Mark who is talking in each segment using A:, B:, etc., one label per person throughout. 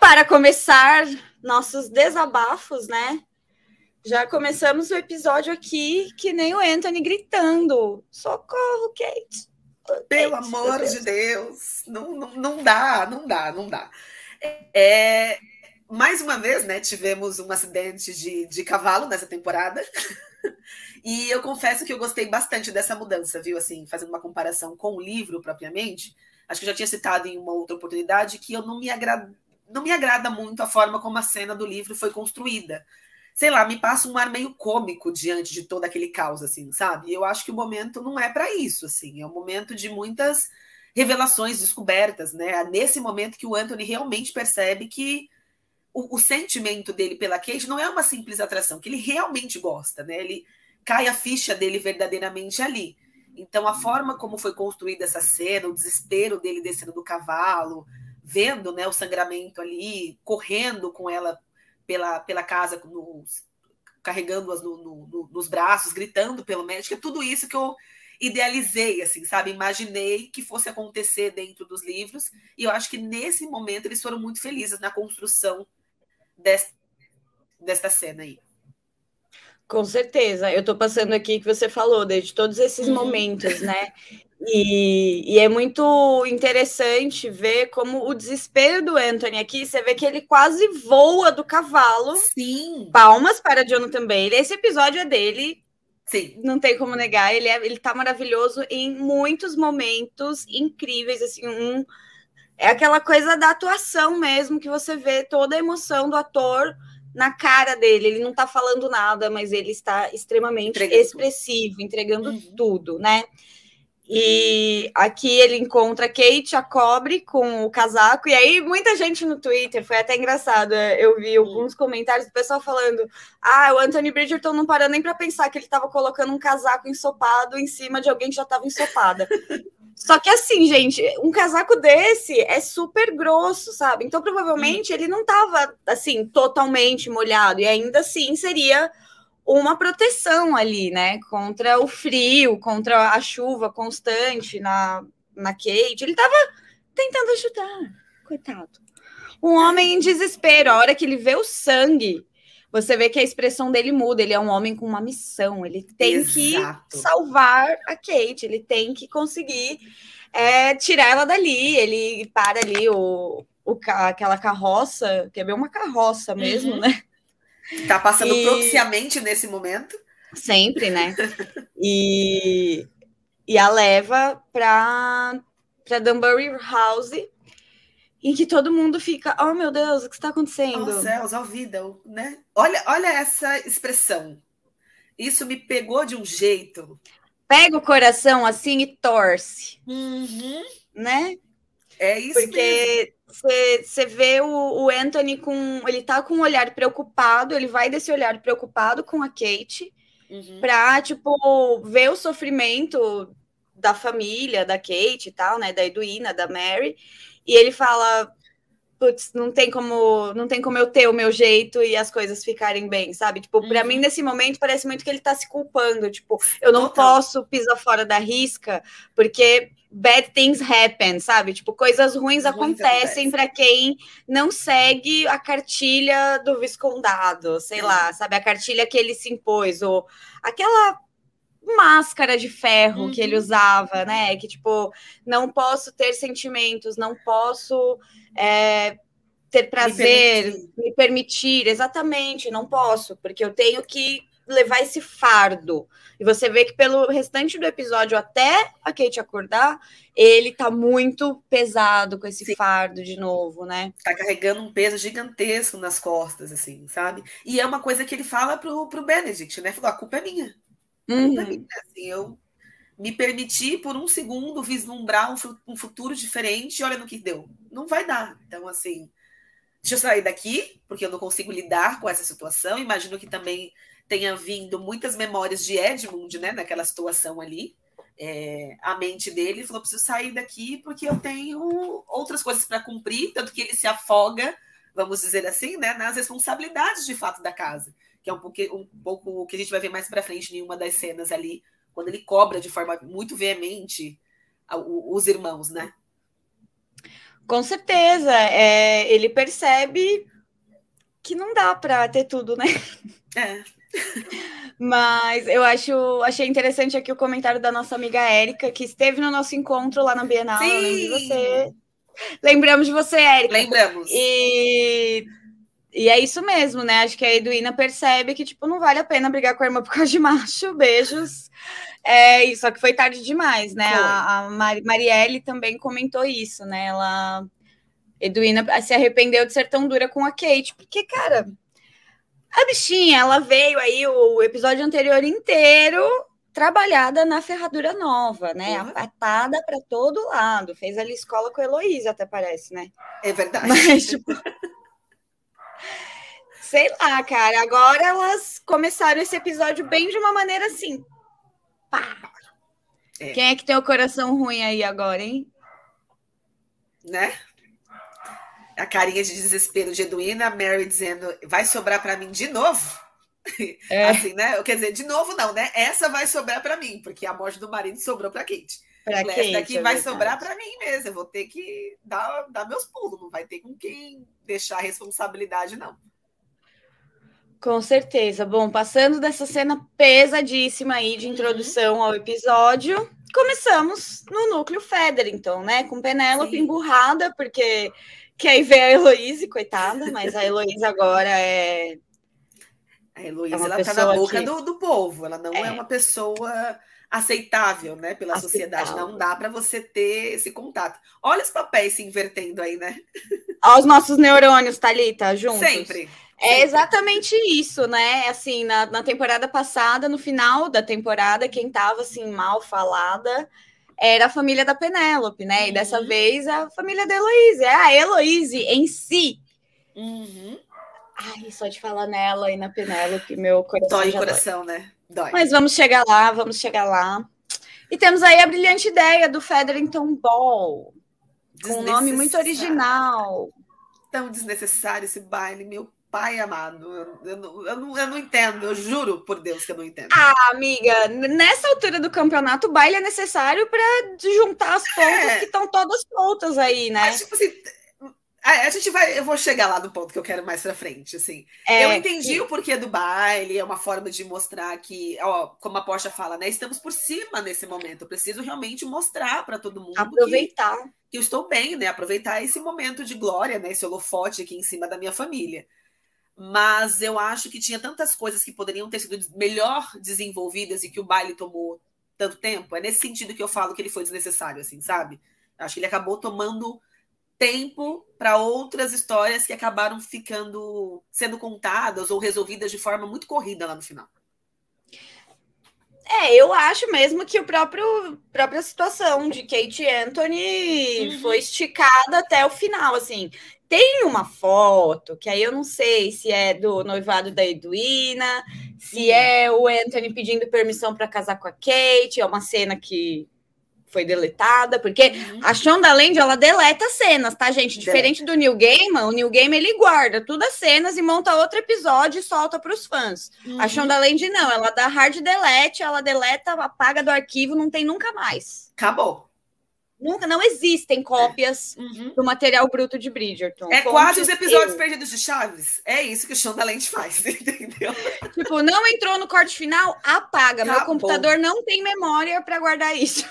A: para começar nossos desabafos, né? Já começamos o episódio aqui que nem o Anthony gritando: Socorro, Kate!
B: Pelo amor Deus. de Deus! Não, não, não dá, não dá, não dá. É, mais uma vez, né? Tivemos um acidente de, de cavalo nessa temporada. e eu confesso que eu gostei bastante dessa mudança, viu? Assim, fazendo uma comparação com o livro propriamente. Acho que eu já tinha citado em uma outra oportunidade que eu não me agrada, não me agrada muito a forma como a cena do livro foi construída sei lá, me passa um ar meio cômico diante de todo aquele caos, assim, sabe? Eu acho que o momento não é para isso, assim, é um momento de muitas revelações, descobertas, né? É nesse momento que o Anthony realmente percebe que o, o, sentimento dele pela Kate não é uma simples atração, que ele realmente gosta, né? Ele cai a ficha dele verdadeiramente ali. Então, a forma como foi construída essa cena, o desespero dele descendo do cavalo, vendo né, o sangramento ali, correndo com ela pela, pela casa, carregando-as no, no, nos braços, gritando pelo médico, é tudo isso que eu idealizei, assim, sabe? Imaginei que fosse acontecer dentro dos livros, e eu acho que nesse momento eles foram muito felizes na construção desta, desta cena aí.
A: Com certeza, eu estou passando aqui que você falou, desde todos esses uhum. momentos, né? E, e, é muito interessante ver como o desespero do Anthony aqui, você vê que ele quase voa do cavalo.
B: Sim.
A: Palmas para Jonathan Bailey. Esse episódio é dele.
B: Sim.
A: Não tem como negar. Ele, é, ele tá maravilhoso em muitos momentos incríveis. Assim, um, é aquela coisa da atuação mesmo, que você vê toda a emoção do ator na cara dele. Ele não tá falando nada, mas ele está extremamente entregando expressivo, entregando uhum. tudo, né? E aqui ele encontra Kate, a cobre, com o casaco. E aí, muita gente no Twitter, foi até engraçado. É, eu vi alguns comentários do pessoal falando: ah, o Anthony Bridgerton não parou nem para pensar que ele estava colocando um casaco ensopado em cima de alguém que já estava ensopada. Só que assim, gente, um casaco desse é super grosso, sabe? Então, provavelmente, ele não estava assim, totalmente molhado. E ainda assim seria uma proteção ali, né? Contra o frio, contra a chuva constante na, na Kate. Ele estava tentando ajudar, coitado. Um homem em desespero, a hora que ele vê o sangue, você vê que a expressão dele muda. Ele é um homem com uma missão. Ele tem Exato. que salvar a Kate. Ele tem que conseguir é, tirar ela dali. Ele para ali o, o aquela carroça, que é bem uma carroça mesmo, uhum. né?
B: Tá passando e... propiciamente nesse momento.
A: Sempre, né? e, e a leva para para Dunbury House, em que todo mundo fica, oh meu Deus, o que está acontecendo?
B: Oh céus, ó vida, né? Olha, olha essa expressão. Isso me pegou de um jeito.
A: Pega o coração assim e torce,
B: uhum.
A: né?
B: É isso
A: Porque você vê o, o, Anthony com. Ele tá com um olhar preocupado, ele vai desse olhar preocupado com a Kate uhum. pra, tipo, ver o sofrimento da família, da Kate e tal, né? Da Edwina, da Mary. E ele fala: Putz, não tem como, não tem como eu ter o meu jeito e as coisas ficarem bem, sabe? Tipo, uhum. para mim nesse momento parece muito que ele tá se culpando, tipo, eu não Total. posso pisar fora da risca, porque bad things happen, sabe? Tipo, coisas ruins acontecem para quem não segue a cartilha do Viscondado, sei é. lá, sabe? A cartilha que ele se impôs, ou aquela máscara de ferro uhum. que ele uhum. usava, né? Que tipo, não posso ter sentimentos, não posso é, ter prazer, me permitir. me permitir, exatamente, não posso, porque eu tenho que levar esse fardo. E você vê que pelo restante do episódio, até a Kate acordar, ele tá muito pesado com esse Sim. fardo de novo, né?
B: Tá carregando um peso gigantesco nas costas, assim, sabe? E é uma coisa que ele fala pro, pro Benedict, né? Falou, a culpa é minha. Uhum. Assim, eu me permiti por um segundo vislumbrar um, um futuro diferente e olha no que deu. Não vai dar. Então, assim, deixa eu sair daqui, porque eu não consigo lidar com essa situação. Imagino que também tenha vindo muitas memórias de Edmund, né, naquela situação ali. É, a mente dele falou: preciso sair daqui porque eu tenho outras coisas para cumprir, tanto que ele se afoga, vamos dizer assim, né, nas responsabilidades de fato da casa, que é um pouco, um pouco o que a gente vai ver mais para frente em uma das cenas ali, quando ele cobra de forma muito veemente os irmãos, né?
A: Com certeza, é, ele percebe que não dá para ter tudo, né?
B: É.
A: Mas eu acho, achei interessante aqui o comentário da nossa amiga Érica, que esteve no nosso encontro lá na Bienal.
B: Sim.
A: Lembro de você. Lembramos de você, Érica.
B: Lembramos.
A: E, e é isso mesmo, né? Acho que a Eduína percebe que, tipo, não vale a pena brigar com a irmã por causa de macho. Beijos. É, isso, só que foi tarde demais, né?
B: Foi.
A: A, a Mari- Marielle também comentou isso, né? Ela. Eduína se arrependeu de ser tão dura com a Kate, porque, cara, a bichinha, ela veio aí o episódio anterior inteiro trabalhada na ferradura nova, né?
B: Uhum.
A: Apatada para todo lado. Fez ali escola com a Heloísa, até parece, né?
B: É verdade.
A: Mas, tipo. Sei lá, cara. Agora elas começaram esse episódio bem de uma maneira assim. Pá.
B: É.
A: Quem é que tem o coração ruim aí agora, hein?
B: né? A carinha de desespero de Eduína, a Mary dizendo, vai sobrar para mim de novo?
A: É.
B: Assim, né? Quer dizer, de novo não, né? Essa vai sobrar para mim, porque a morte do marido sobrou para Kate.
A: Pra
B: Essa
A: Kate,
B: daqui
A: é
B: vai
A: verdade.
B: sobrar para mim mesmo. Eu vou ter que dar, dar meus pulos, não vai ter com quem deixar a responsabilidade, não.
A: Com certeza. Bom, passando dessa cena pesadíssima aí de introdução ao episódio, começamos no núcleo Featherington, né? Com Penélope
B: Sim.
A: emburrada, porque quer ver a Heloíse, coitada, mas a Heloíse agora é.
B: A Heloísa,
A: É
B: ela tá na boca
A: que-
B: do, do povo. Ela não é.
A: É.
B: uma pessoa aceitável, né, pela sociedade.
A: Aceitável.
B: Não dá para você ter esse contato. Olha os papéis se invertendo aí, né?
A: Aos nossos neurônios, Thalita, juntos.
B: Sempre.
A: É exatamente isso, né? Assim, na, na temporada passada, no final da temporada, quem tava assim mal falada era a família da Penélope, né? E dessa
B: Uhum.
A: vez a família da Heloíse. É a Heloíse em si.
B: Uhum.
A: Ai, só de falar nela e na Penélope, meu coração
B: Dói o coração, né? Dói.
A: Mas vamos chegar lá, vamos chegar lá. E temos aí a brilhante ideia do Featherington Ball, com um nome muito original.
B: Tão desnecessário esse baile, meu pai amado. Eu, eu não, eu, não, eu não entendo, eu juro por Deus que eu não entendo.
A: Ah, amiga, nessa altura do campeonato, o baile é necessário para juntar as pontas
B: É.
A: que estão todas soltas aí, né?
B: Mas, tipo assim, a, gente vai. Eu vou chegar lá no ponto que eu quero mais pra frente, assim.
A: É,
B: eu entendi o porquê do baile, é uma forma de mostrar que, ó, como a Porsche fala, né? Estamos por cima nesse momento. Eu preciso realmente mostrar para todo mundo que,
A: aproveitar.
B: que eu estou bem, né? Aproveitar esse momento de glória, né? Esse holofote aqui em cima da minha família. Mas eu acho que tinha tantas coisas que poderiam ter sido melhor desenvolvidas e que o baile tomou tanto tempo. É nesse sentido que eu falo que ele foi desnecessário, assim, sabe? Acho que ele acabou tomando tempo para outras histórias que acabaram ficando sendo contadas ou resolvidas de forma muito corrida lá no final.
A: É, eu acho mesmo que o próprio própria situação de Kate Anthony
B: Uhum.
A: foi esticada até o final, assim. Tem uma foto que aí eu não sei se é do noivado da Edwina, se
B: Uhum.
A: é o Anthony pedindo permissão para casar com a Kate, é uma cena que foi deletada, porque
B: Uhum.
A: a Shonda Land, ela deleta cenas, tá, gente? Diferente do Neil Gaiman, o Neil Gaiman, ele guarda todas as cenas e monta outro episódio e solta para os fãs. A
B: Uhum.
A: Shonda Land não, ela dá hard delete, ela deleta, apaga do arquivo, não tem nunca mais.
B: Acabou.
A: Nunca, não existem cópias
B: Uhum.
A: do material bruto de Bridgerton.
B: É quase os episódios
A: eu.
B: perdidos de Chaves. É isso que o Shonda Land faz, entendeu?
A: Tipo, não entrou no corte final, apaga. Meu
B: Acabou.
A: computador não tem memória para guardar isso.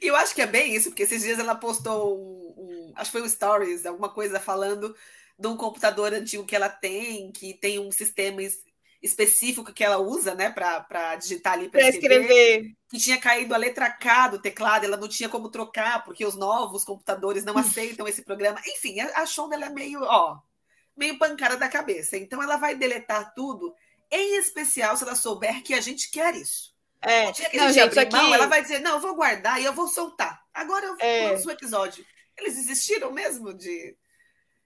B: E eu acho que é bem isso, porque esses dias ela postou um, um- acho que foi um stories, alguma coisa falando de um computador antigo que ela tem, que tem um sistema específico que ela usa, né, para digitar ali, para escrever,
A: escrever.
B: que tinha caído a letra K do teclado, ela não tinha como trocar, porque os novos computadores não aceitam esse programa. Enfim, a, Shonda ela é meio, ó, meio pancada da cabeça. Então ela vai deletar tudo, em especial se ela souber que a gente quer isso.
A: É.
B: O dia que a
A: Não,
B: gente abrir
A: isso aqui-
B: ela vai dizer, não, eu vou guardar e eu vou soltar. Agora eu
A: É.
B: lanço o episódio. Eles desistiram mesmo de...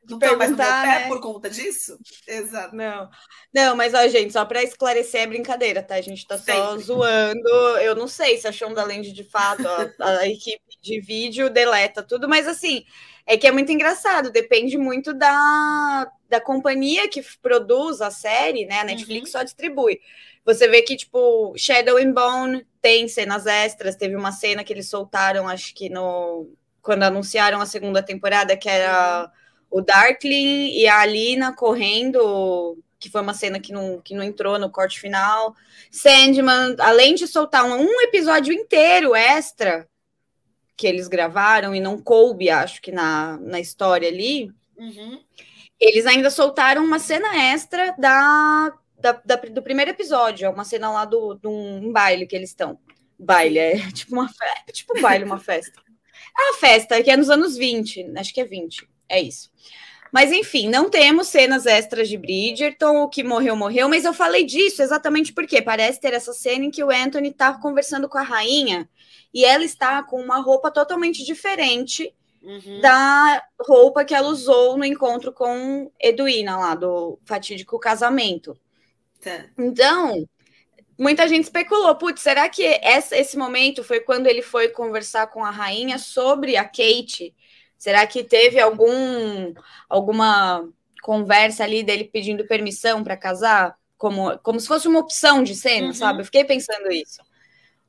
B: Não estão mais no meu pé
A: né?
B: por conta disso? Exato.
A: Não, não, mas ó, gente, só para esclarecer é brincadeira, tá? A gente tá só
B: Sempre.
A: zoando. Eu não sei se a Shonda Land de fato, a, a equipe de vídeo deleta tudo, mas assim, é que é muito engraçado, depende muito da, da companhia que produz a série, né? A Netflix só distribui. Você vê que, tipo, Shadow and Bone tem cenas extras, teve uma cena que eles soltaram, acho que no quando anunciaram a segunda temporada, que era o Darkling e a Alina correndo, que foi uma cena que não, que não entrou no corte final. Sandman, além de soltar um, um episódio inteiro extra que eles gravaram e não coube, acho que na, na história ali, uhum. eles ainda soltaram uma cena extra da, da, da, do primeiro episódio, é uma cena lá do, de um baile que eles estão. Baile, é tipo uma festa, tipo um baile, uma festa. É uma festa que é nos anos 20, acho que é 20, é isso. Mas enfim, não temos cenas extras de Bridgerton, o que morreu, morreu, mas eu falei disso exatamente porque parece ter essa cena em que o Anthony tá conversando com a rainha e ela está com uma roupa totalmente diferente uhum. da roupa que ela usou no encontro com Edwina lá do fatídico casamento. Tá. Então, muita gente especulou, putz, será que essa, esse momento foi quando ele foi conversar com a rainha sobre a Kate? Será que teve algum alguma conversa ali dele pedindo permissão para casar? Como, como se fosse uma opção de cena, uhum. sabe? Eu fiquei pensando isso.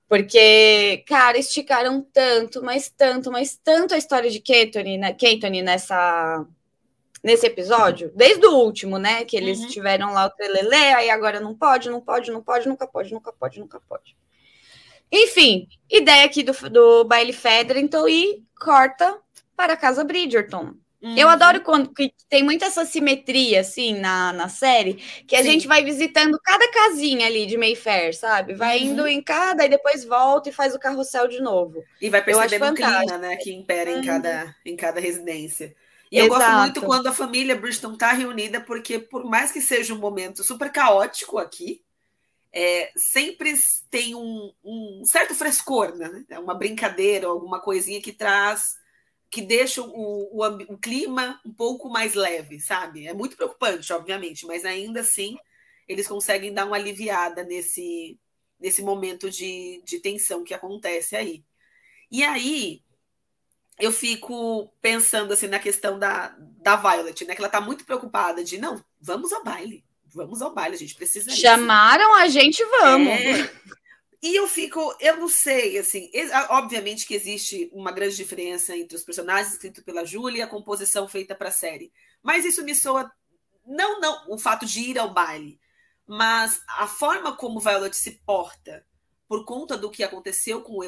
A: Porque, cara, esticaram tanto, mas tanto, mas tanto a história de Keitone, né, Keitone nessa, nesse episódio, desde o último, né? Que eles uhum. tiveram lá o Trelelê, aí agora não pode, não pode, não pode, nunca pode, nunca pode, nunca pode. Enfim, ideia aqui do, do baile Federington e corta para a casa Bridgerton. Uhum. Eu adoro quando tem muita essa simetria, assim, na, na série, que a Sim. gente vai visitando cada casinha ali de Mayfair, sabe? Vai uhum. indo em cada e depois volta e faz o carrossel de novo.
B: E vai percebendo o clima, né, que impera uhum. em, cada, em cada residência. E Exato. eu gosto muito quando a família Bridgerton tá reunida, porque por mais que seja um momento super caótico aqui, é, sempre tem um, um certo frescor, né? É uma brincadeira, alguma coisinha que traz que deixam o, o, o, clima um pouco mais leve, sabe? É muito preocupante, obviamente, mas ainda assim eles conseguem dar uma aliviada nesse, nesse momento de, de tensão que acontece aí. E aí eu fico pensando assim na questão da, da Violet, né? Que ela tá muito preocupada de não, vamos ao baile, vamos ao baile, a gente precisa.
A: Chamaram a gente, vamos.
B: É, e eu fico, eu não sei, assim, obviamente que existe uma grande diferença entre os personagens escritos pela Júlia e a composição feita para a série. Mas isso me soa, não, não o fato de ir ao baile, mas a forma como Violet se porta por conta do que aconteceu com o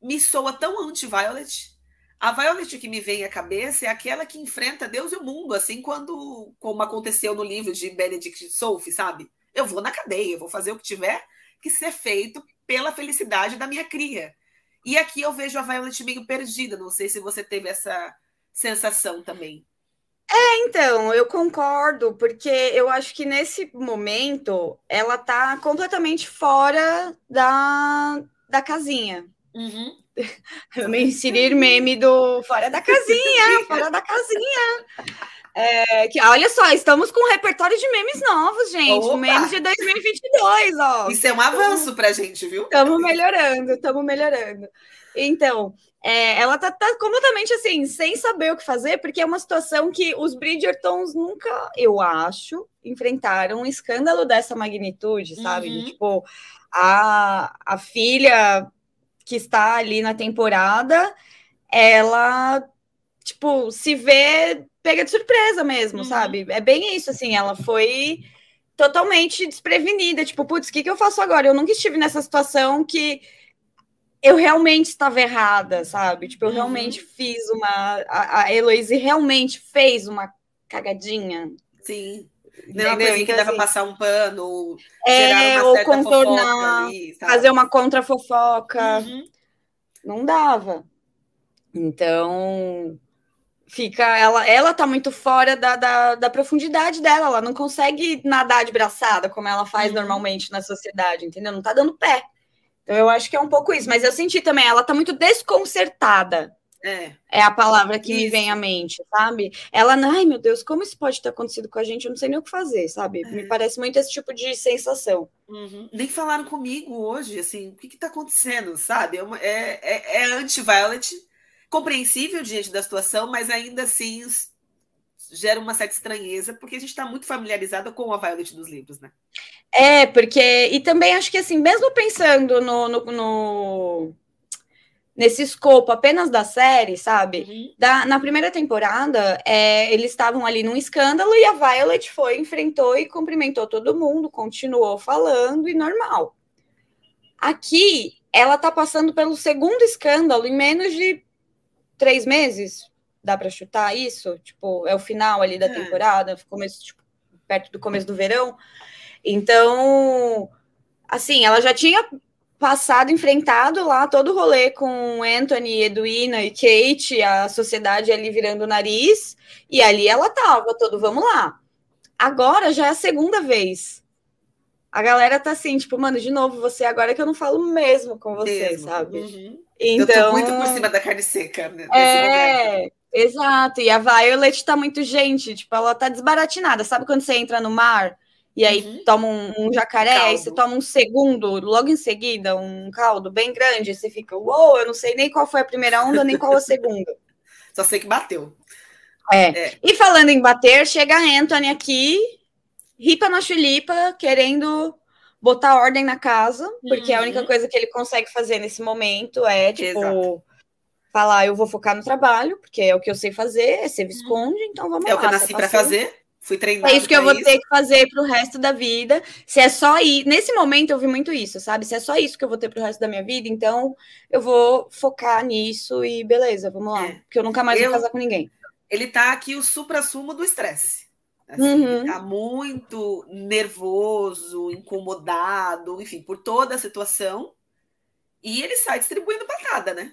B: me soa tão anti-Violet. A Violet que me vem à cabeça é aquela que enfrenta Deus e o mundo, assim, quando, como aconteceu no livro de Benedict Sophie, sabe? Eu vou na cadeia, eu vou fazer o que tiver que ser feito pela felicidade da minha cria. E aqui eu vejo a Violet meio perdida. Não sei se você teve essa sensação também.
A: É, então, eu concordo, porque eu acho que nesse momento ela tá completamente fora da, da casinha. Uhum. Eu me inserir meme do fora da casinha, fora da casinha. É, que, olha só, estamos com um repertório de memes novos, gente. Opa! Memes de 2022, ó.
B: Isso é um avanço pra gente, viu?
A: Estamos melhorando, estamos melhorando. Então, é, ela tá, tá, completamente assim, sem saber o que fazer, porque é uma situação que os Bridgertons nunca, eu acho, enfrentaram um escândalo dessa magnitude, sabe? Uhum. De, tipo, a, a filha que está ali na temporada, ela, tipo, se vê pega de surpresa mesmo, uhum. sabe? É bem isso, assim, ela foi totalmente desprevenida, tipo, putz, o que, que eu faço agora? Eu nunca estive nessa situação que eu realmente estava errada, sabe? Tipo, eu uhum. realmente fiz uma. A, a Heloise realmente fez uma cagadinha.
B: Sim. Não é uma coisa então, que dava assim, passar um pano, ou,
A: é, ou contornar, ali, fazer uma contra-fofoca. Uhum. Não dava. Então, fica ela ela tá muito fora da, da, da, profundidade dela, ela não consegue nadar de braçada como ela faz uhum. normalmente na sociedade, entendeu? Não tá dando pé. Então eu acho que é um pouco isso, mas eu senti também, ela tá muito desconcertada. É, é a palavra que isso. me vem à mente, sabe? Ela, ai meu Deus, como isso pode ter acontecido com a gente? Eu não sei nem o que fazer, sabe? É. Me parece muito esse tipo de sensação.
B: Uhum. Nem falaram comigo hoje, assim, o que que tá acontecendo, sabe? É, uma, é, é, é anti-Violet, compreensível diante da situação, mas ainda assim gera uma certa estranheza, porque a gente está muito familiarizada com a Violet dos livros, né?
A: É, porque. E também acho que assim, mesmo pensando no, no, no nesse escopo apenas da série, sabe? Uhum. Da, na primeira temporada, é, eles estavam ali num escândalo e a Violet foi, enfrentou e cumprimentou todo mundo, continuou falando e normal. Aqui, ela tá passando pelo segundo escândalo em menos de três meses. Dá para chutar isso? Tipo, é o final ali da é. temporada, começo, tipo, perto do começo do verão. Então, assim, ela já tinha passado, enfrentado lá todo o rolê com Anthony, Edwina e Kate, a sociedade ali virando o nariz, e ali ela tava, todo, vamos lá. Agora já é a segunda vez. A galera tá assim, tipo, mano, de novo, você agora que eu não falo mesmo com você, mesmo. sabe? Uhum.
B: Então, eu tô muito por cima da carne seca, né?
A: É, momento. exato. E a Violet tá muito gente, tipo, ela tá desbaratinada. Sabe quando você entra no mar e aí uhum. toma um, um jacaré, caldo. aí você toma um segundo, logo em seguida, um caldo bem grande, você fica, uou, wow, eu não sei nem qual foi a primeira onda, nem qual a segunda.
B: Só sei que bateu.
A: É. é. E falando em bater, chega a Anthony aqui, ripa na chulipa, querendo botar ordem na casa, porque uhum. a única uhum. coisa que ele consegue fazer nesse momento é, tipo, Exato. falar, eu vou focar no trabalho, porque é o que eu sei fazer, é ser uhum. visconde, então vamos
B: é
A: lá.
B: É o que eu nasci para fazer. Fui treinada.
A: É isso que eu vou isso. ter que fazer pro resto da vida. Se é só ir. Nesse momento eu vi muito isso, sabe? Se é só isso que eu vou ter pro resto da minha vida, então eu vou focar nisso e beleza, vamos lá. É. Porque eu nunca mais eu... vou casar com ninguém.
B: Ele tá aqui o supra-sumo do estresse. Assim, uhum. Tá muito nervoso, incomodado, enfim, por toda a situação. E ele sai distribuindo patada, né?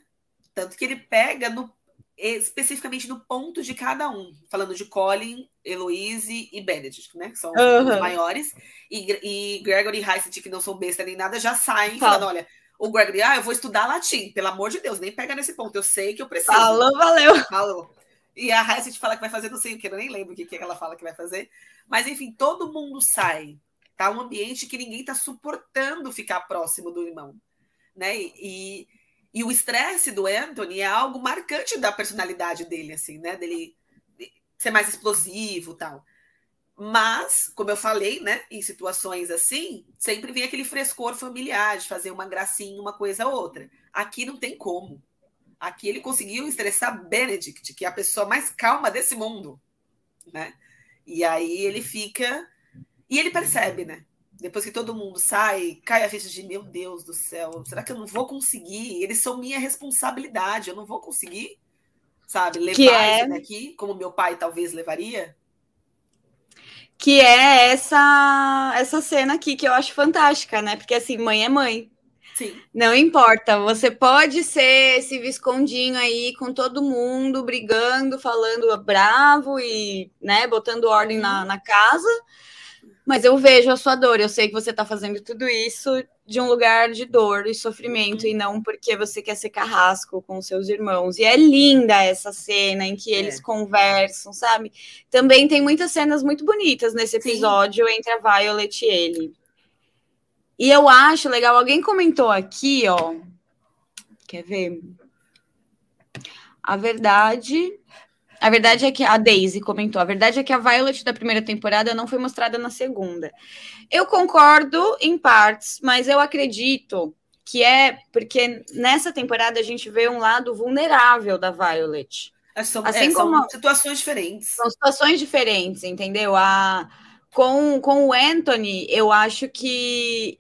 B: Tanto que ele pega no especificamente no ponto de cada um, falando de Colin, Eloise e Benedict, né? Que são uhum. os maiores, e, e Gregory e Heisett, que não são besta nem nada, já saem Fala. falando: olha, o Gregory, ah, eu vou estudar latim, pelo amor de Deus, nem pega nesse ponto, eu sei que eu preciso.
A: Falou, valeu.
B: Falou. E a Heisett fala que vai fazer não sei o que, eu nem lembro o que, que ela fala que vai fazer. Mas, enfim, todo mundo sai. Tá um ambiente que ninguém tá suportando ficar próximo do irmão. Né? E, e o estresse do Anthony é algo marcante da personalidade dele, assim, né? Dele ser mais explosivo tal. Mas, como eu falei, né, em situações assim, sempre vem aquele frescor familiar de fazer uma gracinha, uma coisa ou outra. Aqui não tem como. Aqui ele conseguiu estressar Benedict, que é a pessoa mais calma desse mundo, né? E aí ele fica e ele percebe, né? depois que todo mundo sai, cai a ficha de meu Deus do céu, será que eu não vou conseguir? Eles são minha responsabilidade, eu não vou conseguir, sabe, levar que é... isso daqui, como meu pai talvez levaria.
A: Que é essa essa cena aqui que eu acho fantástica, né? Porque assim, mãe é mãe.
B: Sim.
A: Não importa, você pode ser esse viscondinho aí com todo mundo brigando, falando bravo e, né, botando ordem na, uhum. na casa, mas eu vejo a sua dor, eu sei que você está fazendo tudo isso de um lugar de dor e sofrimento, e não porque você quer ser carrasco com seus irmãos. E é linda essa cena em que é. eles conversam, sabe? Também tem muitas cenas muito bonitas nesse episódio Sim. entre a Violet e ele. E eu acho legal, alguém comentou aqui, ó. Quer ver? A verdade a verdade é que a Daisy comentou, a verdade é que a Violet da primeira temporada não foi mostrada na segunda. Eu concordo em partes, mas eu acredito que é porque nessa temporada a gente vê um lado vulnerável da Violet.
B: É, são, assim é, como, são situações diferentes.
A: São situações diferentes, entendeu? A, com, com o Anthony, eu acho que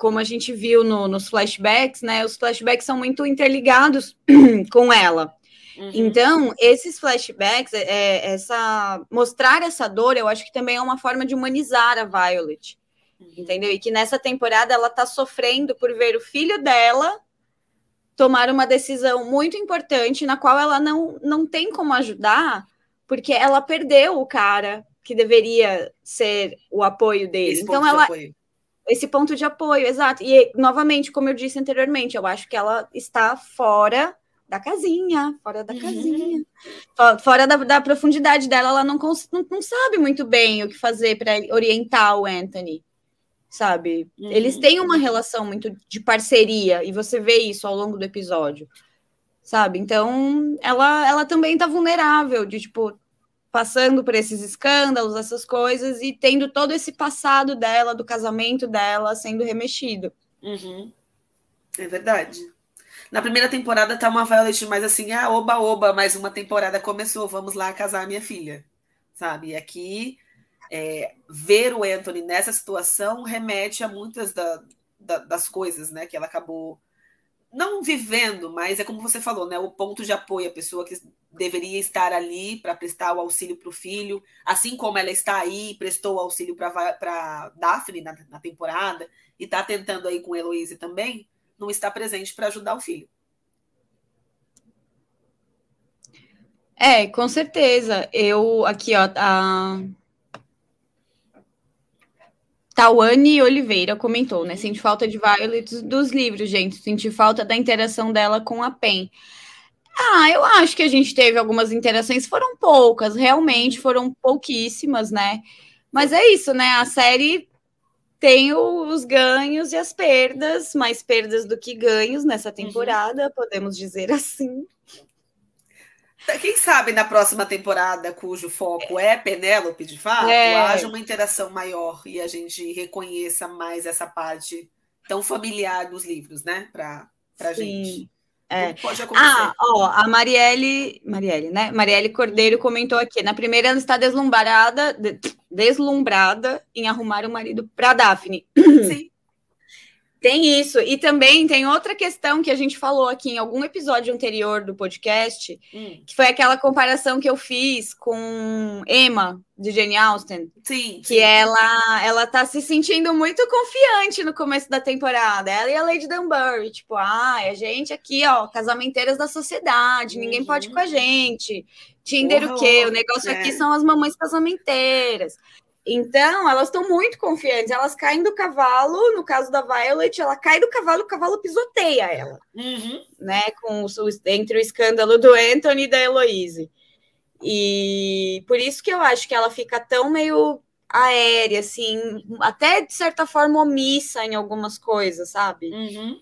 A: como a gente viu no, nos flashbacks, né? Os flashbacks são muito interligados com ela. Uhum. Então, esses flashbacks, é, é, essa mostrar essa dor, eu acho que também é uma forma de humanizar a Violet. Uhum. Entendeu? E que nessa temporada ela tá sofrendo por ver o filho dela tomar uma decisão muito importante na qual ela não, não tem como ajudar, porque ela perdeu o cara que deveria ser o apoio dele. Esse então ela de esse ponto de apoio, exato. E novamente, como eu disse anteriormente, eu acho que ela está fora da casinha, fora da uhum. casinha, fora da, da, profundidade dela, ela não, não, não, sabe muito bem o que fazer para orientar o Anthony, sabe? Uhum. Eles têm uma relação muito de parceria e você vê isso ao longo do episódio, sabe? Então, ela, ela também tá vulnerável de tipo passando por esses escândalos, essas coisas e tendo todo esse passado dela, do casamento dela sendo remexido.
B: Uhum. É verdade. Na primeira temporada tá uma Violet mais assim, ah, oba, oba, mais uma temporada começou, vamos lá casar minha filha, sabe? E aqui, é, ver o Anthony nessa situação remete a muitas da, da, das coisas, né, que ela acabou não vivendo, mas é como você falou, né? O ponto de apoio, a pessoa que deveria estar ali para prestar o auxílio para o filho, assim como ela está aí, prestou o auxílio para Daphne na, na, temporada, e está tentando aí com Heloise também, não está presente para ajudar o filho.
A: É, com certeza. Eu aqui, ó, a Tawane Oliveira comentou, né? Senti falta de Violet dos livros, gente. Senti falta da interação dela com a Pen. Ah, eu acho que a gente teve algumas interações, foram poucas, realmente foram pouquíssimas, né? Mas é isso, né? A série tem os ganhos e as perdas, mais perdas do que ganhos nessa uhum. temporada, uhum. podemos dizer assim.
B: Quem sabe na próxima temporada, cujo foco é Penélope, de fato, é. haja uma interação maior e a gente reconheça mais essa parte tão familiar dos livros, né? Para a gente.
A: É. Pode acontecer. Ah, ó, a Marielle, Marielle, né? Marielle Cordeiro comentou aqui. Na primeira, ela está deslumbrada, deslumbrada em arrumar o um marido para Daphne. Sim. Tem isso. E também tem outra questão que a gente falou aqui em algum episódio anterior do podcast, hum. que foi aquela comparação que eu fiz com Emma, de Jane Austen.
B: Sim.
A: Que ela ela tá se sentindo muito confiante no começo da temporada. Ela e a Lady Dunbury, tipo, ah, a gente aqui, ó, casamenteiras da sociedade, uhum. ninguém pode ir com a gente. Tinder uhum. o quê? O negócio é. aqui são as mamães casamenteiras. Então, elas estão muito confiantes. Elas caem do cavalo. No caso da Violet, ela cai do cavalo, o cavalo pisoteia ela.
B: Uhum.
A: Né? Com o, entre o escândalo do Anthony e da Heloise. E por isso que eu acho que ela fica tão meio aérea, assim, até de certa forma omissa em algumas coisas, sabe?
B: Uhum.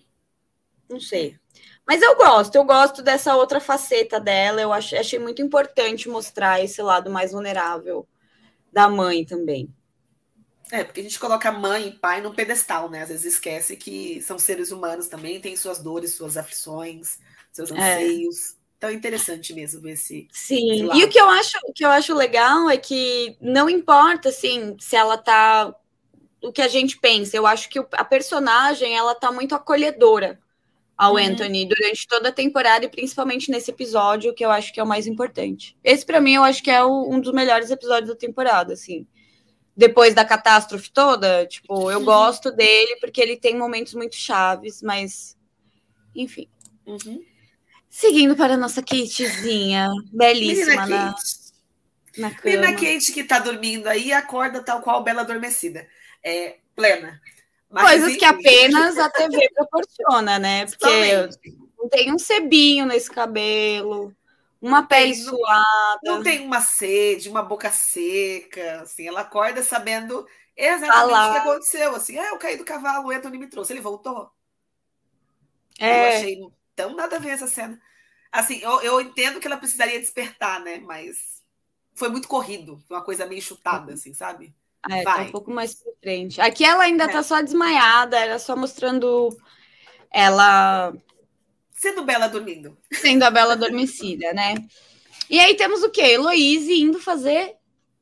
A: Não sei. Mas eu gosto, eu gosto dessa outra faceta dela. Eu achei, achei muito importante mostrar esse lado mais vulnerável da mãe também.
B: É, porque a gente coloca mãe e pai num pedestal, né? Às vezes esquece que são seres humanos também, têm suas dores, suas aflições, seus é. anseios. É. Então é interessante mesmo ver esse.
A: Sim, esse e o que eu acho, o que eu acho legal é que não importa assim se ela tá o que a gente pensa, eu acho que a personagem ela tá muito acolhedora ao uhum. Anthony durante toda a temporada e principalmente nesse episódio, que eu acho que é o mais importante. Esse, para mim, eu acho que é o, um dos melhores episódios da temporada, assim. Depois da catástrofe toda, tipo, eu uhum. gosto dele porque ele tem momentos muito chaves, mas. Enfim.
B: Uhum.
A: Seguindo para a nossa Katezinha, belíssima
B: Menina na, cama. Kate que tá dormindo aí acorda tal qual Bela Adormecida. É, plena.
A: Coisas que apenas a TV proporciona, né? Porque não tem um sebinho nesse cabelo, uma pele tem, suada.
B: Não, não, tem uma sede, uma boca seca, assim, ela acorda sabendo exatamente o que aconteceu, assim, ah, eu caí do cavalo, o Anthony me trouxe, ele voltou. É. Eu achei tão nada a ver essa cena. Assim, eu, eu entendo que ela precisaria despertar, né? Mas foi muito corrido, uma coisa meio chutada, assim, sabe?
A: É, tá um pouco mais pra frente. Aqui ela ainda é. tá só desmaiada, era só mostrando ela.
B: Sendo Bela dormindo.
A: Sendo a Bela adormecida, né? E aí temos o quê? Heloise indo fazer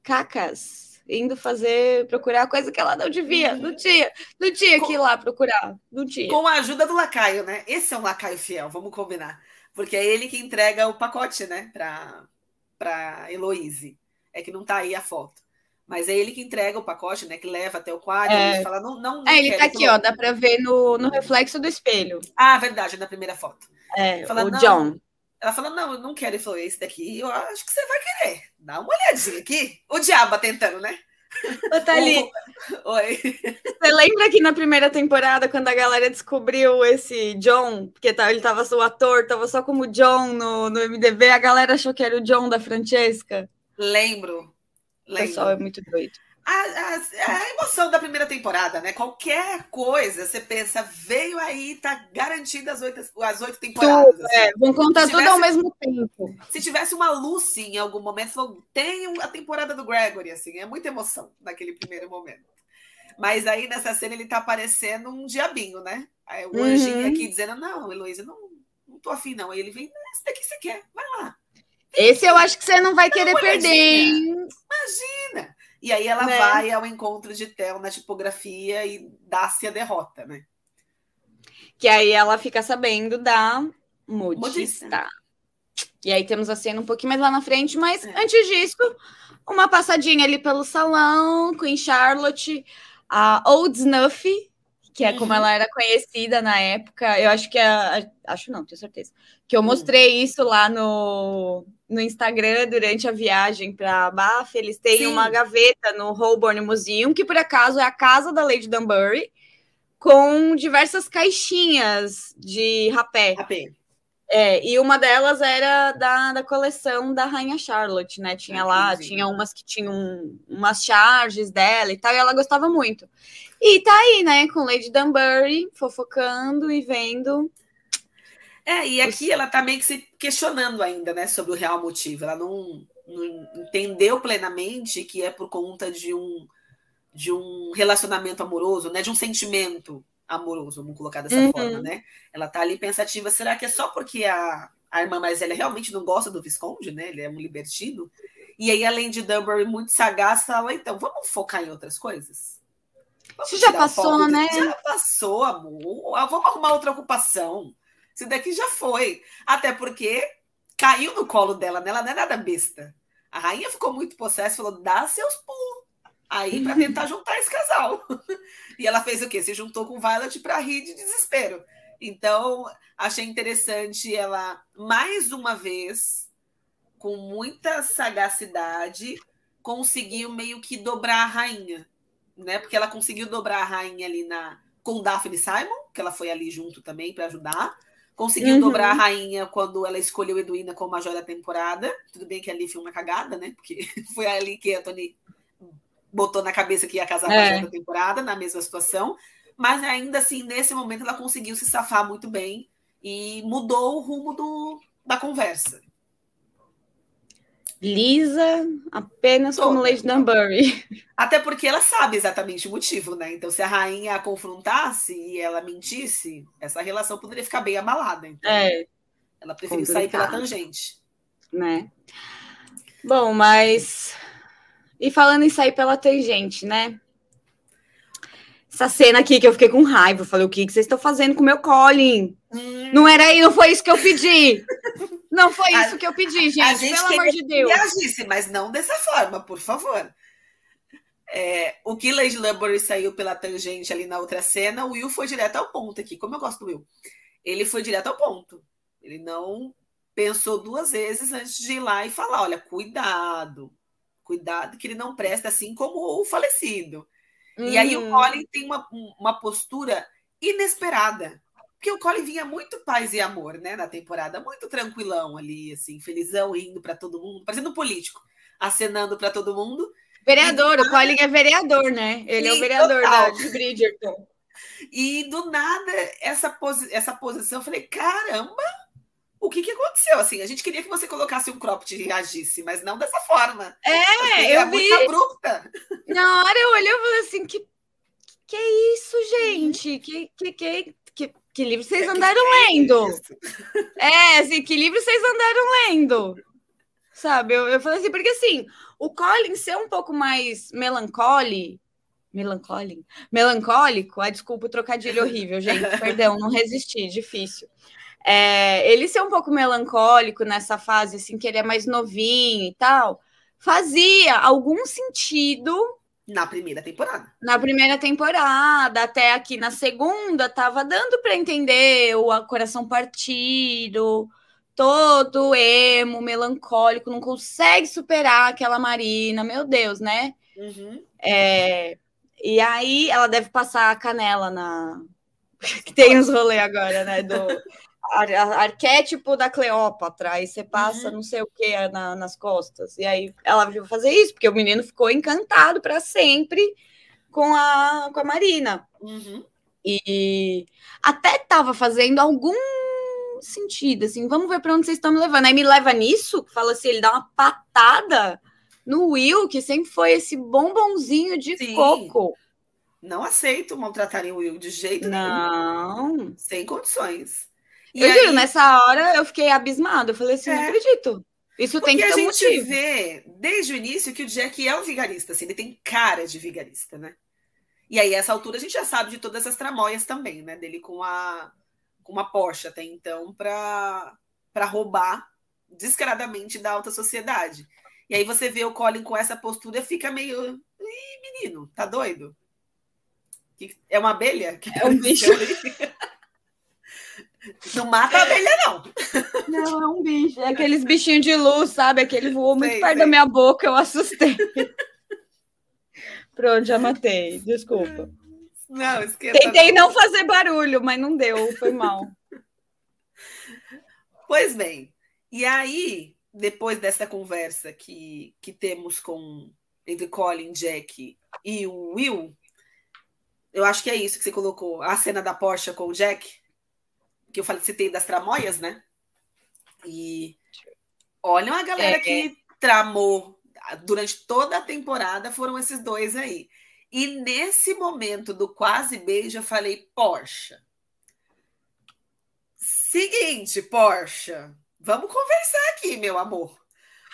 A: cacas. Indo fazer, procurar coisa que ela não devia. Não tinha, não tinha que ir lá procurar. Não tinha.
B: Com a ajuda do lacaio, né? Esse é um lacaio fiel, vamos combinar. Porque é ele que entrega o pacote, né? Pra, pra Heloise. É que não tá aí a foto. Mas é ele que entrega o pacote, né? Que leva até o quadro. É. fala, não, não,
A: não é, ele tá aqui, ó. Dá para ver no, no reflexo do espelho.
B: Ah, verdade, na primeira foto.
A: É, fala, o John.
B: Ela fala, não, eu não quero. Ele falou, esse daqui, eu acho que você vai querer. Dá uma olhadinha aqui. O diabo tentando, né?
A: Ô, Thalita,
B: Oi.
A: Você lembra que na primeira temporada, quando a galera descobriu esse John, porque tá, ele tava o ator, tava só como John no, no MDB, a galera achou que era o John da Francesca?
B: Lembro.
A: O pessoal é muito doido.
B: A, a, a, emoção da primeira temporada, né? Qualquer coisa, você pensa, veio aí, tá garantida as oito, as oito temporadas. Tudo,
A: assim. é, vão contar tivesse, tudo ao mesmo tempo.
B: Se tivesse uma Lucy em algum momento, falou, tem a temporada do Gregory, assim, é muita emoção naquele primeiro momento. Mas aí nessa cena ele tá parecendo um diabinho, né? Aí o uhum. anjinho aqui dizendo, não, Heloísa, não, não tô afim, não. Aí ele vem, esse daqui você quer, vai lá.
A: Esse eu acho que você não vai querer perder, hein?
B: Imagina! E aí ela né? vai ao encontro de Theo na tipografia e dá-se a derrota, né?
A: Que aí ela fica sabendo da modista. modista. E aí temos a cena um pouquinho mais lá na frente, mas é. antes disso, uma passadinha ali pelo salão, Queen Charlotte, a Old Snuffy, que é como uhum. ela era conhecida na época. Eu acho que a, acho não, tenho certeza. Que eu hum. mostrei isso lá no, no Instagram durante a viagem para Bath. Eles têm Sim. uma gaveta no Holborn Museum, que por acaso é a casa da Lady Dunbury, com diversas caixinhas de rapé.
B: Rapé.
A: É, e uma delas era da, da coleção da Rainha Charlotte, né? Tinha lá, tinha umas que tinham umas charges dela e tal, e ela gostava muito. E tá aí, né, com Lady Dunbury, fofocando e vendo.
B: É, e aqui ela tá meio que se questionando ainda, né, sobre o real motivo. Ela não, não entendeu plenamente que é por conta de um de um relacionamento amoroso, né, de um sentimento amoroso, vamos colocar dessa uhum. forma, né? Ela tá ali pensativa, será que é só porque a, a irmã mais velha realmente não gosta do Visconde, né? Ele é um libertino. E aí, além de Dunbury muito sagaz, fala, então, vamos focar em outras coisas?
A: Vamos Isso já passou, né?
B: Já passou, amor. Vamos arrumar outra ocupação. Isso daqui já foi. Até porque caiu no colo dela, né? Ela não é nada besta. A rainha ficou muito possessa e falou: dá seus pulos aí para tentar juntar esse casal. E ela fez o quê? Se juntou com Violet para rir de desespero. Então, achei interessante ela, mais uma vez, com muita sagacidade, conseguiu meio que dobrar a rainha, né? Porque ela conseguiu dobrar a rainha ali na com Daphne Simon, que ela foi ali junto também para ajudar. Conseguiu uhum. dobrar a rainha quando ela escolheu Edwina como major da temporada. Tudo bem que ali foi uma cagada, né? Porque foi ali que a Tony botou na cabeça que ia casar é. com a temporada, na mesma situação. Mas ainda assim, nesse momento, ela conseguiu se safar muito bem e mudou o rumo do, da conversa.
A: Lisa, apenas Toda. como Lady Dunbury.
B: Até porque ela sabe exatamente o motivo, né? Então, se a rainha a confrontasse e ela mentisse, essa relação poderia ficar bem abalada. Então,
A: é.
B: Ela preferiu Complicado. sair pela tangente.
A: Né? Bom, mas e falando em sair pela tangente, né? Essa cena aqui que eu fiquei com raiva. Eu falei, o que, que vocês estão fazendo com o meu Colin? Hum. Não era aí, não foi isso que eu pedi. Não foi a, isso que eu pedi, gente. gente pelo amor de Deus.
B: Agisse, mas não dessa forma, por favor. É, o que Lady Lumbury saiu pela tangente ali na outra cena, o Will foi direto ao ponto aqui. Como eu gosto do Will. Ele foi direto ao ponto. Ele não pensou duas vezes antes de ir lá e falar: olha, cuidado, Cuidado que ele não presta assim como o falecido. Uhum. E aí o uhum. Colin tem uma, uma postura inesperada. Porque o Colin vinha muito paz e amor, né, na temporada, muito tranquilão ali, assim, felizão, indo para todo mundo, parecendo um político, acenando para todo mundo.
A: Vereador, o Colin é vereador, né? Ele é o vereador da, de Bridgerton.
B: E do nada, essa, posi essa posição, eu falei, caramba, o que, que aconteceu? Assim, a gente queria que você colocasse um cropped e reagisse, mas não dessa forma.
A: É, eu vi.
B: Muito abrupta.
A: Na hora eu olhei e falei assim: que, que é isso, gente? Uhum. Que, que, que, que, que livro vocês é, andaram que lendo? É, é, assim, que livro vocês andaram lendo? Sabe? Eu, eu falei assim, porque assim, o Colin ser um pouco mais melancólico, melancólico, melancólico, ah, desculpa o trocadilho horrível, gente, perdão, não resisti, difícil. É, ele ser um pouco melancólico nessa fase, assim, que ele é mais novinho e tal, fazia algum sentido.
B: Na primeira temporada.
A: Na primeira temporada, até aqui na segunda, tava dando para entender o coração partido, todo emo, melancólico, não consegue superar aquela Marina, meu Deus, né?
B: Uhum.
A: É, e aí ela deve passar a canela na. Tem os rolês agora, né? Do, ar, arquétipo da Cleópatra, aí você passa uhum. não sei o que na, nas costas. E aí ela vai fazer isso, porque o menino ficou encantado para sempre com a, com a Marina.
B: Uhum.
A: E até tava fazendo algum sentido, assim, vamos ver para onde vocês estão me levando. Aí me leva nisso, fala assim, ele dá uma patada no Will, que sempre foi esse bombonzinho de Sim. coco.
B: Não aceito maltratarem o Will de jeito
A: não.
B: nenhum. Sem condições.
A: E eu aí... juro, nessa hora eu fiquei abismada. Eu falei assim, é. não acredito. Isso
B: Porque
A: tem que ter a gente
B: vê desde o início que o Jack é um vigarista, assim, ele tem cara de vigarista, né? E aí, essa altura, a gente já sabe de todas as tramóias também, né? Dele com a com uma Porsche até então para roubar descaradamente da alta sociedade. E aí você vê o Colin com essa postura, fica meio. Ih, menino, tá doido? É uma abelha?
A: é um bicho.
B: Não mata a abelha, não.
A: Não, é um bicho. É aqueles bichinhos de luz, sabe? Aquele voou muito sei, perto sei. da minha boca, eu assustei. Pronto, já matei. Desculpa.
B: Não, esquenta.
A: Tentei não fazer barulho, mas não deu, foi mal.
B: Pois bem, e aí, depois dessa conversa que, que temos com entre Colin, Jack e o Will, eu acho que é isso que você colocou, a cena da Porsche com o Jack, que eu falei, citei das tramóias, né? E olha a galera é, que é. tramou durante toda a temporada foram esses dois aí. E nesse momento do quase beijo, eu falei, Porsche. Seguinte, Porsche, vamos conversar aqui, meu amor.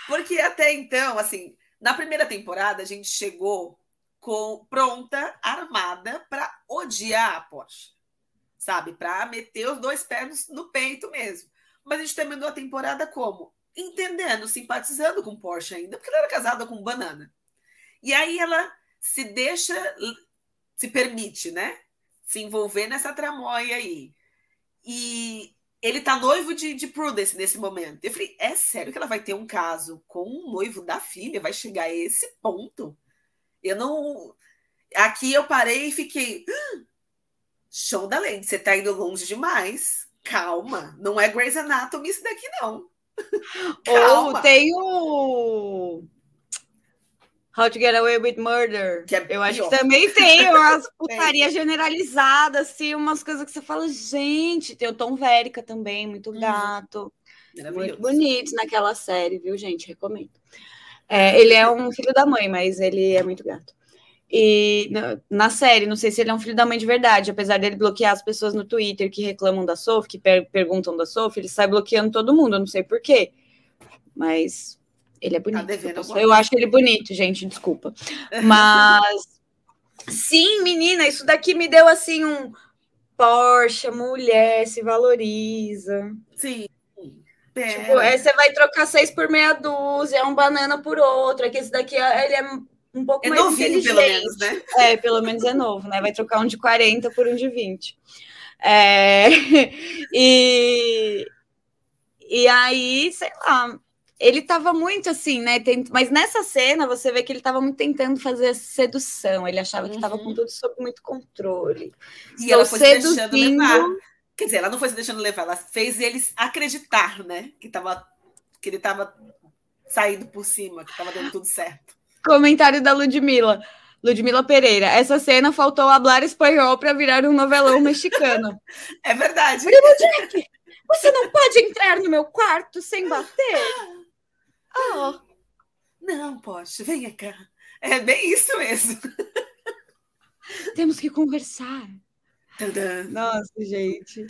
B: Porque até então, assim, na primeira temporada, a gente chegou com pronta, armada para odiar a Porsche. Sabe? Para meter os dois pés no peito mesmo. Mas a gente terminou a temporada como? Entendendo, simpatizando com Porsche ainda, porque ela era casada com Banana. E aí ela se deixa, se permite, né? Se envolver nessa tramóia aí. E ele tá noivo de, de Prudence nesse momento. Eu falei, é sério que ela vai ter um caso com um noivo da filha? Vai chegar a esse ponto? Eu não. Aqui eu parei e fiquei. Ah, show da lente, você tá indo longe demais. Calma, não é Grey's Anatomy isso daqui, não.
A: Ou tem o How to Get Away with Murder. É eu acho que também tem umas putaria generalizadas, assim, umas coisas que você fala, gente, tem o Tom Verica também, muito uhum. gato. Muito bonito naquela série, viu, gente? Recomendo. É, ele é um filho da mãe, mas ele é muito gato. E na, na, série, não sei se ele é um filho da mãe de verdade, apesar dele bloquear as pessoas no Twitter que reclamam da Sophie, que per perguntam da Sophie, ele sai bloqueando todo mundo, eu não sei porquê. Mas ele é tá bonito. Tá eu, eu acho ele bonito, gente, desculpa. Mas sim, menina, isso daqui me deu assim um Porsche, mulher, se valoriza.
B: Sim.
A: Tipo, aí você vai trocar seis por meia dúzia, é um banana por outro. Aqui esse daqui ele é um pouco
B: é
A: mais
B: novinho, pelo menos, né?
A: É, pelo menos é novo, né? Vai trocar um de 40 por um de 20. É... e... e aí, sei lá, ele estava muito assim, né? Tent... Mas nessa cena você vê que ele estava muito tentando fazer sedução. Ele achava que estava com uhum. tudo sob muito controle.
B: E Estou ela foi seduzindo... se deixando levar. Quer dizer, ela não foi se deixando levar, ela fez eles acreditar, né? Que, tava... que ele estava saindo por cima, que estava dando tudo certo.
A: Comentário da Ludmilla. Ludmila Pereira, essa cena faltou hablar espanhol para virar um novelão mexicano.
B: É verdade.
A: Primo Jack, você não pode entrar no meu quarto sem bater.
B: Oh, não, poxa, venha cá. É bem isso mesmo.
A: Temos que conversar.
B: Tadã.
A: Nossa, gente.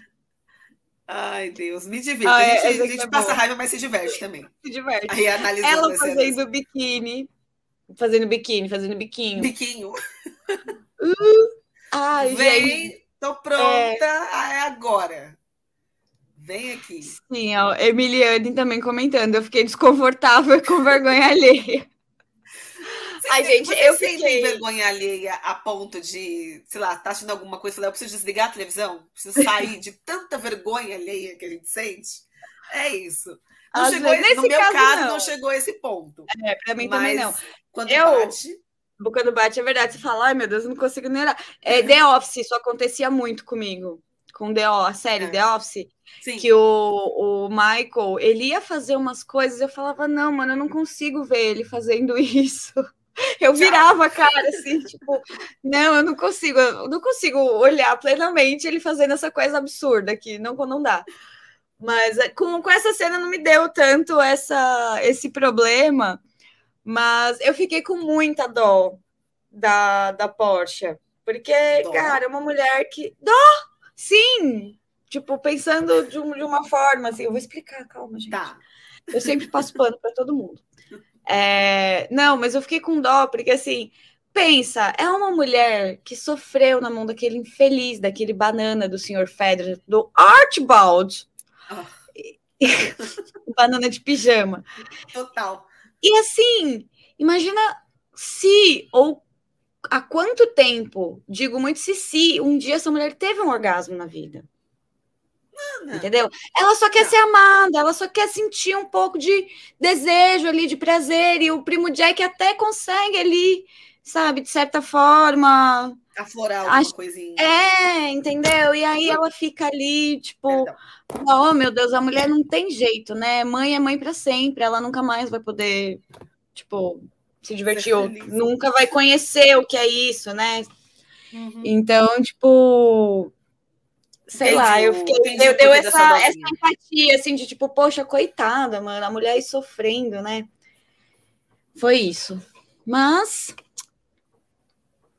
B: Ai, Deus, me divirta. Ah, é, a gente, a gente é passa boa. raiva, mas se diverte também.
A: Se diverte.
B: Aí analisando
A: Ela fazendo biquíni. Fazendo biquíni, fazendo biquinho.
B: Biquinho.
A: Uh, ai,
B: Vem, gente. tô pronta. É... é agora. Vem aqui.
A: Sim, a Emiliane também comentando. Eu fiquei desconfortável com vergonha alheia.
B: Você Ai, gente, eu fiquei... vergonha alheia a ponto de, sei lá, tá assistindo alguma coisa eu preciso desligar a televisão? Preciso sair de tanta vergonha alheia que a gente sente? É isso. Não chegou vezes, esse, no meu caso, caso não. não. chegou a esse ponto.
A: É, pra mim Mas também não.
B: Quando eu... bate...
A: Quando bate, é verdade. Você fala, ai meu Deus, não consigo nem olhar. É, The Office, isso acontecia muito comigo. Com The Office, a série é. The Office Sim. que o, o Michael, ele ia fazer umas coisas, eu falava, não, mano, eu não consigo ver ele fazendo isso. Eu virava a cara assim, tipo, não, eu não consigo, eu não consigo olhar plenamente ele fazendo essa coisa absurda aqui, não, não dá. Mas é, com, com essa cena não me deu tanto essa, esse problema, mas eu fiquei com muita dó da, da Porsche, porque, dó. cara, é uma mulher que. Dó! Sim! tipo, pensando de, um, de, uma forma, assim, eu vou explicar, calma, gente. Tá. Eu sempre passo pano para todo mundo. É, não, mas eu fiquei com dó, porque assim, pensa, é uma mulher que sofreu na mão daquele infeliz, daquele banana do Sr. Federer, do Archibald. Oh. banana de pijama.
B: Total.
A: E assim, imagina se ou há quanto tempo, digo muito se se um dia essa mulher teve um orgasmo na vida. Entendeu? Ela só quer não. ser amada, ela só quer sentir um pouco de desejo ali, de prazer, e o primo Jack até consegue ali, sabe, de certa forma.
B: Aflorar alguma acho... coisinha.
A: É, entendeu? E aí ela fica ali, tipo, Perdão. oh meu Deus, a mulher não tem jeito, né? Mãe é mãe para sempre, ela nunca mais vai poder, tipo, se divertir, ou nunca vai conhecer o que é isso, né? Uhum. Então, tipo, sei entendi, lá, eu fiquei, deu, deu essa, essa empatia, assim, de tipo, poxa, coitada, mano, a mulher aí sofrendo, né? Foi isso. Mas,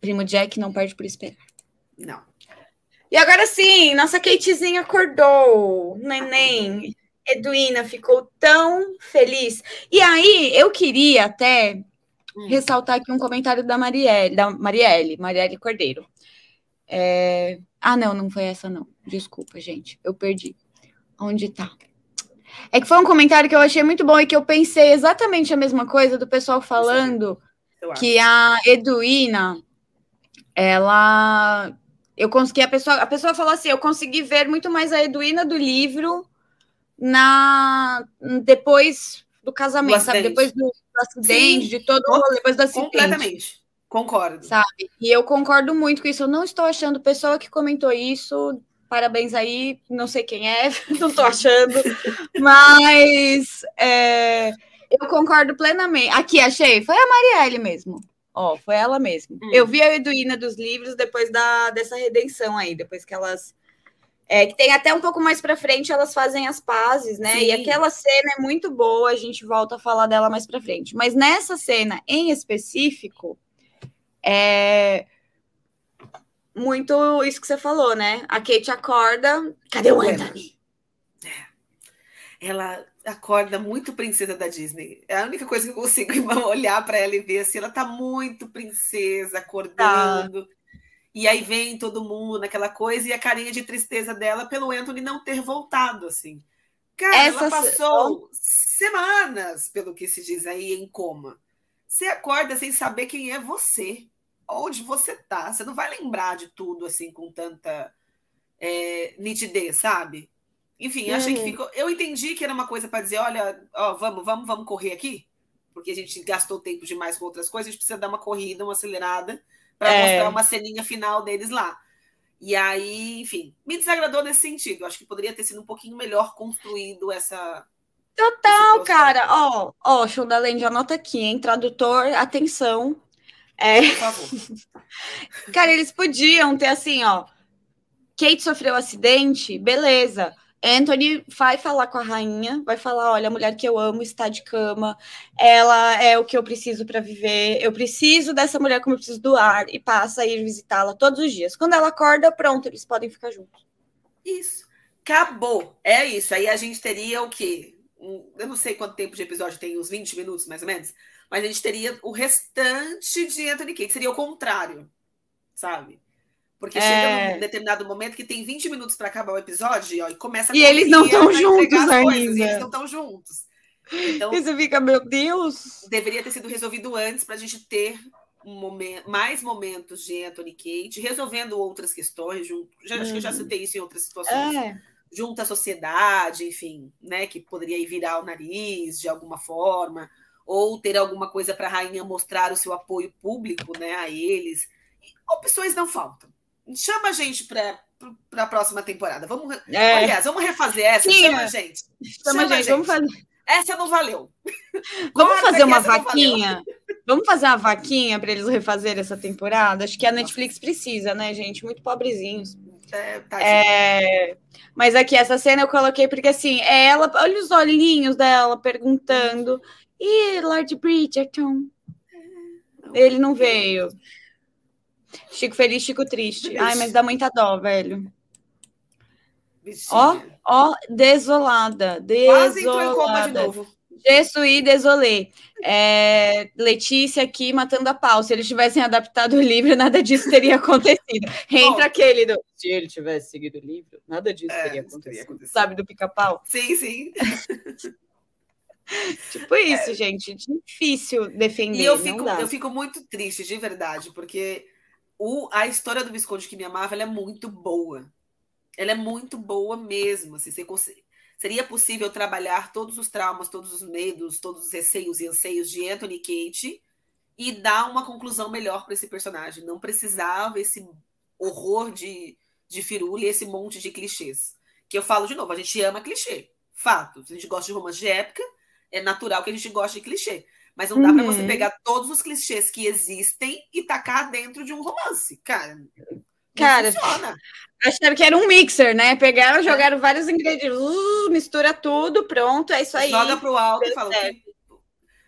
A: primo Jack não perde por esperar.
B: Não.
A: E agora sim, nossa Katezinha acordou, neném. Edwina ficou tão feliz. E aí, eu queria até hum. ressaltar aqui um comentário da Marielle, da Marielle, Marielle Cordeiro. É... Ah, não, não foi essa, não. Desculpa, gente. Eu perdi. Onde tá? É que foi um comentário que eu achei muito bom e que eu pensei exatamente a mesma coisa do pessoal falando que a Eduína, ela. Eu consegui, a pessoa, a pessoa falou assim: eu consegui ver muito mais a Eduína do livro na depois do casamento, sabe? Depois do, do acidente, Sim, de todo o depois do acidente.
B: Completamente. Concordo.
A: Sabe? E eu concordo muito com isso. Eu não estou achando pessoa que comentou isso. Parabéns aí, não sei quem é, não estou achando, mas é, eu concordo plenamente. Aqui, achei, foi a Marielle mesmo. Ó, foi ela mesmo. Hum. Eu vi a Eduína dos livros depois da, dessa redenção aí, depois que elas. É, que tem até um pouco mais para frente, elas fazem as pazes, né? Sim. E aquela cena é muito boa, a gente volta a falar dela mais para frente. Mas nessa cena em específico, é muito isso que você falou, né? A Kate acorda. Cadê o Anthony?
B: É. Ela acorda muito princesa da Disney. É a única coisa que eu consigo olhar para ela e ver assim, ela tá muito princesa acordando. Tá. E aí vem todo mundo naquela coisa e a carinha de tristeza dela pelo Anthony não ter voltado assim. Cara, Essa ela passou se... semanas, pelo que se diz aí, em coma. Você acorda sem saber quem é você onde você tá. Você não vai lembrar de tudo assim com tanta é, nitidez, sabe? Enfim, uhum. achei que ficou. Eu entendi que era uma coisa para dizer, olha, ó, vamos, vamos, vamos correr aqui, porque a gente gastou tempo demais com outras coisas, a gente precisa dar uma corrida, uma acelerada para é... mostrar uma ceninha final deles lá. E aí, enfim, me desagradou nesse sentido. Acho que poderia ter sido um pouquinho melhor construído essa.
A: Total, cara. Ó, ó, Shondaland, anota aqui, hein? Tradutor, atenção. É... Por favor. Cara, eles podiam ter assim, ó. Kate sofreu um acidente, beleza. Anthony vai falar com a rainha, vai falar: olha, a mulher que eu amo está de cama, ela é o que eu preciso para viver, eu preciso dessa mulher como eu preciso do ar, e passa a ir visitá-la todos os dias. Quando ela acorda, pronto, eles podem ficar juntos.
B: Isso. Acabou. É isso. Aí a gente teria o quê? eu não sei quanto tempo de episódio tem, uns 20 minutos mais ou menos mas a gente teria o restante de Anthony Kate, seria o contrário, sabe? Porque é... chega num determinado momento que tem 20 minutos para acabar o episódio ó, e começa a
A: E eles não estão juntos ainda. Coisas,
B: eles não estão juntos.
A: Então, e você fica, meu Deus.
B: Deveria ter sido resolvido antes para a gente ter um momento, mais momentos de Anthony Kate, resolvendo outras questões. Junto, já, hum. Acho que eu já uhum. citei isso em outras situações. É. Junto à sociedade, enfim, né? Que poderia virar o nariz de alguma forma ou ter alguma coisa para a rainha mostrar o seu apoio público né, a eles. Opções não faltam. Chama a gente para a próxima temporada. Vamos, é. Aliás, vamos refazer essa. Sim, chama a gente.
A: Chama, chama a gente. Vamos fazer.
B: Essa não valeu.
A: Vamos fazer uma vaquinha? Vamos fazer uma vaquinha para eles refazer essa temporada? Acho que a Netflix precisa, né, gente? Muito pobrezinhos. É, tá é... Mas aqui, essa cena eu coloquei porque assim, é ela, olha os olhinhos dela perguntando. E Lord Bridgerton? Ele não veio. Chico feliz, Chico triste. Ai, mas dá muita dó, velho. Ó, ó, desolada, desolada. Quase entrou em coma de novo. Jesuí, desolê. É, Letícia aqui matando a pau. Se eles tivessem adaptado o livro, nada disso teria acontecido. Entra aquele do. Se ele tivesse seguido o livro, nada disso é, teria, acontecido. teria, acontecido. Sabe, do pica-pau?
B: Sim, sim.
A: tipo isso, é. gente. Difícil defender.
B: E eu fico, eu fico muito triste, de verdade, porque o, a história do Visconde que me amava é muito boa. Ela é muito boa mesmo. Assim, você Seria possível trabalhar todos os traumas, todos os medos, todos os receios e anseios de Anthony Kate e dar uma conclusão melhor para esse personagem. Não precisava esse horror de, de firula e esse monte de clichês. Que eu falo de novo, a gente ama clichê. Fato. A gente gosta de romance de época, é natural que a gente goste de clichê. Mas não dá uhum. para você pegar todos os clichês que existem e tacar dentro de um romance. Cara,
A: Cara, acharam que era um mixer, né? Pegaram, é. jogaram vários ingredientes, uh, mistura tudo, pronto, é isso aí.
B: Joga pro alto e fala.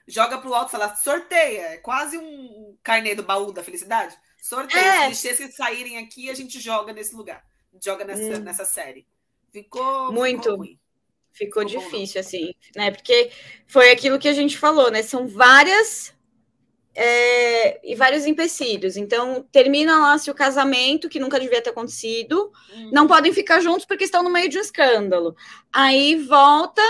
B: Joga pro alto e fala, sorteia. É quase um carnê do baú da felicidade. Sorteia. É. Os clichês que saírem aqui, a gente joga nesse lugar. Joga nessa, hum. nessa série. Ficou.
A: Muito. Ficou, ficou, difícil, bom, assim, né? Porque foi aquilo que a gente falou, né? São várias é, e vários empecilhos. Então, termina lá se o casamento, que nunca devia ter acontecido, uhum. não podem ficar juntos porque estão no meio de um escândalo. Aí volta,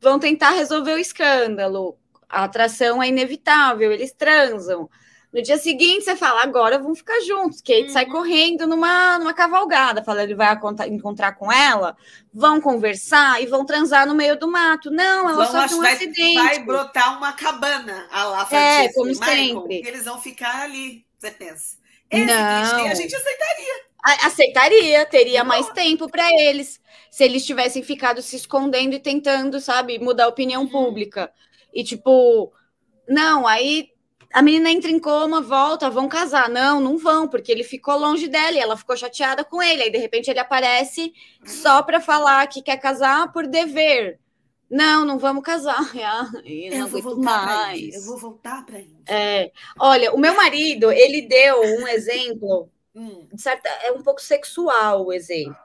A: vão tentar resolver o escândalo. A atração é inevitável, eles transam. No dia seguinte, você fala, agora vamos ficar juntos. Kate uhum. sai correndo numa, numa cavalgada. Fala, ele vai encontrar com ela, vão conversar e vão transar no meio do mato. Não, ela vão, sofre um vai, acidente.
B: Vai brotar uma cabana a lá
A: É, como sempre.
B: eles vão ficar ali, você pensa.
A: Esse Não.
B: a gente aceitaria.
A: Aceitaria, teria mais tempo para eles se eles tivessem ficado se escondendo e tentando, sabe, mudar a opinião uhum. pública. E tipo, não, aí a menina entra em coma, volta, vão casar. Não, não vão, porque ele ficou longe dela e ela ficou chateada com ele. Aí, de repente, ele aparece só para falar que quer casar por dever. Não, não vamos casar.
B: Eu, eu vou voltar mais. Eu vou voltar para ele.
A: É. Olha, o meu marido, ele deu um exemplo, hum. certa, é um pouco sexual o exemplo.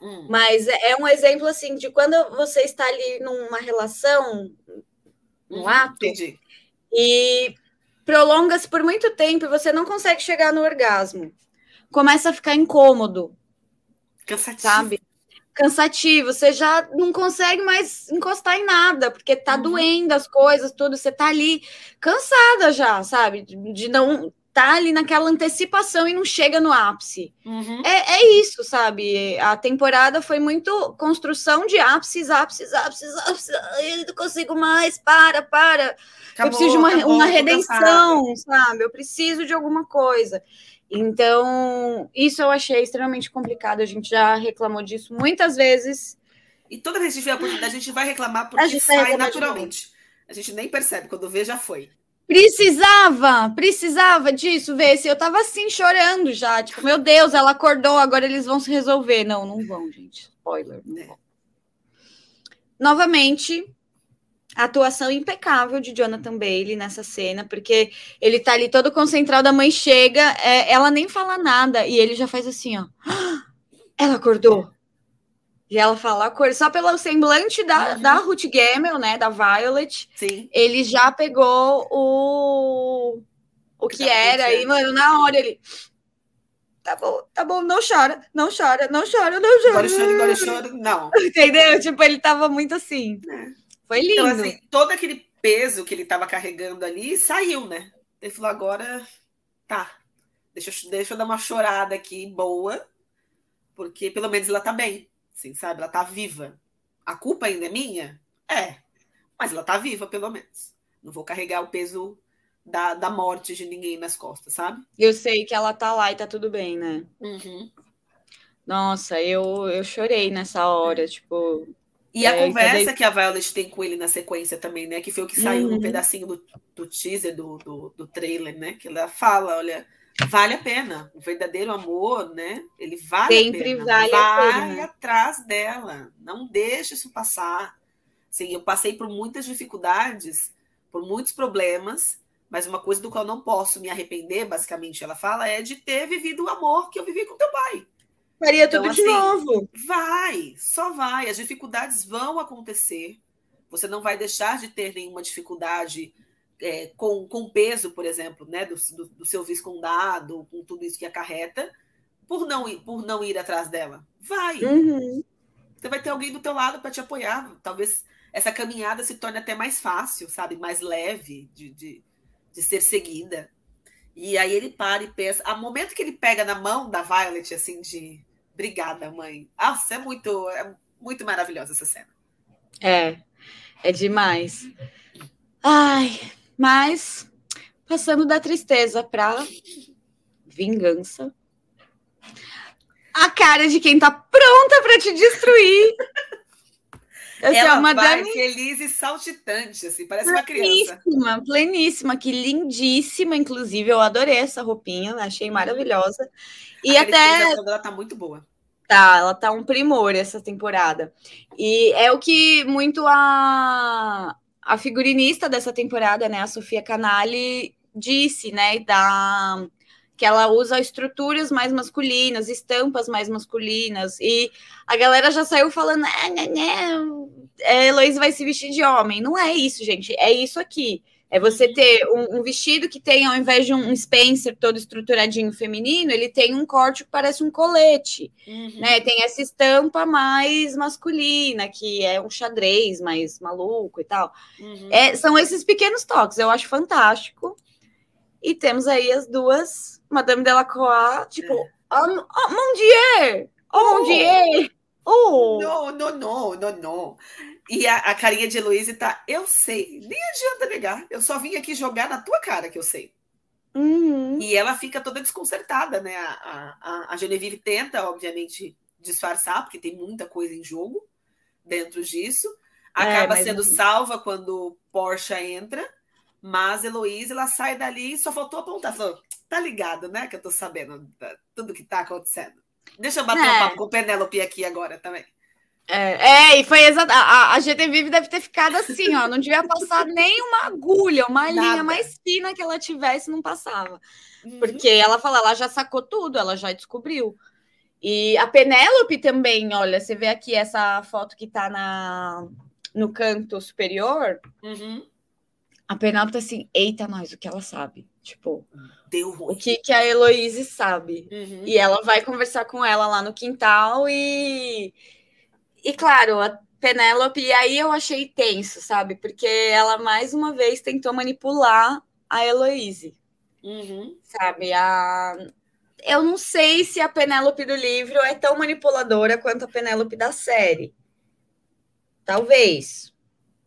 A: Hum. Mas é, é um exemplo assim de quando você está ali numa relação, no hum, ato, entendi. e prolonga-se por muito tempo e você não consegue chegar no orgasmo. Começa a ficar incômodo.
B: Cansativo.
A: Sabe? Cansativo. Você já não consegue mais encostar em nada, porque tá uhum. doendo as coisas, tudo. Você tá ali cansada já, sabe? De não tá ali naquela antecipação e não chega no ápice. Uhum. É, é, isso, sabe? A temporada foi muito construção de ápices, ápices, ápices, ápices. Eu não consigo mais, para, para. Acabou, eu preciso de uma, acabou, uma redenção, sabe? Eu preciso de alguma coisa. Então, isso eu achei extremamente complicado. A gente já reclamou disso muitas vezes.
B: E toda vez que a gente tiver a oportunidade, a gente vai reclamar porque sai naturalmente. A gente nem percebe, quando vê, já foi.
A: Precisava, precisava disso, ver se eu tava assim chorando já, tipo, meu Deus, ela acordou, agora eles vão se resolver. Não, não vão, gente. Spoiler, não vão. Novamente, atuação impecável de Jonathan Bailey nessa cena, porque ele tá ali todo concentrado, a mãe chega, é, ela nem fala nada, e ele já faz assim, ó. Ela acordou. E ela fala a só pelo semblante da, uhum. da Ruth Gamel, né? Da Violet.
B: Sim.
A: Ele já pegou o, o que, que era. E, mano, na hora ele. Tá bom, tá bom, não chora, não chora, não chora, não chora.
B: Agora chora, agora chora, não.
A: Entendeu? Tipo, ele tava muito assim. É. Foi lindo. Então, assim,
B: todo aquele peso que ele tava carregando ali saiu, né? Ele falou, agora tá. Deixa eu, deixa eu dar uma chorada aqui boa, porque pelo menos ela tá bem assim, sabe? Ela tá viva. A culpa ainda é minha? É. Mas ela tá viva, pelo menos. Não vou carregar o peso da, da morte de ninguém nas costas, sabe?
A: Eu sei que ela tá lá e tá tudo bem, né?
B: Uhum.
A: Nossa, eu, eu chorei nessa hora, é. tipo.
B: E a é, conversa que a Violet tem com ele na sequência também, né? Que foi o que saiu uhum. no pedacinho do, do teaser, do, do, do trailer, né? Que ela fala, olha, vale a pena. O verdadeiro amor, né? Ele vale
A: Sempre
B: a pena.
A: vale
B: Vai
A: a pena.
B: atrás dela. Não deixe isso passar. Sim, eu passei por muitas dificuldades, por muitos problemas, mas uma coisa do qual não posso me arrepender, basicamente, ela fala, é de ter vivido o amor que eu vivi com teu pai.
A: Faria então, tudo assim, de novo.
B: Vai, só vai. As dificuldades vão acontecer. Você não vai deixar de ter nenhuma dificuldade é, com, com peso, por exemplo, né, do, do, do seu viscondado, com tudo isso que acarreta, por não ir, por não ir atrás dela. Vai. Uhum. Você vai ter alguém do teu lado para te apoiar. Talvez essa caminhada se torne até mais fácil, sabe? Mais leve de, de, de ser seguida. E aí ele para e pensa. A momento que ele pega na mão da Violet, assim, de obrigada, mãe. Nossa, é muito, é muito maravilhosa essa cena.
A: É, é demais. Ai, mas passando da tristeza para vingança. A cara de quem tá pronta para te destruir.
B: Assim, Ela uma vai Dani... feliz e saltitante, assim, parece uma criança.
A: Pleníssima, pleníssima, que lindíssima, inclusive, eu adorei essa roupinha, achei maravilhosa. E a até...
B: Ela tá muito boa.
A: Tá, ela tá um primor essa temporada. E é o que muito a, a figurinista dessa temporada, né, a Sofia Canali, disse, né, da que ela usa estruturas mais masculinas, estampas mais masculinas, e a galera já saiu falando, né, né, né, é, Heloísa vai se vestir de homem. Não é isso, gente, é isso aqui. É você uhum. ter um, um, vestido que tem, ao invés de um Spencer todo estruturadinho feminino, ele tem um corte que parece um colete, uhum. né? Tem essa estampa mais masculina, que é um xadrez mais maluco e tal. Uhum. É, são esses pequenos toques, eu acho fantástico. E temos aí as duas, Madame Delacroix, tipo, é. oh, oh, mon Dieu! Oh, mon. Dieu!
B: Oh! Não, não, não, não, não. E a, a carinha de Heloísa tá, eu sei, nem adianta negar, eu só vim aqui jogar na tua cara que eu sei. Uhum. E ela fica toda desconcertada, né? A, a, a Genevieve tenta, obviamente, disfarçar, porque tem muita coisa em jogo dentro disso. É, Acaba é, sendo salva quando Porsche entra, mas Heloísa ela sai dali e só faltou apontar. Falou, tá ligado, né? Que eu tô sabendo tudo que tá acontecendo. Deixa eu bater é. um papo com o Penélope aqui agora também.
A: É, é, e foi exato. A, a GT Vive deve ter ficado assim, ó. Não devia passar nem uma agulha, uma Nada. linha mais fina que ela tivesse, não passava. Uhum. Porque ela fala, ela já sacou tudo, ela já descobriu. E a Penélope também, olha, você vê aqui essa foto que tá na, no canto superior. Uhum. A Penélope tá assim, eita, nós, o que ela sabe? Tipo,
B: Deu ruim.
A: o que, que a Heloíse sabe. Uhum. E ela vai conversar com ela lá no quintal e e claro, a Penélope, e aí eu achei tenso, sabe? Porque ela mais uma vez tentou manipular a Heloíse. Uhum. Sabe? A... Eu não sei se a Penélope do livro é tão manipuladora quanto a Penélope da série. Talvez.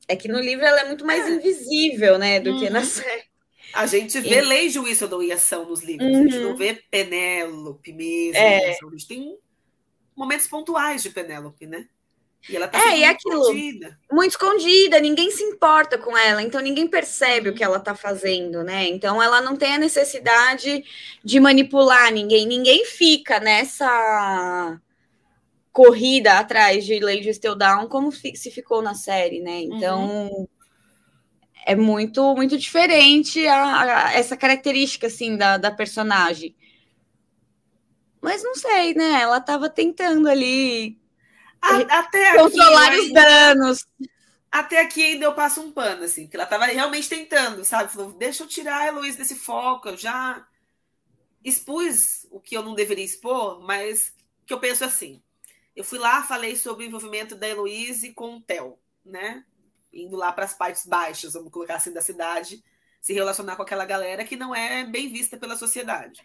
A: É que no livro ela é muito mais é. invisível, né, do uhum. que na uhum. série.
B: A gente vê e... lei, juízo e ação nos livros. Uhum. A gente não uhum. vê Penélope mesmo. É. A gente tem momentos pontuais de Penélope, né?
A: E ela tá é, e aquilo, escondida. Muito escondida, ninguém se importa com ela, então ninguém percebe o que ela tá fazendo, né? Então ela não tem a necessidade de manipular ninguém, ninguém fica nessa corrida atrás de Lady Down como se ficou na série, né? Então uhum. é muito muito diferente a, a, essa característica assim da, da personagem. Mas não sei, né? Ela estava tentando ali
B: até
A: controlar aqui, os danos.
B: Até aqui ainda eu passo um pano, assim, que ela estava realmente tentando, sabe? Falou, deixa eu tirar a Heloísa desse foco, eu já expus o que eu não deveria expor, mas que eu penso assim. Eu fui lá, falei sobre o envolvimento da Heloísa com o Theo, né? Indo lá para as partes baixas, vamos colocar assim, da cidade, se relacionar com aquela galera que não é bem vista pela sociedade.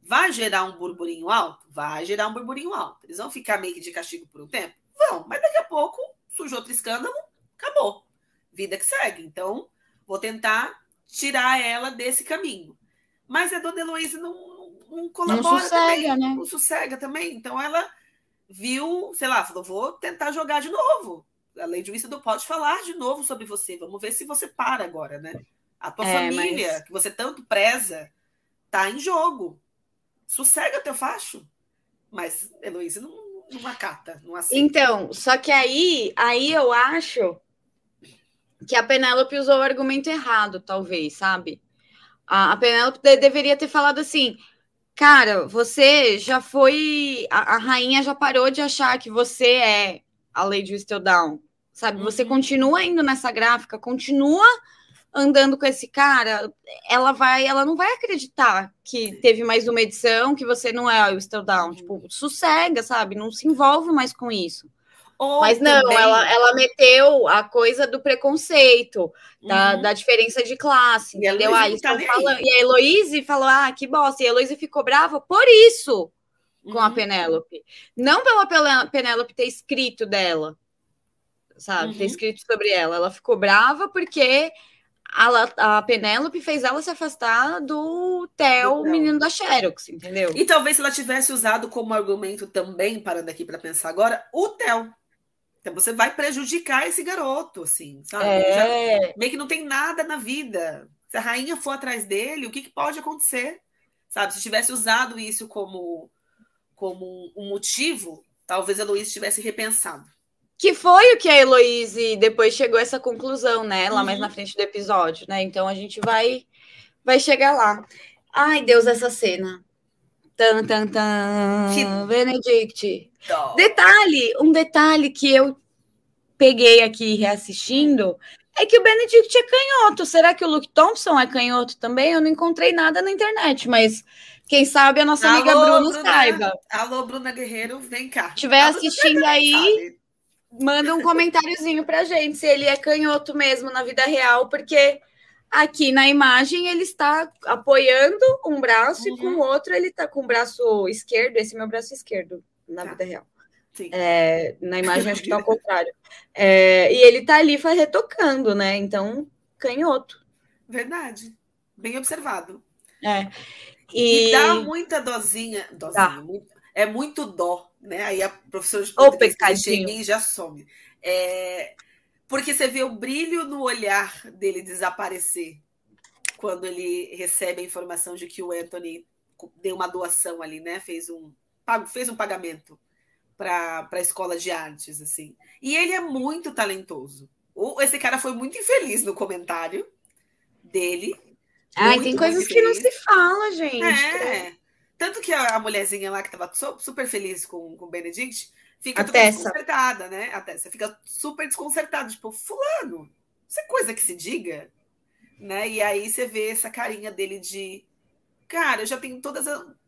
B: Vai gerar um burburinho alto? Vai gerar um burburinho alto. Eles vão ficar meio que de castigo por um tempo? Vão, mas daqui a pouco surge outro escândalo, acabou. Vida que segue. Então, vou tentar tirar ela desse caminho. Mas a dona Heloísa não, não, não colabora não sossega, também, né? não sossega também. Então, ela viu, sei lá, falou: vou tentar jogar de novo. A lei de não pode falar de novo sobre você. Vamos ver se você para agora, né? A tua é, família, mas... que você tanto preza, tá em jogo sossega teu facho. Mas Heloísa não, não acata, não aceita.
A: Então, só que aí, aí eu acho que a Penélope usou o argumento errado, talvez, sabe? A, a Penélope deveria ter falado assim: cara, você já foi. A, a, rainha já parou de achar que você é a Lady Whistledown, sabe? Uhum. Você continua indo nessa gráfica, continua andando com esse cara, ela vai, ela não vai acreditar que teve mais uma edição, que você não é o Whistledown. Uhum. Tipo, sossega, sabe? Não se envolve mais com isso. Ou Mas não, também... ela, ela meteu a coisa do preconceito, da, uhum. da diferença de classe, e entendeu? Ah, tá falando... E a Heloíse falou: ah, que bosta. E a Heloíse ficou brava por isso com uhum. a Penélope. Não pela Penélope ter escrito dela, sabe? Uhum. Ter escrito sobre ela. Ela ficou brava porque a, a Penélope fez ela se afastar do Theo, o menino da Xerox, entendeu?
B: E talvez se ela tivesse usado como argumento também, parando aqui para pensar agora, o Theo. Então você vai prejudicar esse garoto, assim, sabe? É... Já, meio que não tem nada na vida. Se a rainha for atrás dele, o que, que pode acontecer? Sabe? Se tivesse usado isso como, como um motivo, talvez a Luísa tivesse repensado.
A: Que foi o que a Heloíse depois chegou a essa conclusão, né? Lá uhum. mais na frente do episódio, né? Então a gente vai, vai chegar lá. Ai, Deus, essa cena. Tan, tan, tan. Que... Benedict. Detalhe, um detalhe que eu peguei aqui reassistindo é que o Benedict é canhoto. Será que o Luke Thompson é canhoto também? Eu não encontrei nada na internet, mas quem sabe a nossa Alô, amiga Bruna, Bruna saiba.
B: Alô, Bruna Guerreiro, vem cá.
A: Se estiver assistindo aí, manda um comentáriozinho pra gente se ele é canhoto mesmo na vida real, porque aqui na imagem ele está apoiando um braço uhum. e com o outro ele está com o braço esquerdo, esse é meu braço esquerdo na tá. vida real. É, na imagem acho que tá ao contrário. É, e ele tá ali retocando, né? Então, canhoto.
B: Verdade. Bem observado.
A: É.
B: E, e dá muita dozinha. dozinha muito, é muito dó, né? Aí a professora de
A: português
B: já some. É, porque você vê o brilho no olhar dele desaparecer quando ele recebe a informação de que o Anthony deu uma doação ali, né? Fez um, fez um pagamento para a escola de artes, assim. E ele é muito talentoso. O, esse cara foi muito infeliz no comentário dele.
A: Ai, muito, tem coisas que não se fala, gente.
B: É. Tanto que a, a mulherzinha lá que estava super feliz com, com o Benedict fica
A: a Tessa.
B: desconcertada, né? A Tessa fica super desconcertada, tipo, fulano, isso é coisa que se diga? Né? E aí você vê essa carinha dele de cara, eu já tenho todas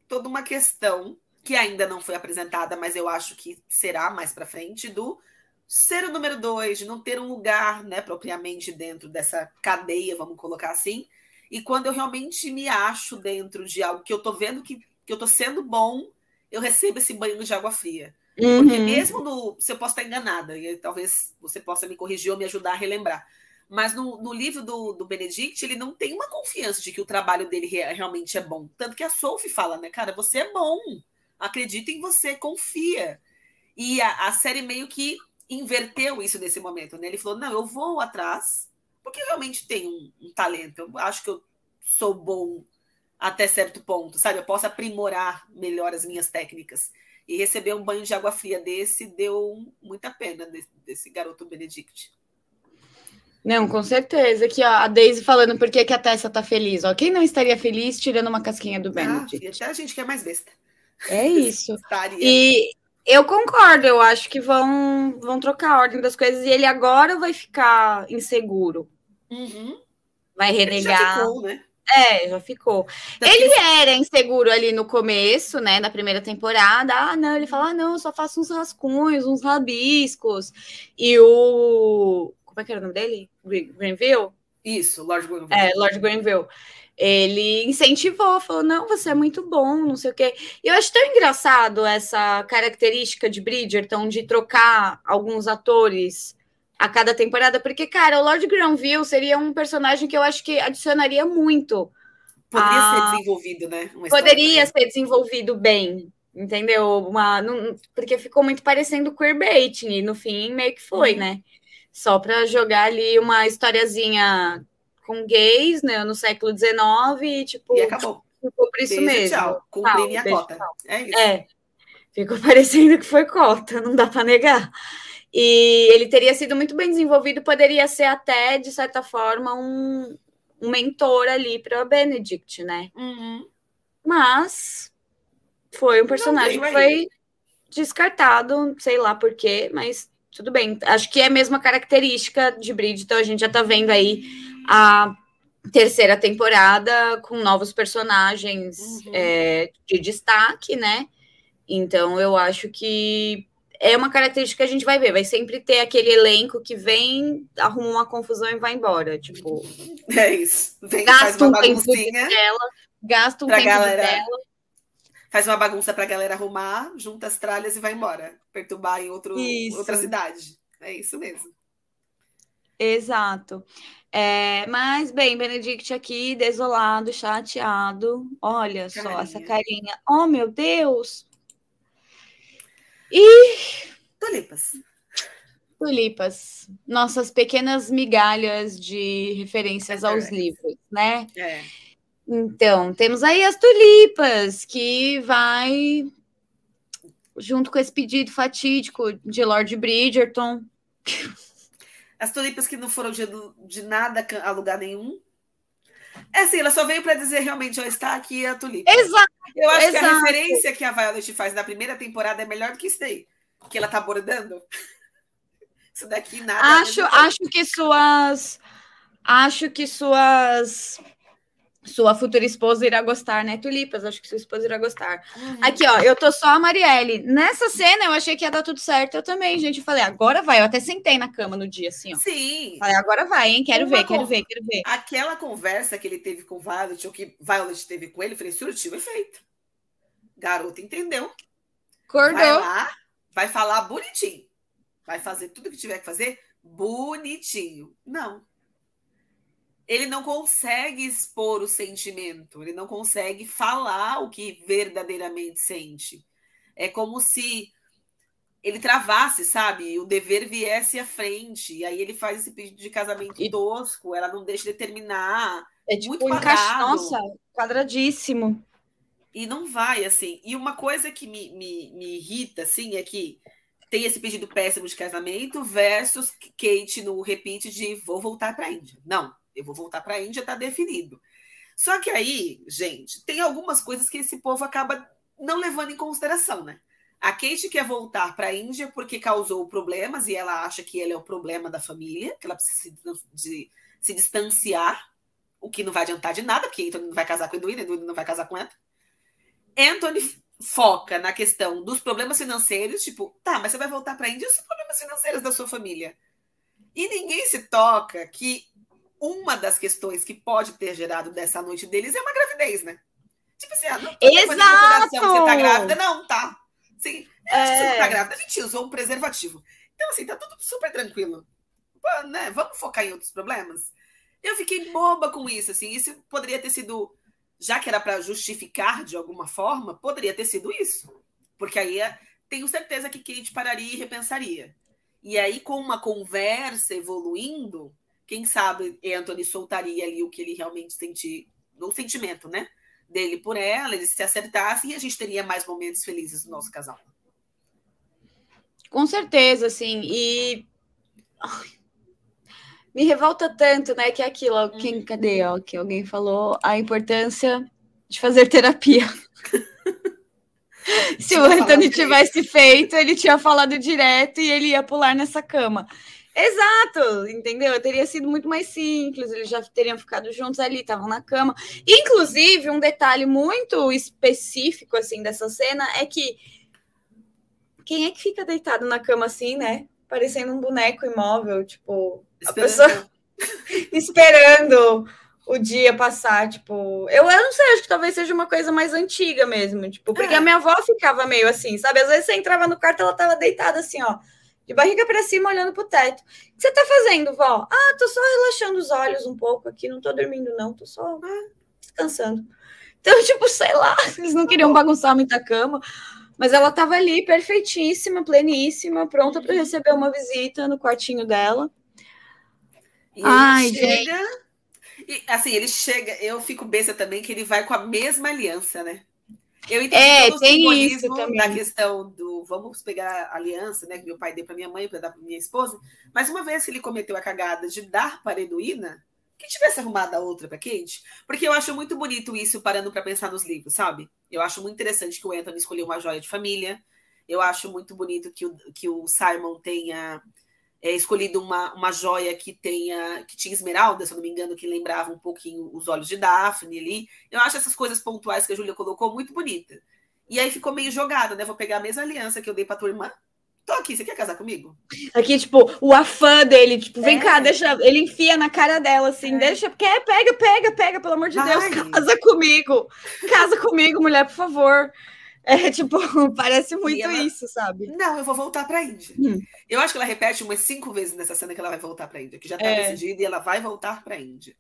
B: toda uma questão que ainda não foi apresentada, mas eu acho que será mais para frente, do ser o número dois, de não ter um lugar, né, propriamente dentro dessa cadeia, vamos colocar assim. E quando eu realmente me acho dentro de algo que eu tô vendo que, que eu tô sendo bom, eu recebo esse banho de água fria. Uhum. Porque mesmo no. Se eu posso estar enganada, e talvez você possa me corrigir ou me ajudar a relembrar. Mas no, no livro do, do Benedict, ele não tem uma confiança de que o trabalho dele realmente é bom. Tanto que a Sophie fala, né, cara, você é bom acredita em você, confia. E a, a série meio que inverteu isso nesse momento, né? Ele falou: não, eu vou atrás, porque eu realmente tenho um, um talento. Eu acho que eu sou bom até certo ponto, sabe? Eu posso aprimorar melhor as minhas técnicas. E receber um banho de água fria desse deu muita pena desse, desse garoto Benedict.
A: Não, com certeza. Aqui, ó, a Daisy falando por que, a Tessa tá feliz. Ó, quem não estaria feliz tirando uma casquinha do ah, Benedict?
B: Ah, até a gente que é mais besta.
A: É isso. e eu concordo, eu acho que vão, vão trocar a ordem das coisas e ele agora vai ficar inseguro.
B: Uhum.
A: Vai renegar.
B: já ficou, né?
A: É, já ficou. ele era inseguro ali no começo, né, na primeira temporada. Ah, não, ele fala, ah, não, eu só faço uns rascunhos, uns rabiscos. E o. Como é que era o nome dele? Greenville?
B: Isso, Lord Greenville.
A: É, Lord Greenville ele incentivou, falou: não, você é muito bom, não sei o quê. E eu acho tão engraçado essa característica de Bridgerton de trocar alguns atores a cada temporada, porque, cara, o Lord Granville seria um personagem que eu acho que adicionaria muito.
B: Poderia a... ser desenvolvido, né?
A: Poderia ser desenvolvido bem, entendeu? Uma, não, porque ficou muito parecendo queerbaiting, e no fim meio que foi, uhum. né? Só para jogar ali uma historiazinha com gays, né, no século XIX, e tipo.
B: E acabou.
A: Ficou por isso beijo, mesmo. Tchau.
B: Cumpri minha cota. É isso.
A: É. Ficou parecendo que foi cota, não dá para negar. E ele teria sido muito bem desenvolvido, poderia ser até, de certa forma, um, um mentor ali para Benedict, né?
B: Uhum.
A: Mas foi um personagem que foi descartado, sei lá por quê, mas tudo bem. Acho que é a mesma característica de Bridge, então a gente já tá vendo aí a terceira temporada com novos personagens uhum. é, de destaque, né? Então eu acho que é uma característica que a gente vai ver. Vai sempre ter aquele elenco que vem, arruma uma confusão e vai embora. Tipo.
B: É isso. Vem,
A: gasta um tempo dela, gasta um tempo
B: galera, dela. Faz uma bagunça pra galera arrumar, junta as tralhas e vai embora. Perturbar em outro, outra cidade. É isso mesmo.
A: Exato. É, mas, bem, Benedict aqui, desolado, chateado. Olha carinha. só essa carinha. Oh, meu Deus! E.
B: Tulipas.
A: Tulipas. Nossas pequenas migalhas de referências é aos livros, né?
B: É.
A: Então, temos aí as tulipas, que vai junto com esse pedido fatídico de Lord Bridgerton.
B: As tulipas que não foram de, de nada a lugar nenhum. É assim, ela só veio para dizer realmente, ó, está aqui a tulipa.
A: Exato.
B: Eu acho
A: exato.
B: que a referência que a Violet faz na primeira temporada é melhor do que isso daí. Que ela tá abordando. Isso daqui nada.
A: Acho, acho que suas. Acho que suas sua futura esposa irá gostar, né? Tulipas, acho que sua esposa irá gostar. Uhum. Aqui, ó, eu tô só a Marielle. Nessa cena eu achei que ia dar tudo certo. Eu também, gente. Eu falei, agora vai. Eu até sentei na cama no dia, assim, ó.
B: Sim.
A: Falei, agora vai, hein? Quero Uma ver, quero ver, quero ver.
B: Aquela conversa que ele teve com o Violet, ou que Violet teve com ele, eu falei, surtiu efeito. Garota entendeu.
A: Acordou.
B: Vai lá, vai falar bonitinho. Vai fazer tudo que tiver que fazer bonitinho. Não ele não consegue expor o sentimento, ele não consegue falar o que verdadeiramente sente. É como se ele travasse, sabe? O dever viesse à frente, e aí ele faz esse pedido de casamento e... tosco, ela não deixa ele terminar.
A: É tipo muito encaixa, nossa, quadradíssimo.
B: E não vai, assim. E uma coisa que me, me, me irrita, assim, é que tem esse pedido péssimo de casamento versus Kate no repeat de vou voltar para a Índia. Não, eu vou voltar para a Índia, está definido. Só que aí, gente, tem algumas coisas que esse povo acaba não levando em consideração, né? A Kate quer voltar para a Índia porque causou problemas e ela acha que ele é o problema da família, que ela precisa de, se distanciar, o que não vai adiantar de nada, porque Anthony não vai casar com Edwina, Edwina não vai casar com Anthony. Anthony foca na questão dos problemas financeiros, tipo, tá, mas você vai voltar para a Índia e os problemas financeiros da sua família. E ninguém se toca que uma das questões que pode ter gerado dessa noite deles é uma gravidez, né? Tipo assim, ah, não
A: Exato!
B: Você tá grávida, não, tá. Sim, é... você não tá grávida, a gente usou um preservativo. Então, assim, tá tudo super tranquilo. Pô, né? Vamos focar em outros problemas? Eu fiquei boba com isso, assim. Isso poderia ter sido, já que era para justificar de alguma forma, poderia ter sido isso. Porque aí é, tenho certeza que Kate pararia e repensaria. E aí, com uma conversa evoluindo, quem sabe Anthony soltaria ali o que ele realmente sentir, o sentimento, né? Dele por ela, eles se acertassem e a gente teria mais momentos felizes no nosso casal.
A: Com certeza, sim. E Ai, me revolta tanto, né? Que é aquilo, ó, quem, cadê? Ó, que alguém falou a importância de fazer terapia. Se o Anthony tivesse feito, ele tinha falado direto e ele ia pular nessa cama. Exato, entendeu? Teria sido muito mais simples, eles já teriam ficado juntos ali, estavam na cama. Inclusive, um detalhe muito específico assim dessa cena é que quem é que fica deitado na cama assim, né? Parecendo um boneco imóvel, tipo, esperando. a pessoa esperando o dia passar, tipo, eu, eu não sei, acho que talvez seja uma coisa mais antiga mesmo, tipo, porque é. a minha avó ficava meio assim, sabe? Às vezes você entrava no quarto, ela tava deitada assim, ó, de barriga para cima, olhando para o teto. O que você está fazendo, vó? Ah, tô só relaxando os olhos um pouco aqui, não tô dormindo, não, tô só ah, descansando. Então, tipo, sei lá, eles não queriam bagunçar muita cama, mas ela estava ali, perfeitíssima, pleníssima, pronta para receber uma visita no quartinho dela.
B: E Ai, chega. Gente. E, assim, ele chega, eu fico besta também que ele vai com a mesma aliança, né? Eu entendi
A: é, todo o simbolismo
B: da questão do vamos pegar a aliança, né, que meu pai deu para minha mãe para dar para minha esposa, mas uma vez que ele cometeu a cagada de dar para Eduína, que tivesse arrumado a outra para Kate, porque eu acho muito bonito isso parando para pensar nos livros, sabe? Eu acho muito interessante que o Anthony escolheu uma joia de família. Eu acho muito bonito que o, que o Simon tenha é, escolhido uma, uma joia que tenha que tinha esmeralda, se eu não me engano, que lembrava um pouquinho os olhos de Daphne ali. Eu acho essas coisas pontuais que a Júlia colocou muito bonita. E aí ficou meio jogada, né? Vou pegar a mesma aliança que eu dei para tua irmã tô aqui, você quer casar comigo?
A: Aqui, tipo, o afã dele, tipo, vem é. cá, deixa. Ele enfia na cara dela, assim, é. deixa. Quer, pega, pega, pega, pelo amor de Vai. Deus, casa comigo. Casa comigo, mulher, por favor. É tipo, parece muito ela... isso, sabe?
B: Não, eu vou voltar para a Índia. Hum. Eu acho que ela repete umas cinco vezes nessa cena que ela vai voltar para a Índia, que já está é. decidida e ela vai voltar para a Índia.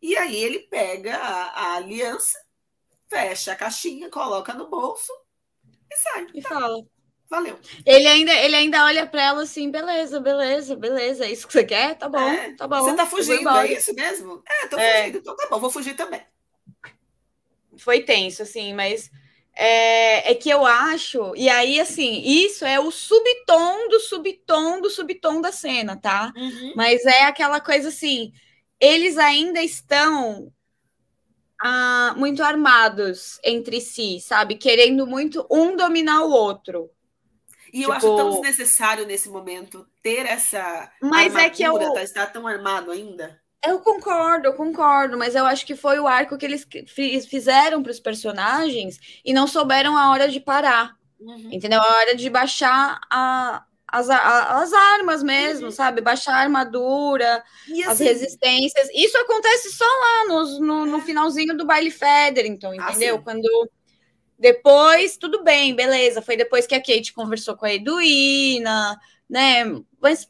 B: E aí ele pega a, a, aliança, fecha a caixinha, coloca no bolso e sai.
A: E tá. fala:
B: Valeu.
A: Ele ainda, ele ainda olha para ela assim, beleza, beleza, beleza. É isso que você quer? Tá bom, é, tá bom.
B: Você tá fugindo, é isso mesmo? É, tô é. fugindo, então tá bom, vou fugir também.
A: Foi tenso, assim, mas é, é, que eu acho, e aí, assim, isso é o subtom do subtom do subtom da cena, tá? Uhum. Mas é aquela coisa assim, eles ainda estão ah, muito armados entre si, sabe? Querendo muito um dominar o outro.
B: E tipo... eu acho tão tipo desnecessário nesse momento ter essa
A: mas é que eu...
B: tá, estar tão armado ainda.
A: Eu concordo, eu concordo, mas eu acho que foi o arco que eles fizeram para os personagens e não souberam a hora de parar. Uhum. Entendeu? A hora de baixar a, as, a, as armas mesmo, uhum. sabe? Baixar a armadura, assim, as resistências. Isso acontece só lá no, no, no é. finalzinho do baile Federington, entendeu? Ah, Quando depois, tudo bem, beleza. Foi depois que a Kate conversou com a Eduina, né? Mas.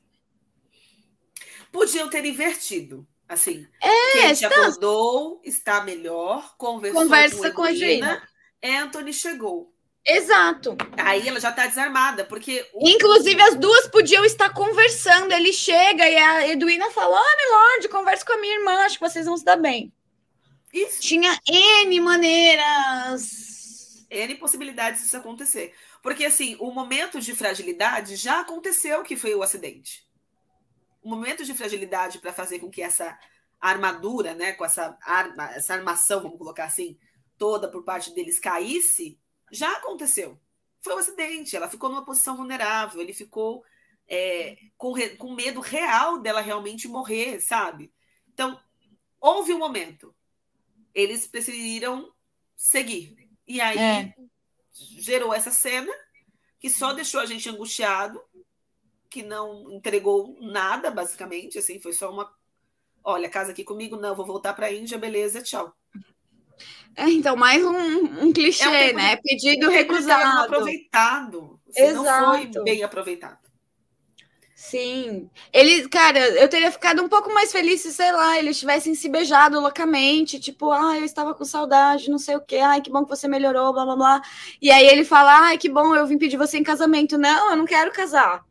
B: Podiam ter invertido. Assim,
A: é,
B: Kate está... acordou, está melhor, conversou Conversa com a Eduina, Anthony chegou.
A: Exato.
B: Aí ela já está desarmada, porque.
A: O... Inclusive, as duas podiam estar conversando. Ele chega e a Eduina fala: Ah, Milord, converse com a minha irmã, acho que vocês vão se dar bem. Isso. Tinha N maneiras
B: N possibilidades disso acontecer. Porque, assim, o momento de fragilidade já aconteceu que foi o acidente. O momento de fragilidade para fazer com que essa armadura, né, com essa arma, essa armação, vamos colocar assim, toda por parte deles caísse, já aconteceu. Foi um acidente, ela ficou numa posição vulnerável, ele ficou é, com, com medo real dela realmente morrer, sabe? Então, houve um momento. Eles preferiram seguir. E aí é. gerou essa cena que só deixou a gente angustiado, que não entregou nada, basicamente. Assim, foi só uma. Olha, casa aqui comigo, não, vou voltar para a Índia, beleza, tchau.
A: É, então, mais um, um clichê, é um né? Pedido recusado.
B: aproveitado. Assim, Exato. Não foi bem aproveitado.
A: Sim. Ele, cara, eu teria ficado um pouco mais feliz se, sei lá, eles tivessem se beijado loucamente, tipo, ah, eu estava com saudade, não sei o quê, ai, que bom que você melhorou, blá blá blá. E aí ele fala, ai, que bom, eu vim pedir você em casamento. Não, eu não quero casar.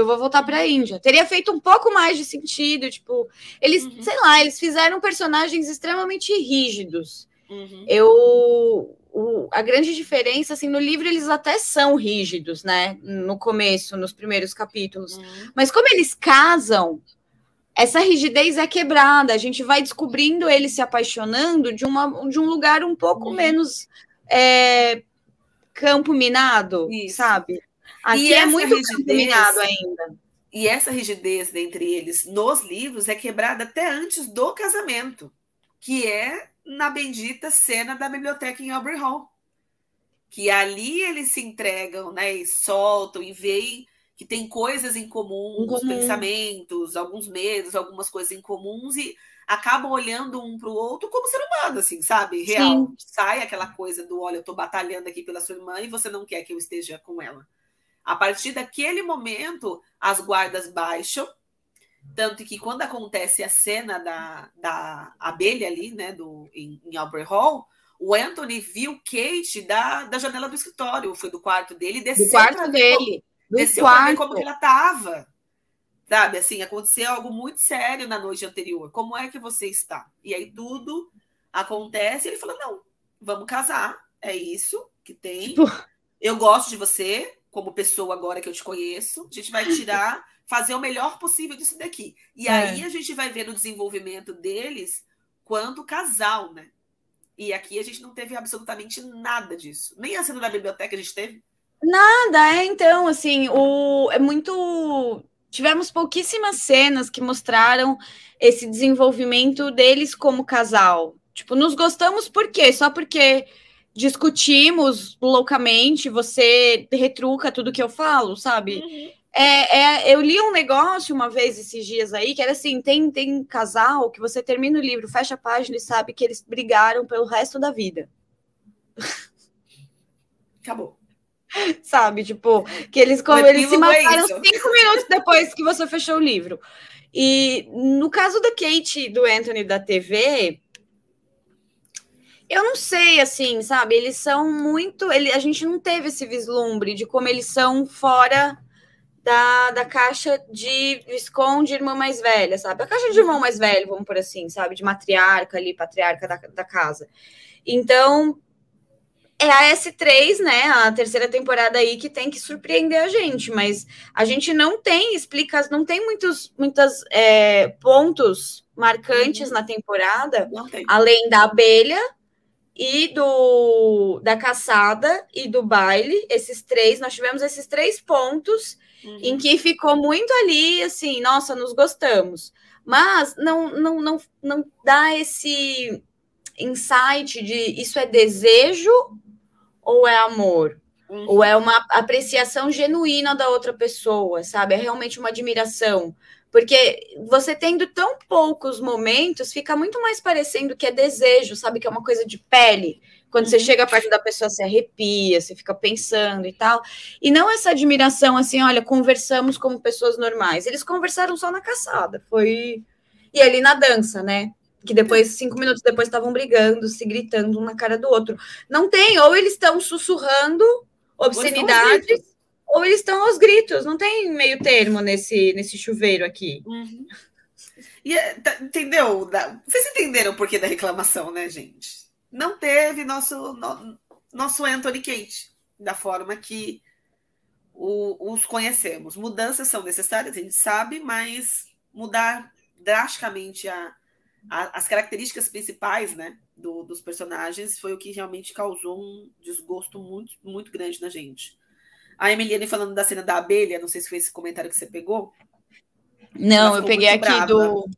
A: Eu vou voltar para a Índia. Teria feito um pouco mais de sentido, tipo, eles, uhum. sei lá, eles fizeram personagens extremamente rígidos. Uhum. Eu o, a grande diferença, assim, no livro eles até são rígidos, né? No começo, nos primeiros capítulos. Uhum. Mas como eles casam, essa rigidez é quebrada. A gente vai descobrindo eles se apaixonando de, uma, de um lugar um pouco uhum. menos é, campo minado, Isso. sabe? Aqui é muito rigidez, ainda.
B: E essa rigidez entre eles nos livros é quebrada até antes do casamento, que é na bendita cena da biblioteca em Aubrey Hall. Que ali eles se entregam, né? E soltam e veem que tem coisas em comum, os pensamentos, alguns medos, algumas coisas em comuns e acabam olhando um para o outro como ser humano, assim, sabe? Real. Sim. Sai aquela coisa do olha, eu estou batalhando aqui pela sua irmã e você não quer que eu esteja com ela. A partir daquele momento, as guardas baixam tanto que quando acontece a cena da, da abelha ali, né, do, em, em Albert Hall, o Anthony viu Kate da, da janela do escritório, foi do quarto dele, desceu.
A: Do quarto dele.
B: Do desceu quarto. ver como ela estava. Sabe, assim, aconteceu algo muito sério na noite anterior. Como é que você está? E aí tudo acontece e ele falou: não, vamos casar, é isso que tem. Tipo... Eu gosto de você, como pessoa agora que eu te conheço. A gente vai tirar, fazer o melhor possível disso daqui. E é. aí a gente vai ver o desenvolvimento deles quanto casal, né? E aqui a gente não teve absolutamente nada disso. Nem a cena da biblioteca a gente teve.
A: Nada, é então, assim, o é muito tivemos pouquíssimas cenas que mostraram esse desenvolvimento deles como casal. Tipo, nos gostamos por quê? Só porque discutimos loucamente, você retruca tudo que eu falo, sabe? Uhum. É, é, eu li um negócio uma vez esses dias aí, que era assim: tem, tem casal que você termina o livro, fecha a página e sabe que eles brigaram pelo resto da vida.
B: Acabou.
A: Sabe, tipo, que eles, como, eles se é mataram cinco minutos depois que você fechou o livro. E no caso da Kate do Anthony da TV, eu não sei, assim, sabe? Eles são muito. Ele, a gente não teve esse vislumbre de como eles são fora da, da caixa de Visconde, irmã mais velha, sabe? A caixa de irmão mais velho, vamos por assim, sabe? De matriarca ali, patriarca da, da casa. Então, é a S3, né? A terceira temporada aí que tem que surpreender a gente, mas a gente não tem explicas, não tem muitos muitos é, pontos marcantes uhum. na temporada, além da abelha e do da caçada e do baile. Esses três, nós tivemos esses três pontos uhum. em que ficou muito ali, assim, nossa, nos gostamos. Mas não, não, não, não dá esse insight de isso é desejo ou é amor? Uhum. Ou é uma apreciação genuína da outra pessoa, sabe? É realmente uma admiração. Porque você tendo tão poucos momentos, fica muito mais parecendo que é desejo, sabe? Que é uma coisa de pele. Quando uhum. você chega perto da pessoa, você arrepia, você fica pensando e tal. E não essa admiração assim, olha, conversamos como pessoas normais. Eles conversaram só na caçada, foi. E ali na dança, né? Que depois, cinco minutos depois, estavam brigando, se gritando um na cara do outro. Não tem, ou eles estão sussurrando obscenidades, ou estão aos gritos. Não tem meio termo nesse, nesse chuveiro aqui.
B: Uhum. E, é, tá, entendeu? Vocês entenderam o porquê da reclamação, né, gente? não teve nosso, no, nosso Anthony Kate, da forma que o, os conhecemos. Mudanças são necessárias, a gente sabe, mas mudar drasticamente a, a, as características principais né, do, dos personagens foi o que realmente causou um desgosto muito, muito grande na gente. A Emiliane falando da cena da abelha, não sei se foi esse comentário que você pegou.
A: Não, eu peguei aqui brava. do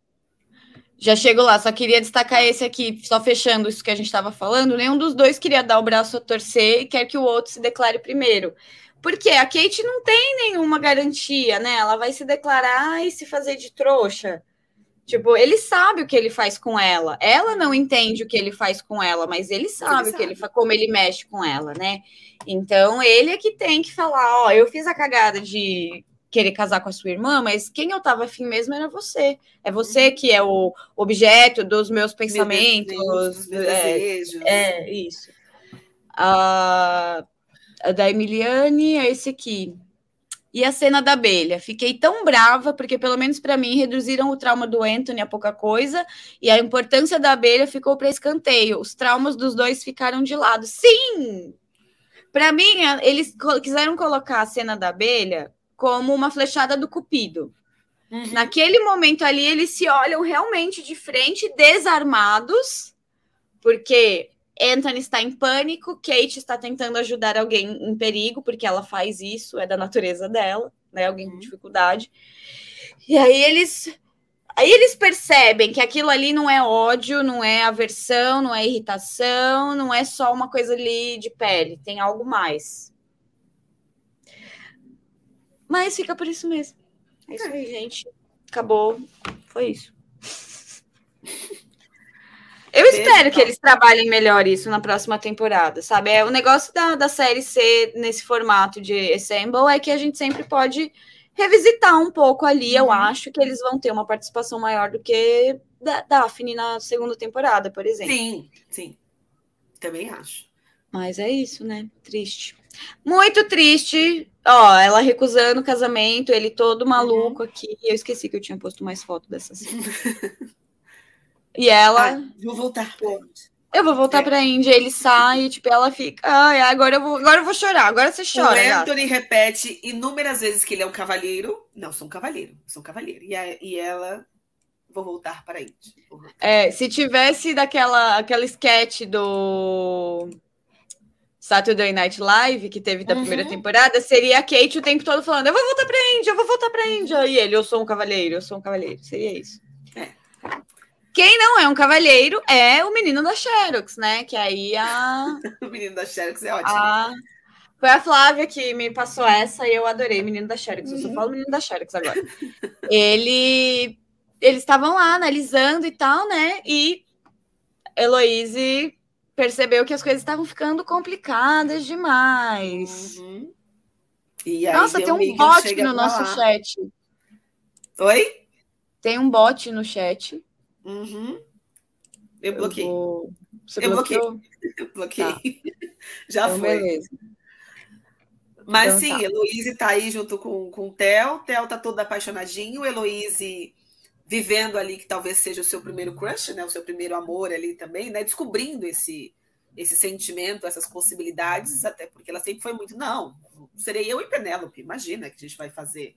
A: já chego lá, só queria destacar esse aqui, só fechando isso que a gente estava falando. Nenhum dos dois queria dar o braço a torcer e quer que o outro se declare primeiro. Porque a Kate não tem nenhuma garantia, né? Ela vai se declarar e se fazer de trouxa. Tipo, ele sabe o que ele faz com ela. Ela não entende o que ele faz com ela, mas ele sabe, ele que ele como ele mexe com ela, né? Então ele é que tem que falar, ó, eu fiz a cagada de querer casar com a sua irmã, mas quem eu tava afim mesmo era você. É você uhum. que é o objeto dos meus pensamentos. Meus
B: meus é, desejos.
A: É, isso. A, a da Emiliane é esse aqui. E a cena da abelha. Fiquei tão brava, porque pelo menos para mim reduziram o trauma do Anthony a pouca coisa, e a importância da abelha ficou para escanteio. Os traumas dos dois ficaram de lado. Sim! Para mim, eles quiseram colocar a cena da abelha como uma flechada do Cupido. Uhum. Naquele momento ali, eles se olham realmente de frente, desarmados, porque Anthony está em pânico, Kate está tentando ajudar alguém em perigo, porque ela faz isso, é da natureza dela, né? Alguém com uhum. dificuldade. E aí eles. Aí eles percebem que aquilo ali não é ódio, não é aversão, não é irritação, não é só uma coisa ali de pele, tem algo mais. Mas fica por isso mesmo. É isso aí, gente. Acabou. Foi isso. Eu espero que eles trabalhem melhor isso na próxima temporada, sabe? É o negócio da, da série ser nesse formato de Assemble é que a gente sempre pode revisitar um pouco ali. Eu uhum. acho que eles vão ter uma participação maior do que da Daphne na segunda temporada, por exemplo.
B: Sim, sim. Também acho.
A: Mas é isso, né? Triste. Muito triste. Ó, ela recusando o casamento, ele todo maluco uhum. aqui. Eu esqueci que eu tinha posto mais foto dessa cena. e ela.
B: Ah, vou voltar.
A: Eu vou voltar é. pra Índia, ele sai, tipo, ela fica, ai, agora eu vou, agora eu vou chorar, agora você chora.
B: O Anthony gata. repete inúmeras vezes que ele é um cavalheiro. Não, sou um cavalheiro, sou um cavalheiro. E, a, e ela, vou voltar para a Índia.
A: É, se tivesse daquela aquela sketch do Saturday Night Live, que teve da uhum. primeira temporada, seria a Kate o tempo todo falando: Eu vou voltar pra Índia, eu vou voltar pra Índia. E ele, eu sou um cavalheiro, eu sou um cavalheiro. Seria isso. Quem não é um cavalheiro é o menino da Xerox, né? Que aí a.
B: o menino da Xerox é ótimo.
A: A... Foi a Flávia que me passou essa e eu adorei, menino da Xerox. Eu só uhum. falo menino da Xerox agora. ele. Eles estavam lá analisando e tal, né? E Heloise percebeu que as coisas estavam ficando complicadas demais. Uhum. Nossa, tem um bot no nosso lá. chat.
B: Oi?
A: Tem um bot no chat.
B: Uhum. Eu bloqueei. Eu, vou... Eu bloqueei. Eu bloqueei. Tá. Já então, foi. Beleza. Mas então, sim, tá. Heloíse tá aí junto com, com o Theo. O Theo tá todo apaixonadinho. Heloíse vivendo ali que talvez seja o seu primeiro crush, né? O seu primeiro amor ali também, né? Descobrindo esse esse sentimento, essas possibilidades, até porque ela sempre foi muito, não, serei eu e Penélope, imagina que a gente vai fazer,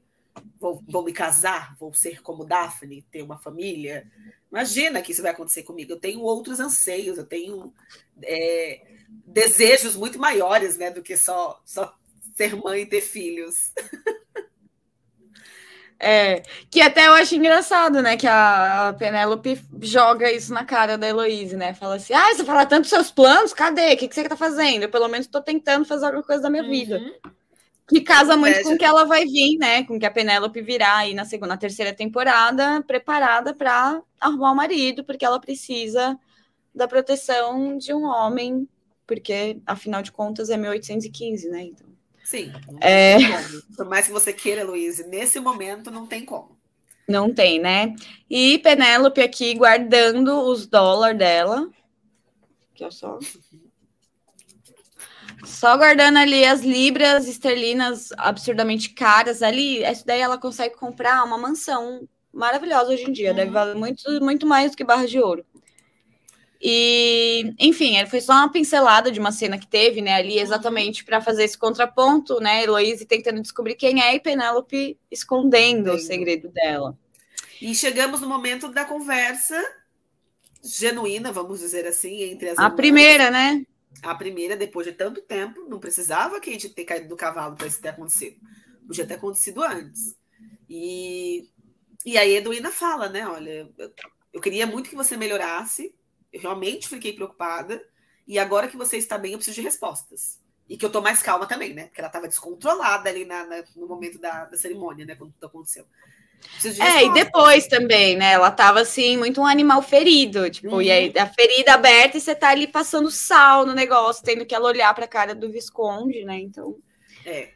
B: vou, vou me casar, vou ser como Daphne, ter uma família, imagina que isso vai acontecer comigo, eu tenho outros anseios, eu tenho é, desejos muito maiores, né, do que só, só ser mãe e ter filhos.
A: É, que até eu acho engraçado, né? Que a Penélope joga isso na cara da Heloíse, né? Fala assim: ah, você fala tanto dos seus planos, cadê? O que, que você tá fazendo? Eu, pelo menos, tô tentando fazer alguma coisa da minha uhum. vida. Que casa muito com o que ela vai vir, né? Com que a Penélope virá aí na segunda, na terceira temporada, preparada para arrumar o marido, porque ela precisa da proteção de um homem, porque, afinal de contas, é 1815, né? Então.
B: Sim. É... Por mais que você queira, Luiz, nesse momento não tem como.
A: Não tem, né? E Penélope aqui guardando os dólares dela. Aqui, ó, só. Só guardando ali as libras esterlinas absurdamente caras ali. Essa daí ela consegue comprar uma mansão maravilhosa hoje em dia. Uhum. Deve valer muito, muito mais do que barra de ouro. E, enfim, foi só uma pincelada de uma cena que teve, né, ali, exatamente para fazer esse contraponto, né, Heloísa tentando descobrir quem é e Penélope escondendo Sim. o segredo dela.
B: E chegamos no momento da conversa genuína, vamos dizer assim, entre as
A: A irmãs. primeira, né?
B: A primeira, depois de tanto tempo, não precisava que a gente ter caído do cavalo para isso ter acontecido. Podia ter acontecido antes. E, e aí a Eduína fala, né, olha, eu, queria muito que você melhorasse, eu realmente fiquei preocupada. E agora que você está bem, eu preciso de respostas. E que eu tô mais calma também, né? Porque ela estava descontrolada ali na, na, no momento da, da, cerimônia, né? Quando tudo aconteceu.
A: É, e depois também, né? Ela tava assim, muito um animal ferido, tipo, uhum. e aí uhum. a ferida aberta e você tá ali passando sal no negócio, tendo que ela olhar pra cara do Visconde, né? Então.
B: É.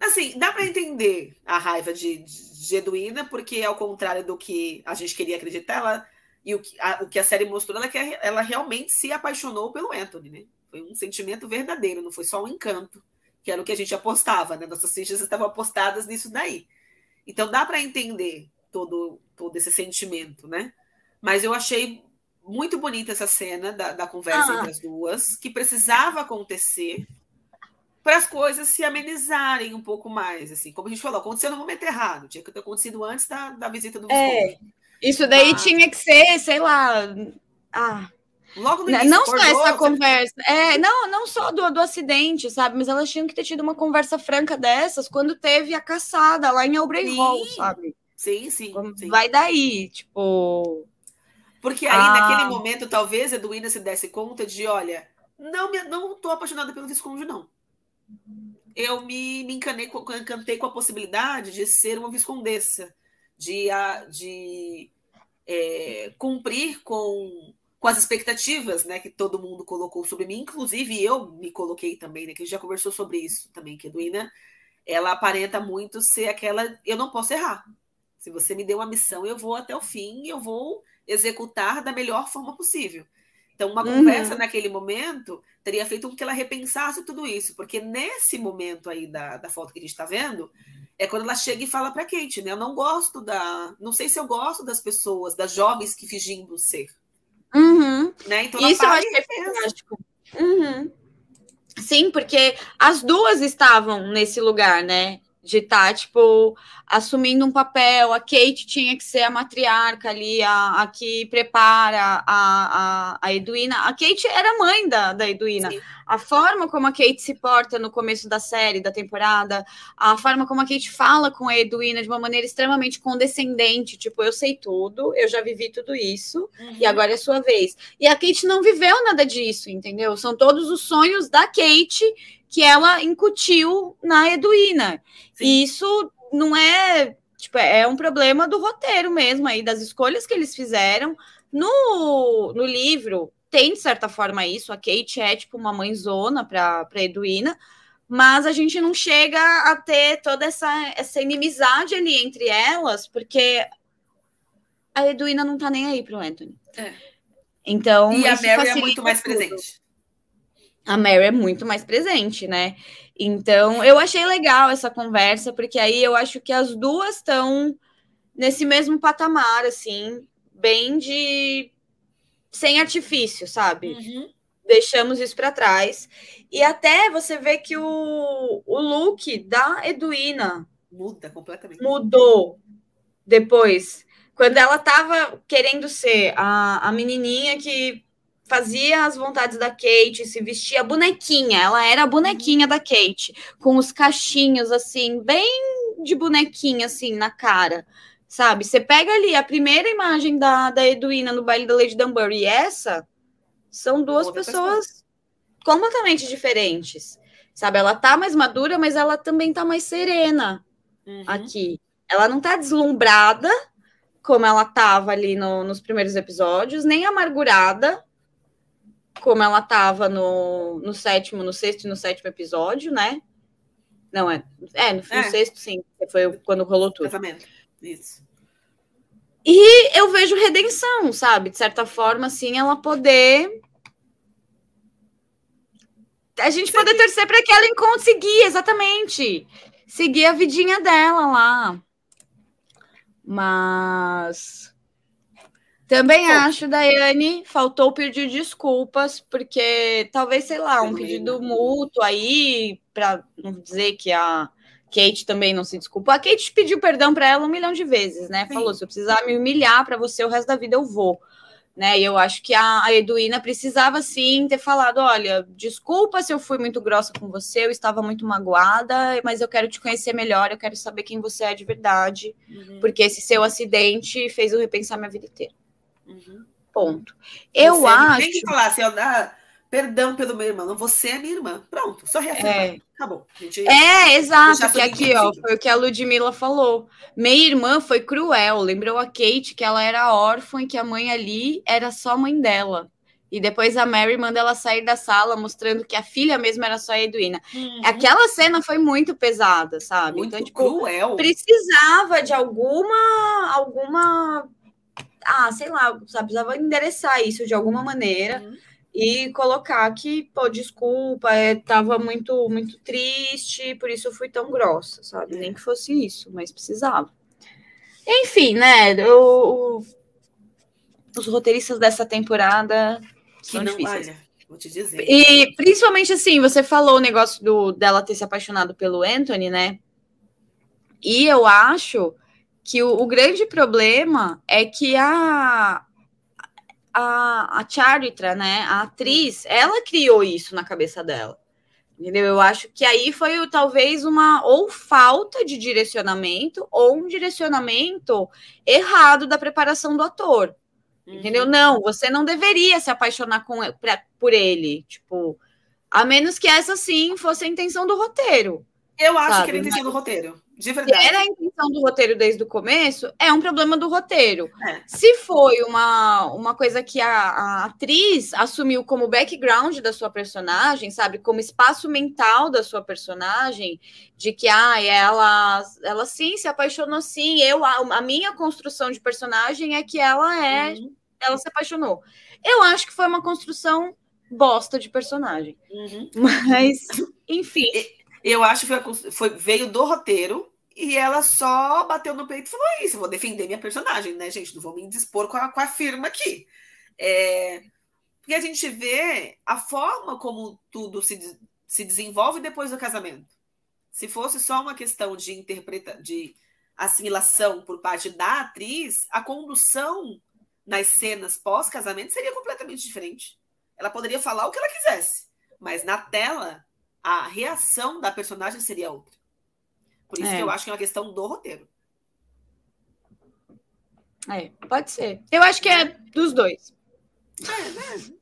B: Assim, dá para entender a raiva de, de, de Eduína, porque ao contrário do que a gente queria acreditar, ela e o que a, o que a série mostrou é que ela realmente se apaixonou pelo Anthony, né? Foi um sentimento verdadeiro, não foi só um encanto, que era o que a gente apostava, né? Nossas fichas estavam apostadas nisso daí. Então dá para entender todo, todo esse sentimento, né? Mas eu achei muito bonita essa cena da, da conversa ah. entre as duas, que precisava acontecer para as coisas se amenizarem um pouco mais, assim, como a gente falou, aconteceu no momento errado, tinha que ter acontecido antes da, da visita do
A: Visconde. É. Isso daí ah. tinha que ser, sei lá. Ah.
B: Logo no
A: início, não só essa conversa, é, não, não só do, do acidente, sabe? Mas elas tinham que ter tido uma conversa franca dessas quando teve a caçada lá em Albury Hall, sabe?
B: Sim, sim, sim.
A: Vai daí, tipo.
B: Porque aí, ah. naquele momento, talvez a Edwina se desse conta de: olha, não, me, não tô apaixonada pelo Visconde, não. Eu me, me encanei, encantei com a possibilidade de ser uma viscondessa de, de é, cumprir com, com as expectativas né, que todo mundo colocou sobre mim, inclusive eu me coloquei também, né, que a gente já conversou sobre isso também, que a Eduína, ela aparenta muito ser aquela, eu não posso errar. Se você me deu uma missão, eu vou até o fim, eu vou executar da melhor forma possível. Então, uma uhum. conversa naquele momento teria feito com que ela repensasse tudo isso, porque nesse momento aí da, da foto que a gente está vendo, é quando ela chega e fala para Kate, né? Eu não gosto da. Não sei se eu gosto das pessoas, das jovens que fingindo ser.
A: Uhum.
B: Né? Então,
A: Isso eu achei fantástico. Uhum. Sim, porque as duas estavam nesse lugar, né? De estar, tá, tipo, assumindo um papel. A Kate tinha que ser a matriarca ali, a, a que prepara a, a, a Edwina. A Kate era mãe da, da Edwina. Sim. A forma como a Kate se porta no começo da série, da temporada, a forma como a Kate fala com a Edwina de uma maneira extremamente condescendente. Tipo, eu sei tudo, eu já vivi tudo isso, uhum. e agora é sua vez. E a Kate não viveu nada disso, entendeu? São todos os sonhos da Kate que ela incutiu na Edwina. Sim. E isso não é. Tipo, é um problema do roteiro mesmo aí, das escolhas que eles fizeram. No, no livro, tem, de certa forma, isso. A Kate é tipo uma mãezona para Edwina, mas a gente não chega a ter toda essa, essa inimizade ali entre elas, porque a Edwina não tá nem aí pro Anthony. É. Então.
B: E a Mary é muito mais tudo. presente.
A: A Mary é muito mais presente, né? Então, eu achei legal essa conversa, porque aí eu acho que as duas estão nesse mesmo patamar, assim, bem de. sem artifício, sabe? Uhum. Deixamos isso para trás. E até você vê que o, o look da Edwina
B: muda completamente.
A: Mudou depois. Quando ela tava querendo ser a, a menininha que fazia as vontades da Kate, se vestia bonequinha, ela era a bonequinha da Kate, com os cachinhos assim, bem de bonequinha assim na cara. Sabe? Você pega ali a primeira imagem da, da Edwina no baile da Lady Dunbury e essa são duas pessoas pessoa. completamente diferentes. Sabe? Ela tá mais madura, mas ela também tá mais serena uhum. aqui. Ela não tá deslumbrada como ela tava ali no, nos primeiros episódios, nem amargurada, como ela estava no, no sétimo, no sexto e no sétimo episódio, né? Não, é. É, no, é. sexto, sim. Foi quando rolou tudo.
B: Casamento. Isso.
A: E eu vejo redenção, sabe? De certa forma, assim, ela poder. A gente poder torcer para que ela conseguir, exatamente. Seguir a vidinha dela lá. Mas. Também acho, Daiane, faltou pedir desculpas, porque talvez, sei lá, um pedido mútuo aí, para não dizer que a Kate também não se desculpou. A Kate pediu perdão para ela um milhão de vezes, né? Sim. Falou: se eu precisar me humilhar para você o resto da vida, eu vou. Né? E eu acho que a, a Eduína precisava sim ter falado: olha, desculpa se eu fui muito grossa com você, eu estava muito magoada, mas eu quero te conhecer melhor, eu quero saber quem você é de verdade, uhum. porque esse seu acidente fez eu repensar minha vida inteira. Uhum. Ponto. Eu você acho. Tem
B: que falar assim, ah, perdão pelo meu irmão, você é minha irmã. Pronto, só reafirmar. É. Acabou.
A: Gente, é, exato. Que aqui, ó, foi o que a Ludmilla falou. Minha irmã foi cruel. Lembrou a Kate que ela era órfã e que a mãe ali era só mãe dela. E depois a Mary manda ela sair da sala, mostrando que a filha mesmo era só a Edwina. Uhum. Aquela cena foi muito pesada, sabe?
B: Muito então, tipo, cruel.
A: precisava de alguma alguma ah, sei lá, sabe, precisava endereçar isso de alguma maneira uhum. e colocar que, pô, desculpa, é, tava muito, muito triste, por isso eu fui tão grossa, sabe? Nem que fosse isso, mas precisava. Enfim, né? Eu, os roteiristas dessa temporada
B: que são não, difíceis. Olha, vou te dizer.
A: E principalmente assim, você falou o negócio do, dela ter se apaixonado pelo Anthony, né? E eu acho que o, o grande problema é que a, a, a Charitra, né, a atriz, ela criou isso na cabeça dela. Entendeu? Eu acho que aí foi talvez uma ou falta de direcionamento ou um direcionamento errado da preparação do ator. Uhum. Entendeu? Não, você não deveria se apaixonar com, pra, por ele. Tipo, a menos que essa sim fosse a intenção do roteiro.
B: Eu acho sabe? que a intenção do roteiro. De verdade.
A: Se era a intenção do roteiro desde o começo, é um problema do roteiro. É. Se foi uma, uma coisa que a, a, atriz assumiu como background da sua personagem, sabe? Como espaço mental da sua personagem, de que ah, ela, ela sim se apaixonou sim. Eu, a, a minha construção de personagem é que ela é. Uhum. Ela se apaixonou. Eu acho que foi uma construção bosta de personagem. Uhum. Mas, enfim.
B: Eu acho que foi, veio do roteiro e ela só bateu no peito e falou: é isso, vou defender minha personagem, né, gente? Não vou me dispor com a, com a firma aqui. É, porque a gente vê a forma como tudo se, se desenvolve depois do casamento. Se fosse só uma questão de interpreta, de assimilação por parte da atriz, a condução nas cenas pós-casamento seria completamente diferente. Ela poderia falar o que ela quisesse, mas na tela a reação da personagem seria outra. Por isso é. que eu acho que é uma questão do roteiro.
A: É, pode ser. Eu acho que é dos dois.
B: É, né?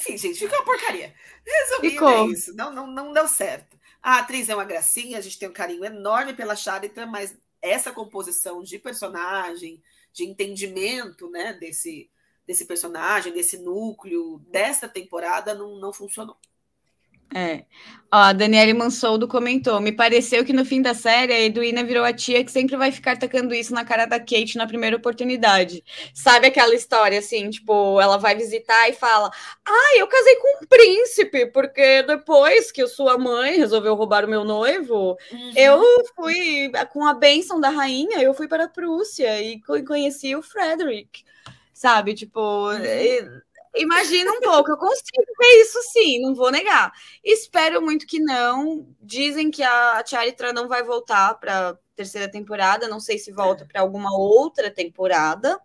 B: Enfim, gente, ficou uma porcaria. Resumindo, é isso. Não, não, não deu certo. A atriz é uma gracinha, a gente tem um carinho enorme pela Charita, mas essa composição de personagem, de entendimento né, desse, desse personagem, desse núcleo, dessa temporada, não, não funcionou.
A: É. Ó, a Daniele Mansoldo comentou: me pareceu que no fim da série a Eduína virou a tia que sempre vai ficar tacando isso na cara da Kate na primeira oportunidade. Sabe aquela história assim, tipo, ela vai visitar e fala: Ah, eu casei com um príncipe, porque depois que sua mãe resolveu roubar o meu noivo, uhum. eu fui com a bênção da rainha, eu fui para a Prússia e conheci o Frederick. Sabe, tipo, uhum. Imagina um pouco, eu consigo ver isso sim, não vou negar. Espero muito que não. Dizem que a Charitra não vai voltar para terceira temporada, não sei se volta para alguma outra temporada,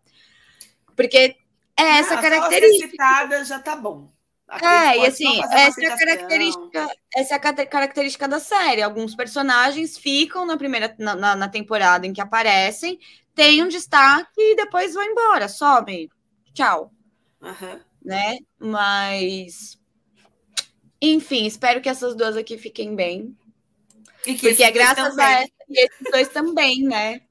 A: porque é essa não, característica.
B: Citada já tá bom.
A: é, e assim, essa é, a característica, essa é a característica da série. Alguns personagens ficam na primeira na, na, na temporada em que aparecem, têm um destaque e depois vão embora, sobem. Tchau.
B: Uhum
A: né? Mas enfim, espero que essas duas aqui fiquem bem. porque é graças a essa e esses dois também, né?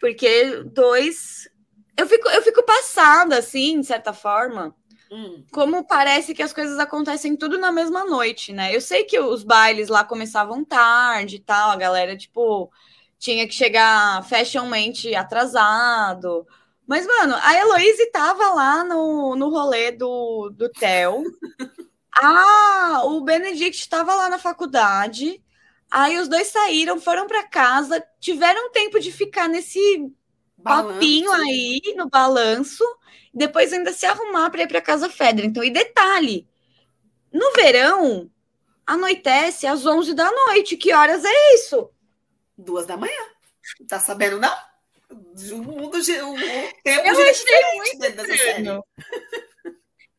A: Porque dois. Eu fico, eu fico passada, assim, de certa forma. Hum. Como parece que as coisas acontecem tudo na mesma noite, né? Eu sei que os bailes lá começavam tarde e tal, a galera, tipo, tinha que chegar fashionmente atrasado. Mas, mano, a Heloísa tava lá no, no rolê do, do Theo. Ah, o Benedict estava lá na faculdade. Aí os dois saíram, foram para casa, tiveram tempo de ficar nesse balanço. papinho aí, no balanço, depois ainda se arrumar para ir para casa Fedra. Então, e detalhe, no verão, anoitece às 11 da noite. Que horas é isso?
B: Duas da manhã. Tá sabendo, não? O mundo, o
A: tempo eu achei muito estranho.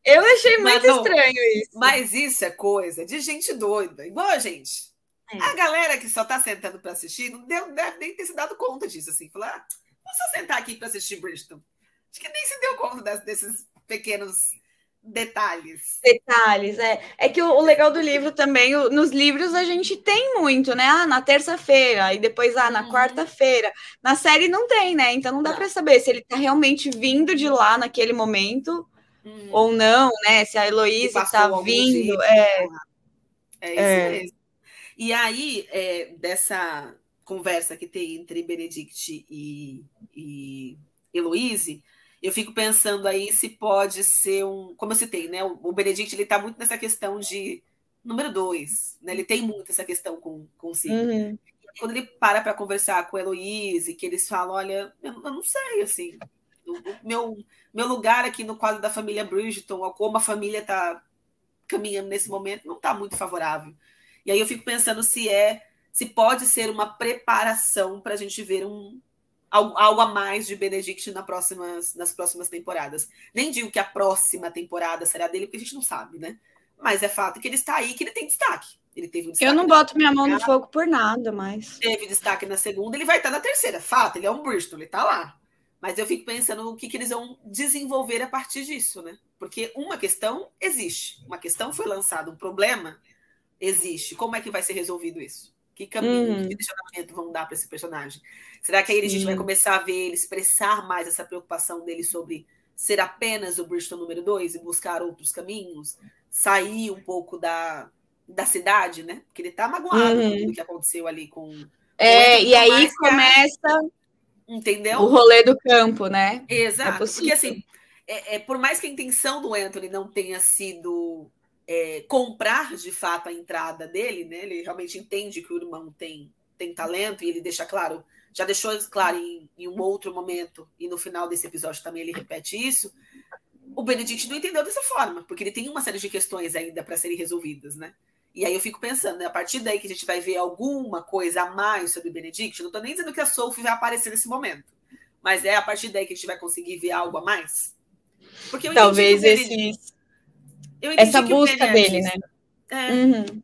A: Eu achei muito não, estranho isso.
B: Mas isso é coisa de gente doida, igual a gente. É. A galera que só tá sentando para assistir não deu, deve nem ter se dado conta disso, assim. Falar, ah, vamos só sentar aqui para assistir Bristol. Acho que nem se deu conta desses pequenos detalhes.
A: Detalhes, é. É que o, o legal do livro também, o, nos livros a gente tem muito, né? Ah, na terça-feira, e depois, ah, na uhum. quarta-feira. Na série não tem, né? Então não dá para saber se ele tá realmente vindo de lá naquele momento uhum. ou não, né? Se a Heloísa tá vindo. É,
B: é isso é. mesmo. E aí, é, dessa conversa que tem entre Benedict e, e Heloíse, eu fico pensando aí se pode ser um. Como eu citei, né? O, Benedict ele está muito nessa questão de número dois, né? Ele tem muito essa questão com, com o Uhum. Quando ele para para conversar com a Heloíse, que eles falam: olha, eu, eu não sei, assim, o, o, meu, meu lugar aqui no quadro da família Bridgeton, ou como a família está caminhando nesse momento, não está muito favorável. E aí eu fico pensando se é, se pode ser uma preparação para a gente ver um, algo a mais de Benedict na próximas, nas próximas temporadas. Nem digo que a próxima temporada será dele, porque a gente não sabe, né? Mas é fato que ele está aí, que ele tem destaque. Ele teve um
A: destaque Eu não boto minha mão no fogo por nada, mas.
B: Teve destaque na segunda, ele vai estar na terceira. Fato, ele é um Bristol, ele está lá. Mas eu fico pensando o que, que eles vão desenvolver a partir disso, né? Porque uma questão existe. Uma questão foi lançada, um problema existe. Como é que vai ser resolvido isso? Que caminho, uhum. que direcionamento vão dar para esse personagem? Será que aí a gente vai começar a ver ele expressar mais essa preocupação dele sobre ser apenas o Bristol número dois e buscar outros caminhos? Sair um pouco da, da cidade, né? Porque ele tá magoado uhum. com tudo que aconteceu ali com.
A: É, e aí começa.
B: Entendeu?
A: O rolê do campo, né?
B: Exato. É porque assim, é, é, por mais que a intenção do Anthony não tenha sido é, comprar de fato a entrada dele, né? Ele realmente entende que o irmão tem, tem talento e ele deixa claro, já deixou claro em, em um outro momento, e no final desse episódio também ele repete isso. o Benedict não entendeu dessa forma, porque ele tem uma série de questões ainda para serem resolvidas, né? E aí eu fico pensando, né, a partir daí que a gente vai ver alguma coisa a mais sobre o Benedict, não estou nem dizendo que a Sophie vai aparecer nesse momento, mas é a partir daí que a gente vai conseguir ver algo a mais?
A: Porque Talvez esse, essa busca dele, né?
B: É. Uhum.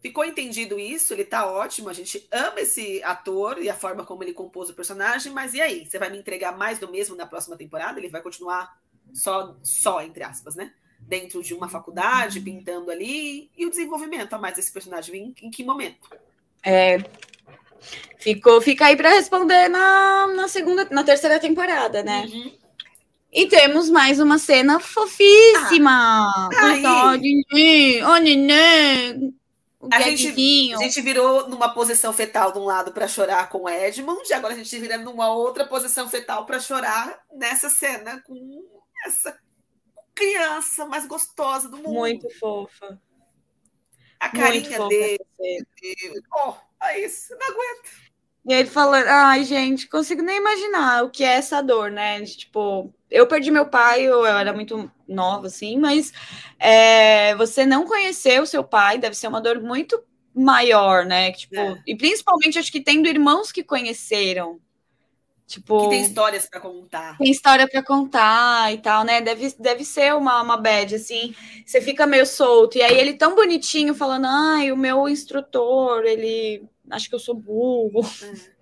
B: Ficou entendido isso, ele tá ótimo, a gente ama esse ator e a forma como ele compôs o personagem, mas e aí? Você vai me entregar mais do mesmo na próxima temporada? Ele vai continuar só, só entre aspas, né? Dentro de uma faculdade, pintando ali, e o desenvolvimento a mais desse personagem, em, em que momento?
A: É, ficou, fica aí para responder na, na segunda, na terceira temporada, né? Uhum. E temos mais uma cena fofíssima. Ah,
B: tá oh, neném, a gente, a gente virou numa posição fetal de um lado para chorar com Edmund, e agora a gente vira numa outra posição fetal para chorar nessa cena com essa criança mais gostosa do mundo.
A: Muito fofa.
B: A carinha fofa dele. Oh, é isso, não aguento.
A: E ele falando, ai, gente, consigo nem imaginar o que é essa dor, né? Tipo, eu perdi meu pai, eu era muito nova, assim, mas é, você não conhecer o seu pai deve ser uma dor muito maior, né? Tipo, é. e principalmente acho que tendo irmãos que conheceram. Tipo,
B: que tem histórias para contar.
A: Tem história para contar e tal, né? Deve, deve ser uma, uma bad, assim. Você fica meio solto. E aí ele tão bonitinho falando: ai, o meu instrutor, ele. Acho que eu sou burro. É.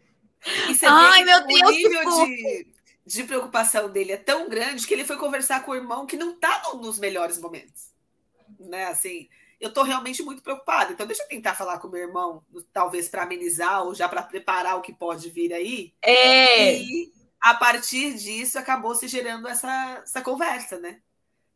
B: Ai, meu Deus, nível de, de preocupação dele é tão grande que ele foi conversar com o irmão que não está nos melhores momentos. Né? Assim, eu estou realmente muito preocupada. Então, deixa eu tentar falar com o meu irmão, talvez para amenizar ou já para preparar o que pode vir aí.
A: É.
B: E a partir disso acabou se gerando essa, essa conversa, né?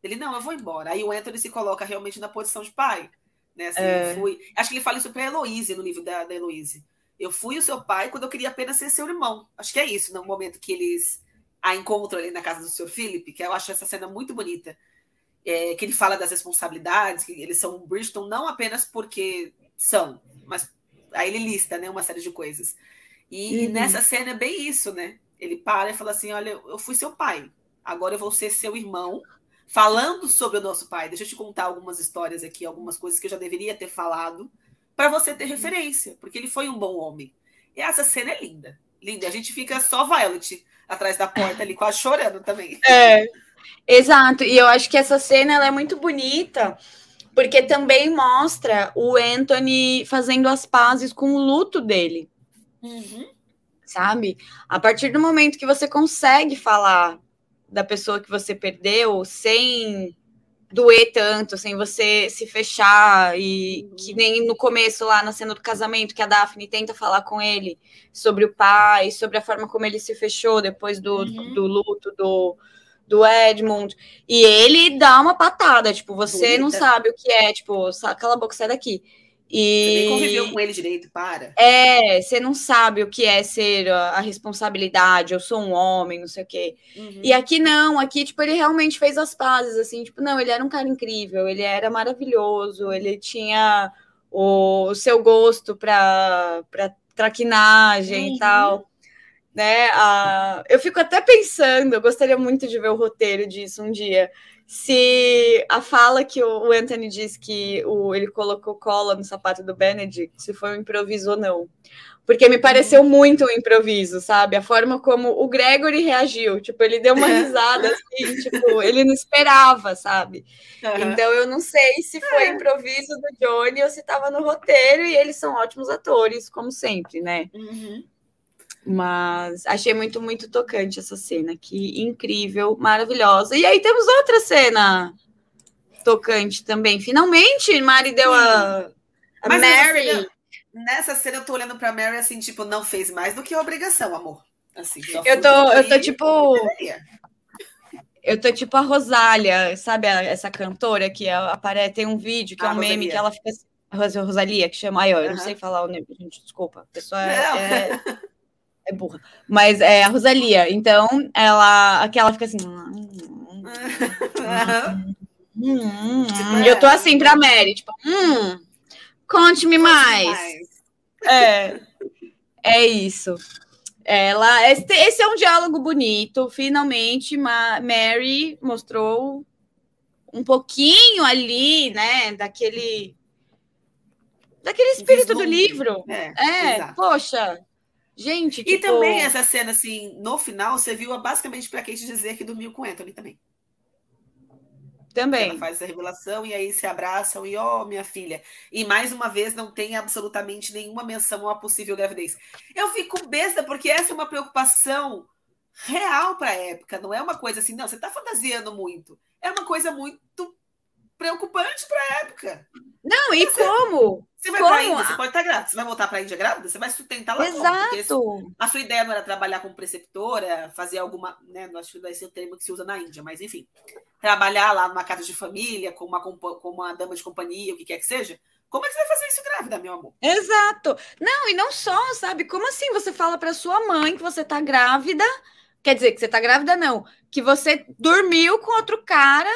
B: Ele, não, eu vou embora. Aí o Anthony se coloca realmente na posição de pai. Né? Assim, é. fui... Acho que ele fala isso para a Heloíse, no livro da, da Heloíse. Eu fui o seu pai quando eu queria apenas ser seu irmão. Acho que é isso, no momento que eles a encontro ali na casa do Sr. Philip, que eu acho essa cena muito bonita, é, que ele fala das responsabilidades, que eles são Bridgeton não apenas porque são, mas aí ele lista né, uma série de coisas. E, uhum. nessa cena é bem isso, né? Ele para e fala assim: Olha, eu fui seu pai, agora eu vou ser seu irmão. Falando sobre o nosso pai, deixa eu te contar algumas histórias aqui, algumas coisas que eu já deveria ter falado, para você ter referência, porque ele foi um bom homem. E essa cena é linda, linda. A gente fica só Violet atrás da porta ali, quase chorando também.
A: É, exato. E eu acho que essa cena ela é muito bonita, porque também mostra o Anthony fazendo as pazes com o luto dele. Uhum. Sabe? A partir do momento que você consegue falar da pessoa que você perdeu sem doer tanto, sem você se fechar e uhum. que nem no começo lá na cena do casamento que a Daphne tenta falar com ele sobre o pai, sobre a forma como ele se fechou depois do, uhum. do luto do, do Edmund e ele dá uma patada, tipo, você Bonita. não sabe o que é, tipo, cala a boca, sai daqui. E...
B: Você nem conviveu com ele direito, para.
A: É, você não sabe o que é ser a, a responsabilidade, eu sou um homem, não sei o quê. Uhum. E aqui não, aqui, tipo, ele realmente fez as pazes, assim, tipo, não, ele era um cara incrível, ele era maravilhoso, ele tinha o, o seu gosto para traquinagem uhum. e tal. Né? Ah, eu fico até pensando, eu gostaria muito de ver o roteiro disso um dia se a fala que o Anthony diz que o, ele colocou cola no sapato do Benedict, se foi um improviso ou não. Porque me pareceu muito um improviso, sabe? A forma como o Gregory reagiu. Tipo, ele deu uma risada assim, tipo, ele não esperava, sabe? Uhum. Então eu não sei se foi é. improviso do Johnny ou se estava no roteiro, e eles são ótimos atores, como sempre, né? Uhum. Mas achei muito, muito tocante essa cena aqui. Incrível, maravilhosa. E aí temos outra cena tocante também. Finalmente, Mari deu a, a Mary.
B: Nessa cena, nessa cena eu tô olhando pra Mary assim, tipo, não fez mais do que obrigação, amor. Assim,
A: eu tô, eu tô tipo. Eu tô tipo a Rosália, sabe a, essa cantora que aparece, tem um vídeo que é um Rosalia. meme que ela fica assim, Rosalia, que chama. Ai, eu uhum. não sei falar o nome, gente, desculpa. A pessoa é, é, é burra. Mas é a Rosalia. Então, ela. Aqui ela fica assim. Hum, eu tô assim pra Mary, tipo, hum, conte-me mais. mais. É, é isso. Ela, esse, esse é um diálogo bonito. Finalmente, Mary mostrou um pouquinho ali, né, daquele daquele espírito do livro. É, é poxa, gente.
B: Tipo... E também essa cena assim, no final, você viu basicamente para Kate dizer que dormiu com Anthony também.
A: Também.
B: Ela faz essa revelação e aí se abraçam e, ó, oh, minha filha. E mais uma vez não tem absolutamente nenhuma menção a possível gravidez. Eu fico besta porque essa é uma preocupação real para a época. Não é uma coisa assim, não, você está fantasiando muito. É uma coisa muito preocupante para a época.
A: Não, e você, como?
B: Você vai para a Índia, você pode estar grávida. Você vai voltar para a Índia grávida, você vai sustentar lá
A: Exato.
B: Como? a sua ideia não era trabalhar como preceptora, fazer alguma, né, não acho que vai ser o termo que se usa na Índia, mas enfim, trabalhar lá numa casa de família, com uma, com uma dama de companhia, o que quer que seja. Como é que você vai fazer isso grávida, meu amor?
A: Exato. Não, e não só, sabe? Como assim você fala para sua mãe que você tá grávida? Quer dizer, que você tá grávida, não. Que você dormiu com outro cara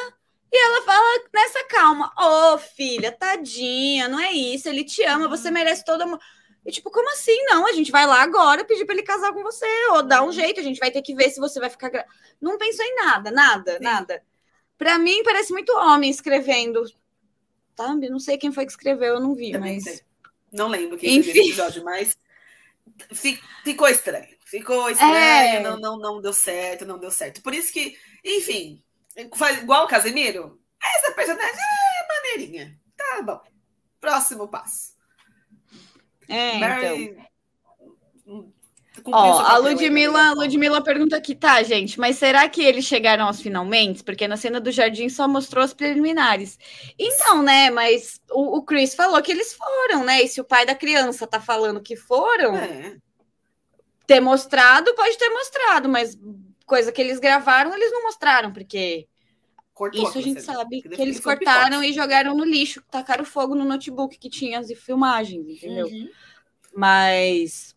A: e ela fala nessa calma: Ô, oh, filha, tadinha, não é isso. Ele te ama, você uhum. merece todo amor. E tipo, como assim? Não, a gente vai lá agora pedir para ele casar com você, ou dar um jeito, a gente vai ter que ver se você vai ficar. Gra... Não pensou em nada, nada, Sim. nada. Para mim, parece muito homem escrevendo. Sabe? Não sei quem foi que escreveu, eu não vi, Também mas. Sei.
B: Não lembro quem Enfim. esse episódio, mas ficou estranho. Ficou estranho, é... não, não, não deu certo, não deu certo. Por isso que, enfim, faz igual o Casemiro. Essa personagem é maneirinha. Tá bom. Próximo passo.
A: É, Mary... então. Ó, a Ludmilla, Ludmilla pergunta aqui, tá, gente, mas será que eles chegaram aos finalmente? Porque na cena do jardim só mostrou as preliminares. Então, né, mas o, o Chris falou que eles foram, né? E se o pai da criança tá falando que foram, é. ter mostrado, pode ter mostrado, mas coisa que eles gravaram, eles não mostraram, porque Cortou isso a gente sabe que, eles cortaram e jogaram no lixo, tacaram fogo no notebook que tinha as filmagens, entendeu? Uhum. Mas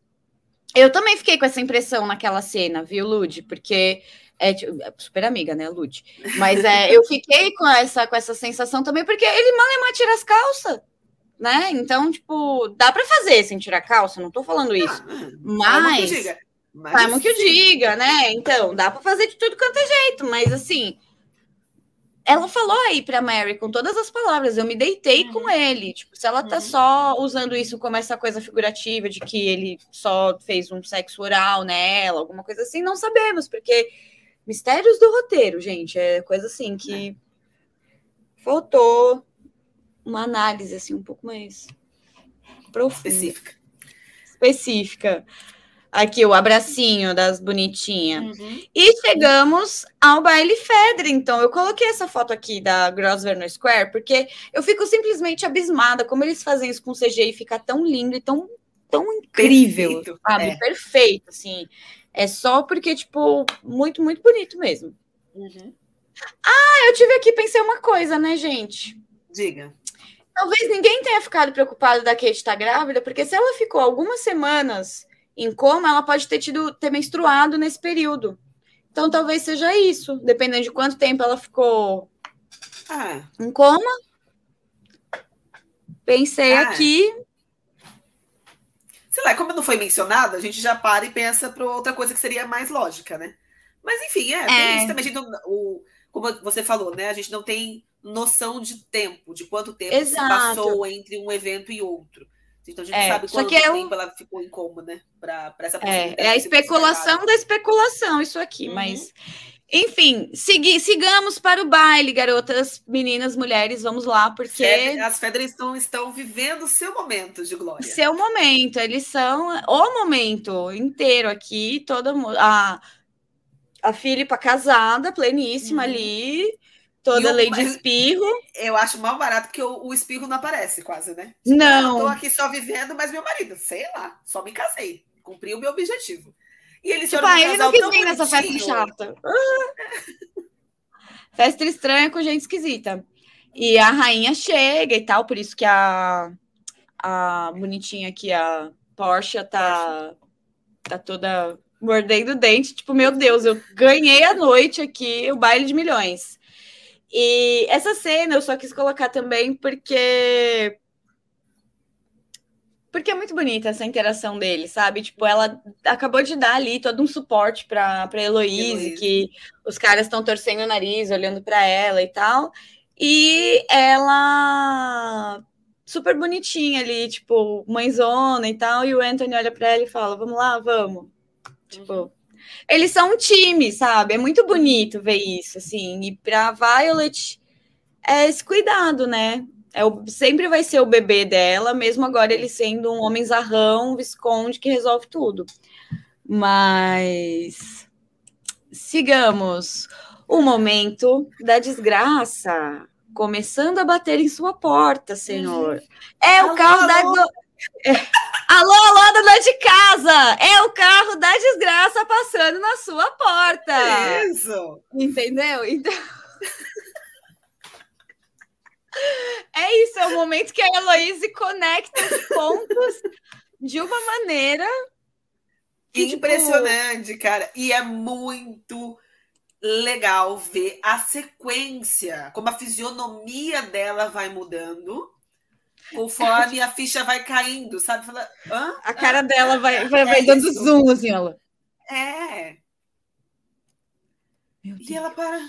A: eu também fiquei com essa impressão naquela cena, viu, Lud? Porque é, tipo, é super amiga, né, Lud? Mas é, eu fiquei com essa, com essa sensação também, porque ele mal tira as calças, né? Então, tipo, dá para fazer sem tirar calça, não tô falando isso. Ah, mas. Mas que o diga, né? Então, dá para fazer de tudo quanto é jeito, mas assim, ela falou aí para Mary com todas as palavras, eu me deitei uhum. com ele. Tipo, se ela tá uhum. só usando isso como essa coisa figurativa de que ele só fez um sexo oral nela, alguma coisa assim, não sabemos, porque mistérios do roteiro, gente, é coisa assim que é. faltou uma análise assim um pouco mais profunda.
B: Específica.
A: Específica. Aqui o abracinho das bonitinhas. Uhum. E chegamos ao baile Fedra. Então, eu coloquei essa foto aqui da Grosvenor Square, porque eu fico simplesmente abismada como eles fazem isso com CGI e fica tão lindo e tão, tão incrível, Perfeito, sabe? É. Perfeito, assim. É só porque, tipo, muito, muito bonito mesmo. Uhum. Ah, eu tive aqui, pensei uma coisa, né, gente?
B: Diga.
A: Talvez ninguém tenha ficado preocupado da Kate estar tá grávida, porque se ela ficou algumas semanas em coma, ela pode ter tido ter menstruado nesse período. Então talvez seja isso, dependendo de quanto tempo ela ficou ah. em coma. Pensei ah. aqui.
B: Sei lá, como não foi mencionado, a gente já para e pensa para outra coisa que seria mais lógica, né? Mas enfim, é, é. isso também. A gente não, o, como você falou, né? A gente não tem noção de tempo, de quanto tempo Exato. passou entre um evento e outro. Então a gente é, sabe quanto é tempo ela ficou em coma, né? Para essa
A: é, é a especulação da especulação, isso aqui, uhum. mas. Enfim, segui, sigamos para o baile, garotas, meninas, mulheres, vamos lá, porque.
B: As Fedras estão, estão vivendo o seu momento de glória.
A: Seu momento, eles são o momento inteiro aqui, toda a, a Filipa casada, pleníssima uhum. ali, Toda lei de espirro.
B: Eu acho mal barato porque o, o espirro não aparece quase, né?
A: Não.
B: Eu tô aqui só vivendo, mas meu marido, sei lá, só me casei. Cumpri o meu objetivo. E eles
A: tipo, ah, ele não quis vir nessa festa chata. festa estranha com gente esquisita. E a rainha chega e tal, por isso que a, a bonitinha aqui, a Porsche, tá, tá toda mordendo o dente. Tipo, meu Deus, eu ganhei a noite aqui, o baile de milhões. E essa cena eu só quis colocar também porque. Porque é muito bonita essa interação dele, sabe? Tipo, ela acabou de dar ali todo um suporte para Heloíse, que os caras estão torcendo o nariz, olhando para ela e tal. E ela super bonitinha ali, tipo, mãezona e tal, e o Anthony olha para ela e fala: "Vamos lá, vamos". Tipo, uhum. Eles são um time, sabe? É muito bonito ver isso assim. E para Violet é esse cuidado, né? É o, sempre vai ser o bebê dela, mesmo agora ele sendo um homem zarrão, visconde que resolve tudo. Mas sigamos. O momento da desgraça começando a bater em sua porta, senhor. Uhum. É alô, o carro da. É. Alô, alô, dona de casa! É o carro da desgraça passando na sua porta.
B: Isso!
A: Entendeu? Então. É isso, é o momento que a Heloíse conecta os pontos de uma maneira.
B: Que, tipo, Impressionante, tipo... cara. E é muito legal ver a sequência, como a fisionomia dela vai mudando, conforme a ficha vai caindo, sabe? Fala,
A: Hã? A cara dela vai, vai, vai é dando isso. zoom, assim, ela.
B: É. E ela para.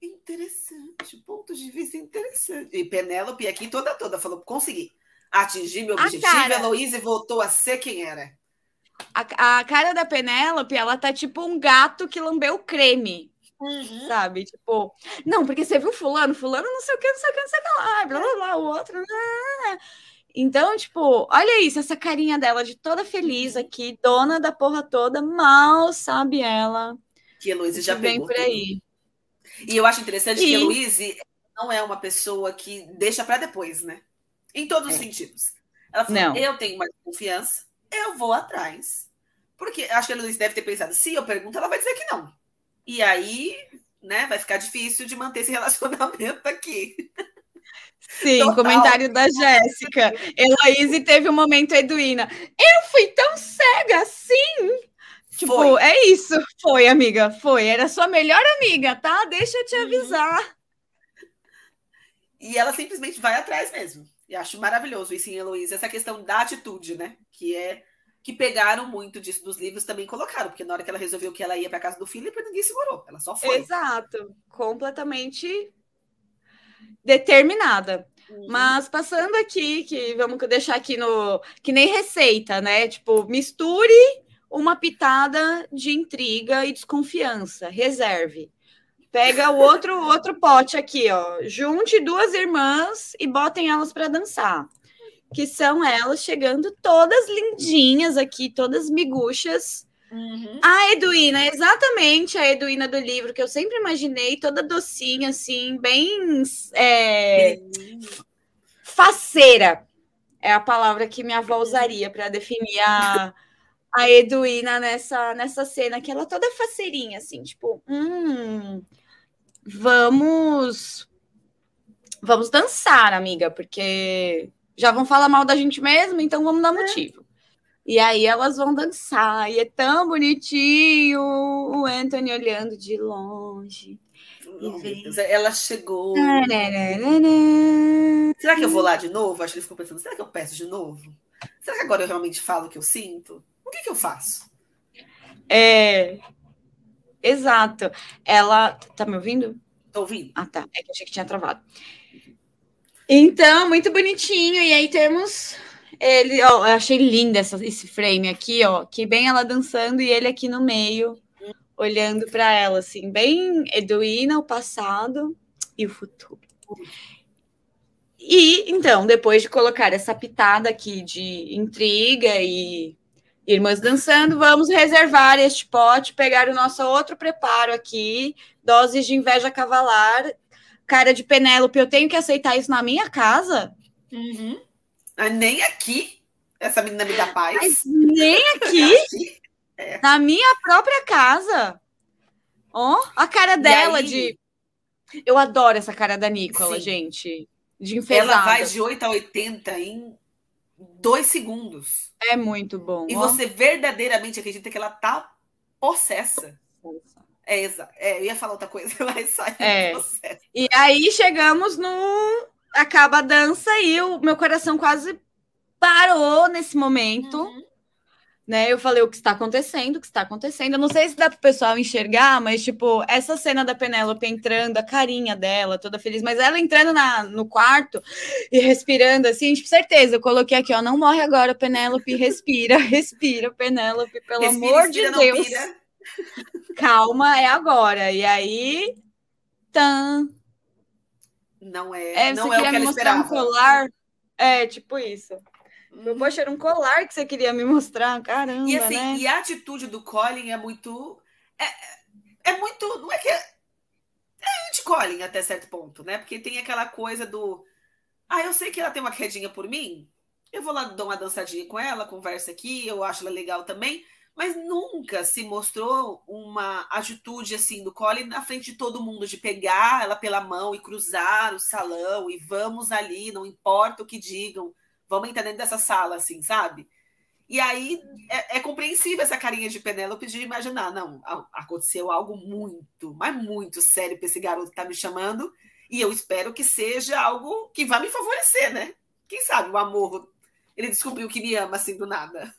B: Interessante, ponto de vista interessante. E Penélope aqui toda toda falou: consegui. Atingir meu objetivo. A Heloísa voltou a ser quem era.
A: A, a cara da Penélope, ela tá tipo um gato que lambeu creme. Uhum. Sabe? Tipo, não, porque você viu fulano, fulano não sei o que, não sei o que, não sei o que lá, blá blá blá, o outro. Blá, blá. Então, tipo, olha isso, essa carinha dela de toda feliz aqui, dona da porra toda, mal sabe ela.
B: Que Heloísa já vem por aí. E eu acho interessante e... que a Luíse não é uma pessoa que deixa para depois, né? Em todos é. os sentidos. Ela falou: não. eu tenho mais confiança, eu vou atrás. Porque acho que a Luíse deve ter pensado: se eu pergunto, ela vai dizer que não. E aí, né, vai ficar difícil de manter esse relacionamento aqui.
A: Sim, Total. comentário da Jéssica. Heloíse teve um momento Eduína. Eu fui tão cega assim. Tipo, foi. é isso. Foi, amiga, foi. Era sua melhor amiga, tá? Deixa eu te uhum. avisar.
B: E ela simplesmente vai atrás mesmo. E acho maravilhoso isso em Heloísa, essa questão da atitude, né? Que é que pegaram muito disso dos livros também colocaram, porque na hora que ela resolveu que ela ia para casa do Filipe, ninguém segurou, ela só foi.
A: Exato, completamente determinada. Uhum. Mas passando aqui, que vamos deixar aqui no que nem receita, né? Tipo, misture uma pitada de intriga e desconfiança. Reserve. Pega o outro outro pote aqui, ó. Junte duas irmãs e botem elas para dançar. Que são elas chegando todas lindinhas aqui, todas miguxas. Uhum. A Eduína, exatamente a Eduína do livro, que eu sempre imaginei, toda docinha, assim, bem é, faceira. É a palavra que minha avó usaria para definir a, a Eduína nessa, nessa cena, que ela toda faceirinha, assim, tipo, hum, vamos. Vamos dançar, amiga, porque já vão falar mal da gente mesmo, então vamos dar é. motivo. E aí elas vão dançar, e é tão bonitinho o Anthony olhando de longe.
B: ela chegou. Será que eu vou lá de novo? Acho que ele ficou pensando: será que eu peço de novo? Será que agora eu realmente falo o que eu sinto? que, que eu faço?
A: É. Exato. Ela. Tá me ouvindo?
B: Tô ouvindo.
A: Ah, tá. É que eu achei que tinha travado. Então, muito bonitinho. E aí temos ele. Ó, eu achei lindo essa, esse frame aqui, ó. Que bem ela dançando e ele aqui no meio, olhando para ela, assim, bem Eduína, o passado e o futuro. E então, depois de colocar essa pitada aqui de intriga e Irmãs dançando, vamos reservar este pote, pegar o nosso outro preparo aqui, doses de inveja cavalar, cara de Penélope, eu tenho que aceitar isso na minha casa?
B: Uhum. Ah, nem aqui, essa menina me dá paz. Mas
A: nem aqui, é. na minha própria casa. Ó, oh, a cara dela aí... de... Eu adoro essa cara da Nicola, Sim. gente. De enfesada.
B: Ela vai de 8 a 80 em dois segundos.
A: É muito bom.
B: E ó. você verdadeiramente acredita que ela tá possessa. É, exato. É, eu ia falar outra coisa, mas sai
A: é. E aí chegamos no. Acaba a dança e o meu coração quase parou nesse momento. Uhum né? Eu falei o que está acontecendo, o que está acontecendo. Eu não sei se dá para o pessoal enxergar, mas tipo, essa cena da Penélope entrando, a carinha dela, toda feliz, mas ela entrando na, no quarto e respirando assim, tipo, certeza, eu coloquei aqui, ó, não morre agora, Penélope, respira, respira, Penélope, pelo respira, amor de Deus. Calma, é agora. E aí, tan.
B: Não é, é não é o que ela esperava. Um
A: colar? É, tipo isso. Meu, poxa, era um colar que você queria me mostrar, caramba.
B: E assim,
A: né?
B: e a atitude do Colin é muito. É, é muito. Não é que. É, é anti-Colin até certo ponto, né? Porque tem aquela coisa do. Ah, eu sei que ela tem uma quedinha por mim. Eu vou lá dar uma dançadinha com ela, conversa aqui, eu acho ela legal também. Mas nunca se mostrou uma atitude assim do Colin na frente de todo mundo, de pegar ela pela mão e cruzar o salão e vamos ali, não importa o que digam Vamos entrar dentro dessa sala, assim, sabe? E aí é, é compreensível essa carinha de Penélope de imaginar, não, aconteceu algo muito, mas muito sério para esse garoto que tá me chamando, e eu espero que seja algo que vá me favorecer, né? Quem sabe o amor, ele descobriu que me ama assim do nada.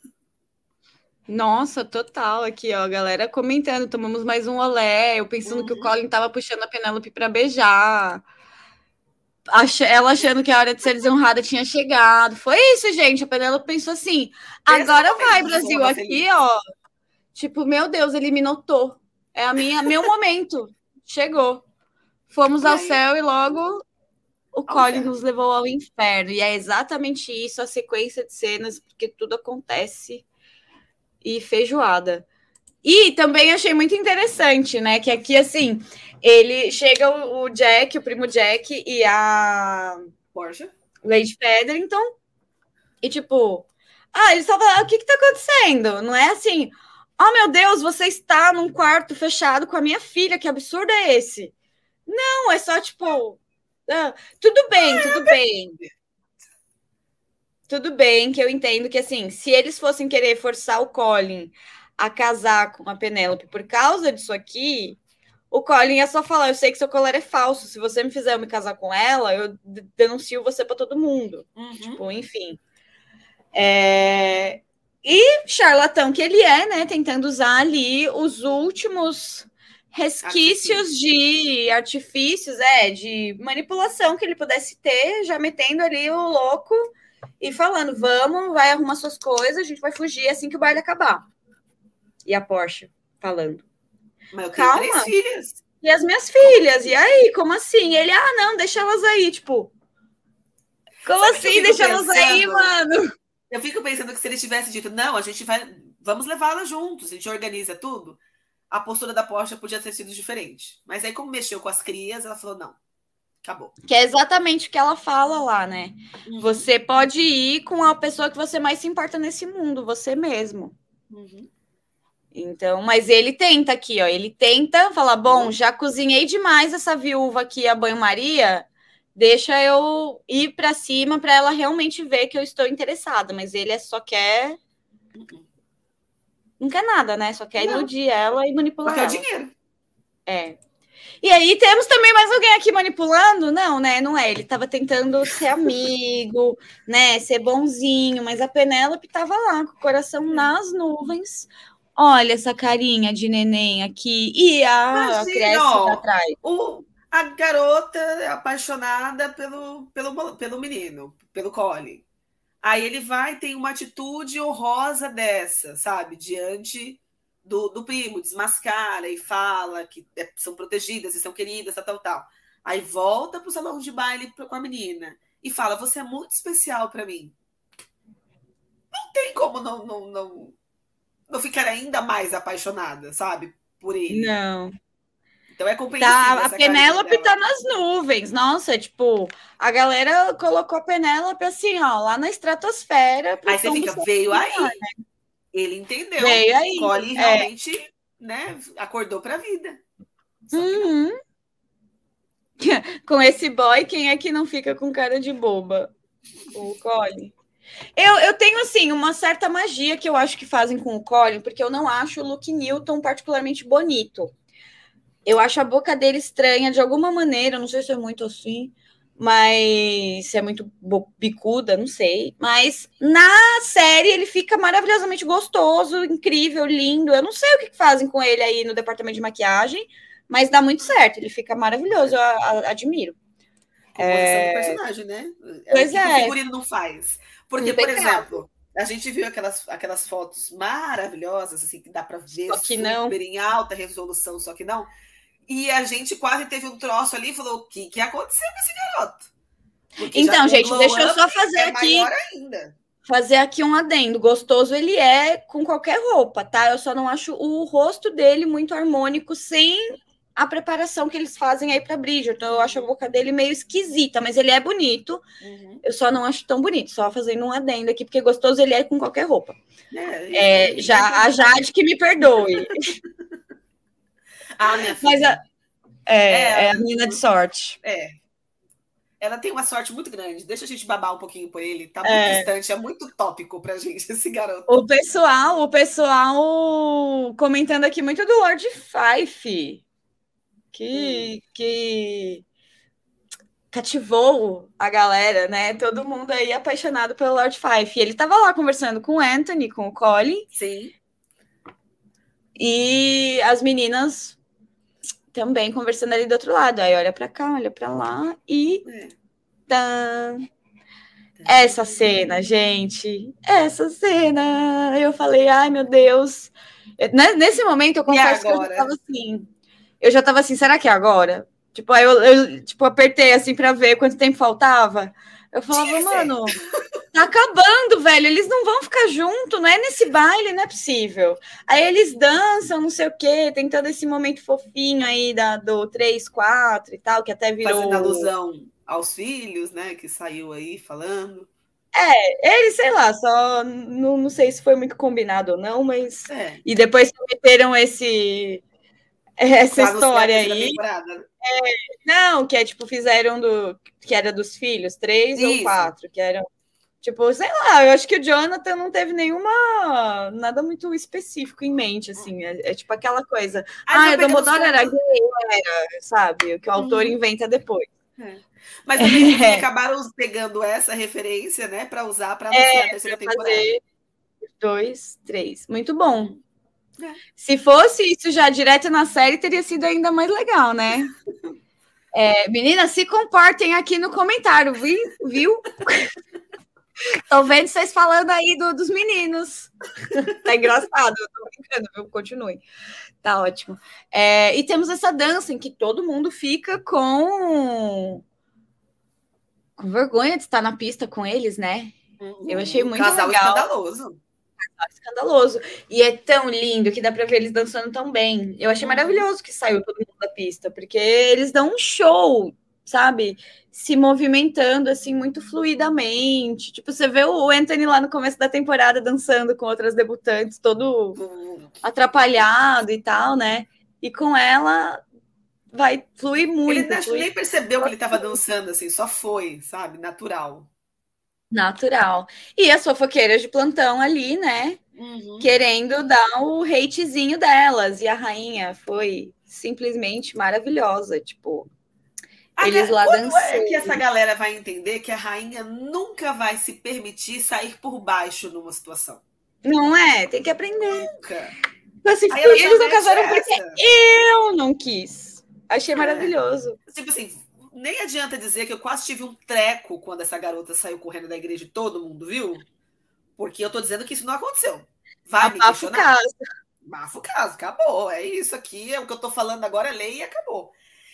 A: Nossa, total. Aqui, ó, galera comentando, tomamos mais um olé, eu pensando uhum. que o uhum. Colin tava puxando a Penélope para beijar ela achando que a hora de ser desonrada tinha chegado. Foi isso, gente. A Penélope pensou assim: agora vai, Brasil, aqui, ó. Tipo, meu Deus, ele me notou. É a minha, meu momento. Chegou. Fomos ao céu e logo o Colin nos levou ao inferno. E é exatamente isso, a sequência de cenas, porque tudo acontece. E feijoada. E também achei muito interessante, né? Que aqui, assim, ele chega o, Jack, o primo Jack e a
B: Porsche.
A: Lady Featherington. E tipo, ah, eles só falam, o que que tá acontecendo? Não é assim, oh meu Deus, você está num quarto fechado com a minha filha, que absurdo é esse? Não, é só tipo, ah, tudo bem, tudo bem. Tudo bem que eu entendo que assim, se eles fossem querer forçar o Colin a casar com a Penélope por causa disso aqui, o Colin é só falar: eu sei que seu colar é falso. Se você me fizer eu me casar com ela, eu denuncio você para todo mundo. Uhum. Tipo, enfim. É... E charlatão que ele é, né? Tentando usar ali os últimos resquícios Artifício. de artifícios, é, de manipulação que ele pudesse ter, já metendo ali o louco e falando: vamos, vai arrumar suas coisas, a gente vai fugir assim que o baile acabar. E a Porsche falando.
B: Mas eu tenho Calma. três filhas.
A: E as minhas filhas, e aí? Como assim? Ele, ah, não, deixa elas aí, tipo. Como Sabe assim, deixa elas aí, mano?
B: Eu fico pensando que se ele tivesse dito, não, a gente vai. Vamos levá-la juntos, a gente organiza tudo. A postura da Porsche podia ter sido diferente. Mas aí, como mexeu com as crias, ela falou: não, acabou.
A: Que é exatamente o que ela fala lá, né? Uhum. Você pode ir com a pessoa que você mais se importa nesse mundo, você mesmo. Uhum. Então, mas ele tenta aqui, ó. Ele tenta falar: bom, já cozinhei demais essa viúva aqui a banho-maria, deixa eu ir para cima para ela realmente ver que eu estou interessada. Mas ele é só quer. Não quer nada, né? Só quer Não. iludir ela e manipular. Só quer
B: dinheiro.
A: É. E aí temos também mais alguém aqui manipulando? Não, né? Não é. Ele estava tentando ser amigo, né? Ser bonzinho, mas a Penélope estava lá com o coração nas nuvens, Olha essa carinha de neném aqui. E a Imagina, atrás.
B: O, a garota apaixonada pelo, pelo, pelo menino, pelo Colin. Aí ele vai tem uma atitude honrosa dessa, sabe? Diante do, do primo, desmascara e fala que é, são protegidas e são queridas, tal, tal, tal. Aí volta para o salão de baile com a menina e fala: Você é muito especial para mim. Não tem como não, não, não, não ficar ainda mais apaixonada, sabe? Por ele.
A: Não.
B: Então é compreensível. Tá,
A: a Penélope tá nas nuvens. Nossa, tipo, a galera colocou a Penélope assim, ó, lá na estratosfera.
B: Aí você fica, veio aí. Né? Ele entendeu.
A: Veio aí.
B: Colin é. realmente, né, acordou pra vida.
A: Uhum. com esse boy, quem é que não fica com cara de boba? O Colin. Eu, eu tenho, assim, uma certa magia que eu acho que fazem com o Colin, porque eu não acho o Luke Newton particularmente bonito. Eu acho a boca dele estranha de alguma maneira, não sei se é muito assim, mas é muito bicuda, não sei. Mas na série ele fica maravilhosamente gostoso, incrível, lindo. Eu não sei o que fazem com ele aí no departamento de maquiagem, mas dá muito certo. Ele fica maravilhoso, eu, eu admiro.
B: É... do personagem, né?
A: É pois é.
B: O figurino não faz. Porque, por exemplo, a gente viu aquelas, aquelas fotos maravilhosas, assim, que dá para ver
A: só que não.
B: em alta resolução, só que não. E a gente quase teve um troço ali e falou: o que, que aconteceu com esse garoto?
A: Porque então, gente, deixa eu só fazer é aqui. Fazer aqui um adendo. Gostoso ele é com qualquer roupa, tá? Eu só não acho o rosto dele muito harmônico sem a preparação que eles fazem aí para Bridgerton. Então, eu acho a boca dele meio esquisita, mas ele é bonito. Uhum. Eu só não acho tão bonito, só fazendo um adendo aqui, porque gostoso ele é com qualquer roupa. É, é, já a Jade que me perdoe.
B: ah, minha filha. Mas
A: a, é, é, é a menina de sorte.
B: É. Ela tem uma sorte muito grande. Deixa a gente babar um pouquinho por ele. Tá muito é. distante, é muito tópico pra gente esse garoto.
A: O pessoal, o pessoal comentando aqui muito do Lord Fife que, hum. que cativou a galera, né? Todo mundo aí apaixonado pelo Lord Fife. Ele estava lá conversando com o Anthony, com o Colin.
B: Sim.
A: E as meninas também conversando ali do outro lado. Aí olha para cá, olha para lá e é. Tá. essa cena, gente, essa cena. Eu falei, ai meu Deus. Nesse momento eu confesso que eu estava assim, eu já tava assim, será que é agora? Tipo, aí eu, eu tipo, apertei assim para ver quanto tempo faltava. Eu falava, mano, tá acabando, velho. Eles não vão ficar junto, não é nesse baile, não é possível. Aí eles dançam, não sei o quê, tem todo esse momento fofinho aí da, do 3, 4 e tal, que até virou.
B: Fazendo alusão aos filhos, né? Que saiu aí falando.
A: É, eles, sei lá, só não, não sei se foi muito combinado ou não, mas. É. E depois meteram esse essa história aí. É, não, que é tipo, fizeram do. Que era dos filhos, três Isso. ou quatro, que eram. Tipo, sei lá, eu acho que o Jonathan não teve nenhuma. nada muito específico em mente, assim. É, é tipo aquela coisa. Ah, ah o Dumbledore era gay, era, sabe? O que o autor hum. inventa depois.
B: É. Mas também é. acabaram pegando essa referência, né, para usar para é, a terceira temporada.
A: Dois, três. Muito bom. É. Se fosse isso já direto na série, teria sido ainda mais legal, né? É, meninas, se comportem aqui no comentário, viu? viu? Tô vendo vocês falando aí do, dos meninos. tá engraçado, eu tô brincando, viu? Continue. Tá ótimo. É, e temos essa dança em que todo mundo fica com, com vergonha de estar na pista com eles, né? Eu achei muito
B: Casal
A: legal.
B: escandaloso
A: escandaloso. E é tão lindo que dá para ver eles dançando tão bem. Eu achei uhum. maravilhoso que saiu todo mundo da pista, porque eles dão um show, sabe? Se movimentando assim muito fluidamente. Tipo, você vê o Anthony lá no começo da temporada dançando com outras debutantes, todo uhum. atrapalhado e tal, né? E com ela vai fluir muito.
B: Ele nem percebeu que ele estava dançando assim, só foi, sabe? Natural.
A: Natural. E as fofoqueiras de plantão ali, né? Uhum. Querendo dar o hatezinho delas. E a rainha foi simplesmente maravilhosa. Tipo,
B: a eles lá dançando. é que essa galera vai entender que a rainha nunca vai se permitir sair por baixo numa situação?
A: Não é? Tem que aprender.
B: Nunca.
A: Assim, eles não casaram porque eu não quis. Achei é. maravilhoso.
B: Tipo assim, nem adianta dizer que eu quase tive um treco quando essa garota saiu correndo da igreja e todo mundo viu, porque eu tô dizendo que isso não aconteceu. Vai me questionar. Caso. Bafo caso, acabou. É isso aqui, é o que eu tô falando agora, é lei e acabou.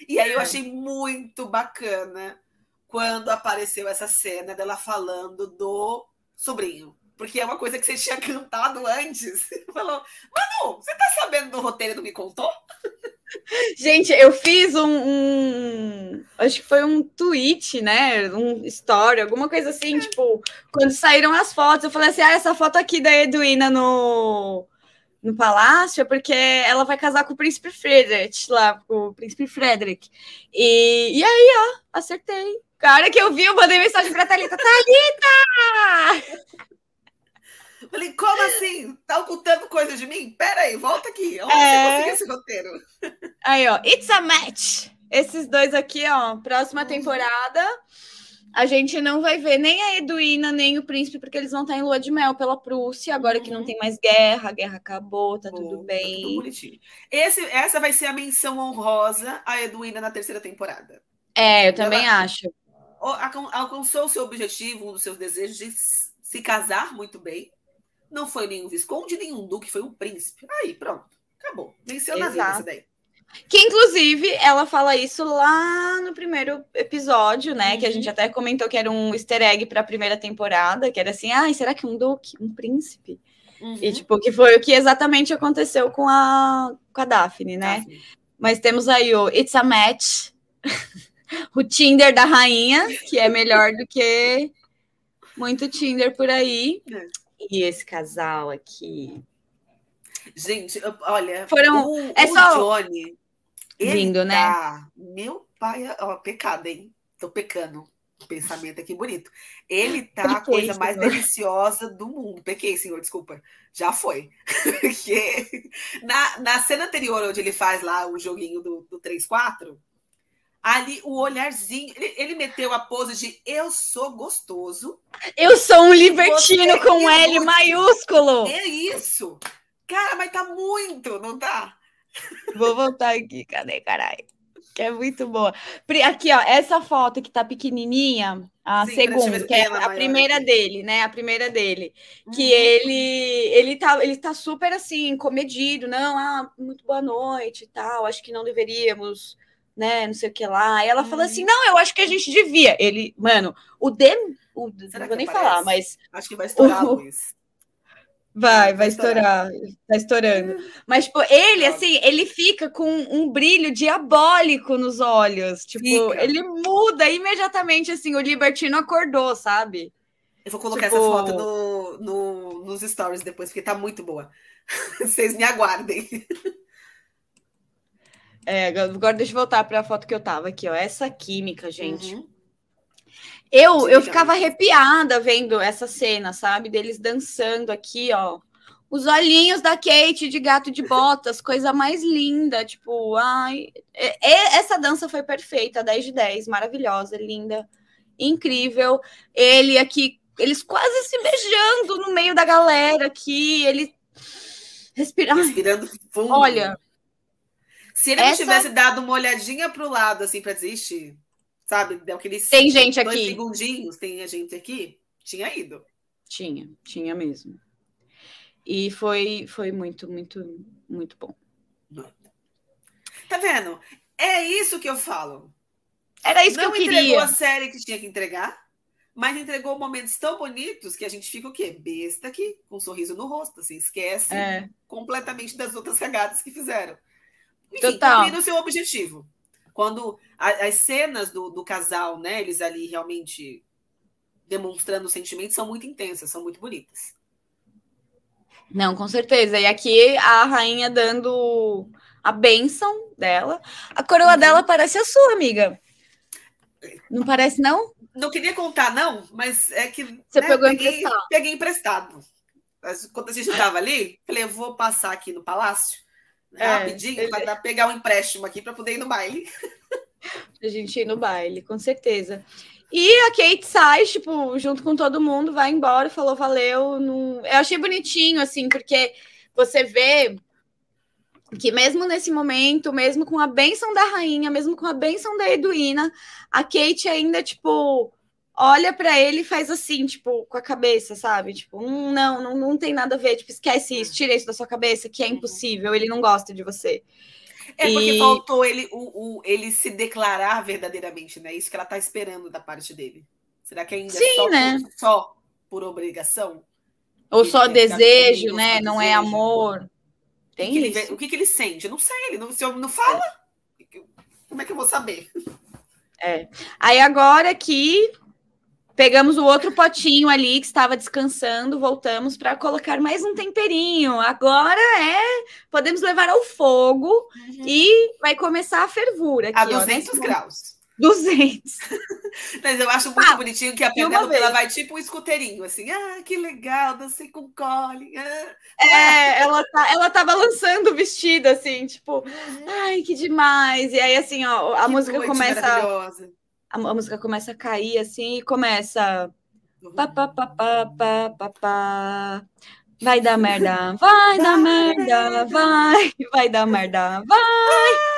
B: E aí eu é. achei muito bacana quando apareceu essa cena dela falando do sobrinho. Porque é uma coisa que você tinha cantado antes. Falou, Manu, você tá sabendo do roteiro do Me Contou?
A: Gente, eu fiz um, um, Acho que foi um tweet, né? Um story, alguma coisa assim, é. tipo, quando saíram as fotos, eu falei assim: ah, essa foto aqui da Edwina no, no palácio é porque ela vai casar com o príncipe Frederick, lá, com o príncipe Frederick. E, e aí, ó, acertei. Cara que eu vi, eu mandei mensagem pra Thalita: Thalita!
B: Falei, como assim? Tá ocultando coisa de mim? Pera aí, volta aqui. Onde é... você conseguiu esse roteiro?
A: Aí, ó, it's a match. Esses dois aqui, ó, próxima uhum. temporada. A gente não vai ver nem a Eduína, nem o príncipe, porque eles vão estar em lua de mel pela Prússia, agora uhum. que não uhum. tem mais guerra, a guerra acabou, tá tudo bem. Tá tudo
B: bonitinho. Esse, essa vai ser a menção honrosa a Eduína na terceira temporada.
A: É, eu também Ela acho.
B: Alcançou o seu objetivo, um dos seus desejos de se casar muito bem. Não foi nenhum visconde, nenhum duque, foi um príncipe. Aí, pronto. Acabou. Venceu na vida essa daí.
A: Que inclusive ela fala isso lá no primeiro episódio, né? Uhum. Que a gente uhum. até comentou que era um easter egg para a primeira temporada, que era assim: ai, será que um duque, um príncipe? Uhum. E tipo, que foi o que exatamente aconteceu com a, com a Daphne, né? Daphne. Mas temos aí o It's a Match, o Tinder da rainha, que é melhor do que muito Tinder por aí. É. E esse casal aqui.
B: Gente, olha,
A: Foram,
B: o,
A: é
B: o
A: só
B: Johnny,
A: lindo, né?
B: Tá, meu pai, ó, pecado, hein? Tô pecando. Pensamento aqui bonito. Ele tá Pequei, a coisa mais senhor. deliciosa do mundo. Pequei, senhor, desculpa. Já foi. Porque na, na cena anterior, onde ele faz lá o joguinho do, do 3-4, ali o olharzinho, ele, ele, meteu a pose de eu sou gostoso.
A: Eu sou um libertino com é L maiúsculo.
B: É isso. Cara, mas tá muito, não tá?
A: Vou voltar aqui, cadê, caralho? Que é muito boa. Aqui, ó, essa foto que tá pequenininha, a Sim, segunda, que é a primeira dele, né? A primeira dele. Uhum. Que ele ele tá, ele tá super assim, comedido, não, ah, muito boa noite e tal, acho que não deveríamos, né, não sei o que lá. E ela fala assim: uhum. "Não, eu acho que a gente devia". Ele, mano, o de o, não vou nem aparece? falar, mas
B: acho que vai estourar o, Luiz.
A: Vai, vai estourar. Tá estourando. Mas, tipo, ele, assim, ele fica com um brilho diabólico nos olhos. Tipo, fica. ele muda imediatamente, assim, o Libertino acordou, sabe?
B: Eu vou colocar tipo... essa foto no, no, nos stories depois, porque tá muito boa. Vocês me aguardem.
A: É, agora deixa eu voltar para a foto que eu tava aqui, ó. Essa química, gente. Uhum. Eu, eu ficava arrepiada vendo essa cena, sabe? Deles dançando aqui, ó. Os olhinhos da Kate de gato de botas, coisa mais linda. Tipo, ai. essa dança foi perfeita, 10 de 10, maravilhosa, linda, incrível. Ele aqui, eles quase se beijando no meio da galera aqui, ele respirando.
B: Respirando fundo.
A: Olha.
B: Se ele essa... não tivesse dado uma olhadinha para o lado, assim, para desistir sabe? Deu aqueles
A: tem gente
B: dois
A: aqui.
B: segundinhos, tem a gente aqui. Tinha ido.
A: Tinha, tinha mesmo. E foi, foi muito, muito, muito bom.
B: Tá vendo? É isso que eu falo.
A: Era isso
B: Não
A: que eu
B: queria. Não
A: entregou
B: a série que tinha que entregar, mas entregou momentos tão bonitos que a gente fica o quê? Besta aqui, com um sorriso no rosto, assim, esquece é. completamente das outras cagadas que fizeram. Enfim, Total. cumprindo o seu objetivo. Quando a, as cenas do, do casal, né, eles ali realmente demonstrando sentimentos, são muito intensas, são muito bonitas.
A: Não, com certeza. E aqui a rainha dando a bênção dela. A coroa uhum. dela parece a sua, amiga. Não parece, não?
B: Não queria contar, não, mas é que.
A: Você né, pegou peguei, emprestado.
B: Peguei emprestado. Quando a gente estava ali, falei, eu vou passar aqui no palácio é, rapidinho ele... para pegar um empréstimo aqui para poder ir no baile.
A: a gente ir no baile, com certeza. E a Kate sai, tipo, junto com todo mundo, vai embora, falou valeu. Não... Eu achei bonitinho, assim, porque você vê que mesmo nesse momento, mesmo com a benção da rainha, mesmo com a benção da Eduína, a Kate ainda, tipo, olha para ele e faz assim, tipo, com a cabeça, sabe? Tipo, hum, não, não, não tem nada a ver, tipo, esquece isso, tira isso da sua cabeça, que é uhum. impossível, ele não gosta de você.
B: É porque e... faltou ele, o, o, ele se declarar verdadeiramente, né? Isso que ela tá esperando da parte dele. Será que ainda
A: Sim,
B: só,
A: né?
B: por, só por obrigação?
A: Ou só desejo, né? Não é desejo. é amor. Tem
B: o que,
A: isso.
B: Ele, o que, que ele sente? Eu não sei, ele não, se eu não fala, como é que eu vou saber?
A: É. Aí agora que Pegamos o outro potinho ali que estava descansando, voltamos para colocar mais um temperinho. Agora é, podemos levar ao fogo uhum. e vai começar a fervura. Aqui,
B: a 200 ó, graus.
A: 200.
B: Mas eu acho muito ah, bonitinho que a Penélope ela vai tipo um escuteirinho, assim, ah, que legal, dancei com Colin. Ah.
A: É, ela tá, ela tá balançando o vestido, assim, tipo, uhum. ai, que demais. E aí, assim, ó, a que música começa. A música começa a cair assim e começa. Pá, pá, pá, pá, pá, pá, pá. Vai dar merda, vai dar merda, vai, vai dar merda, vai.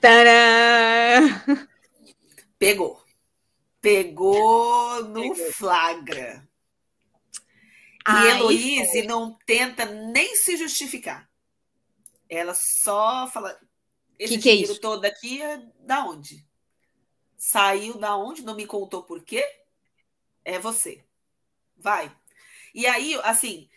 A: Tadã!
B: Pegou. Pegou no Pegou. flagra. E Heloíse não tenta nem se justificar. Ela só fala: esse que dinheiro que é todo aqui é da onde? Saiu da onde? Não me contou por quê? É você. Vai. E aí, assim,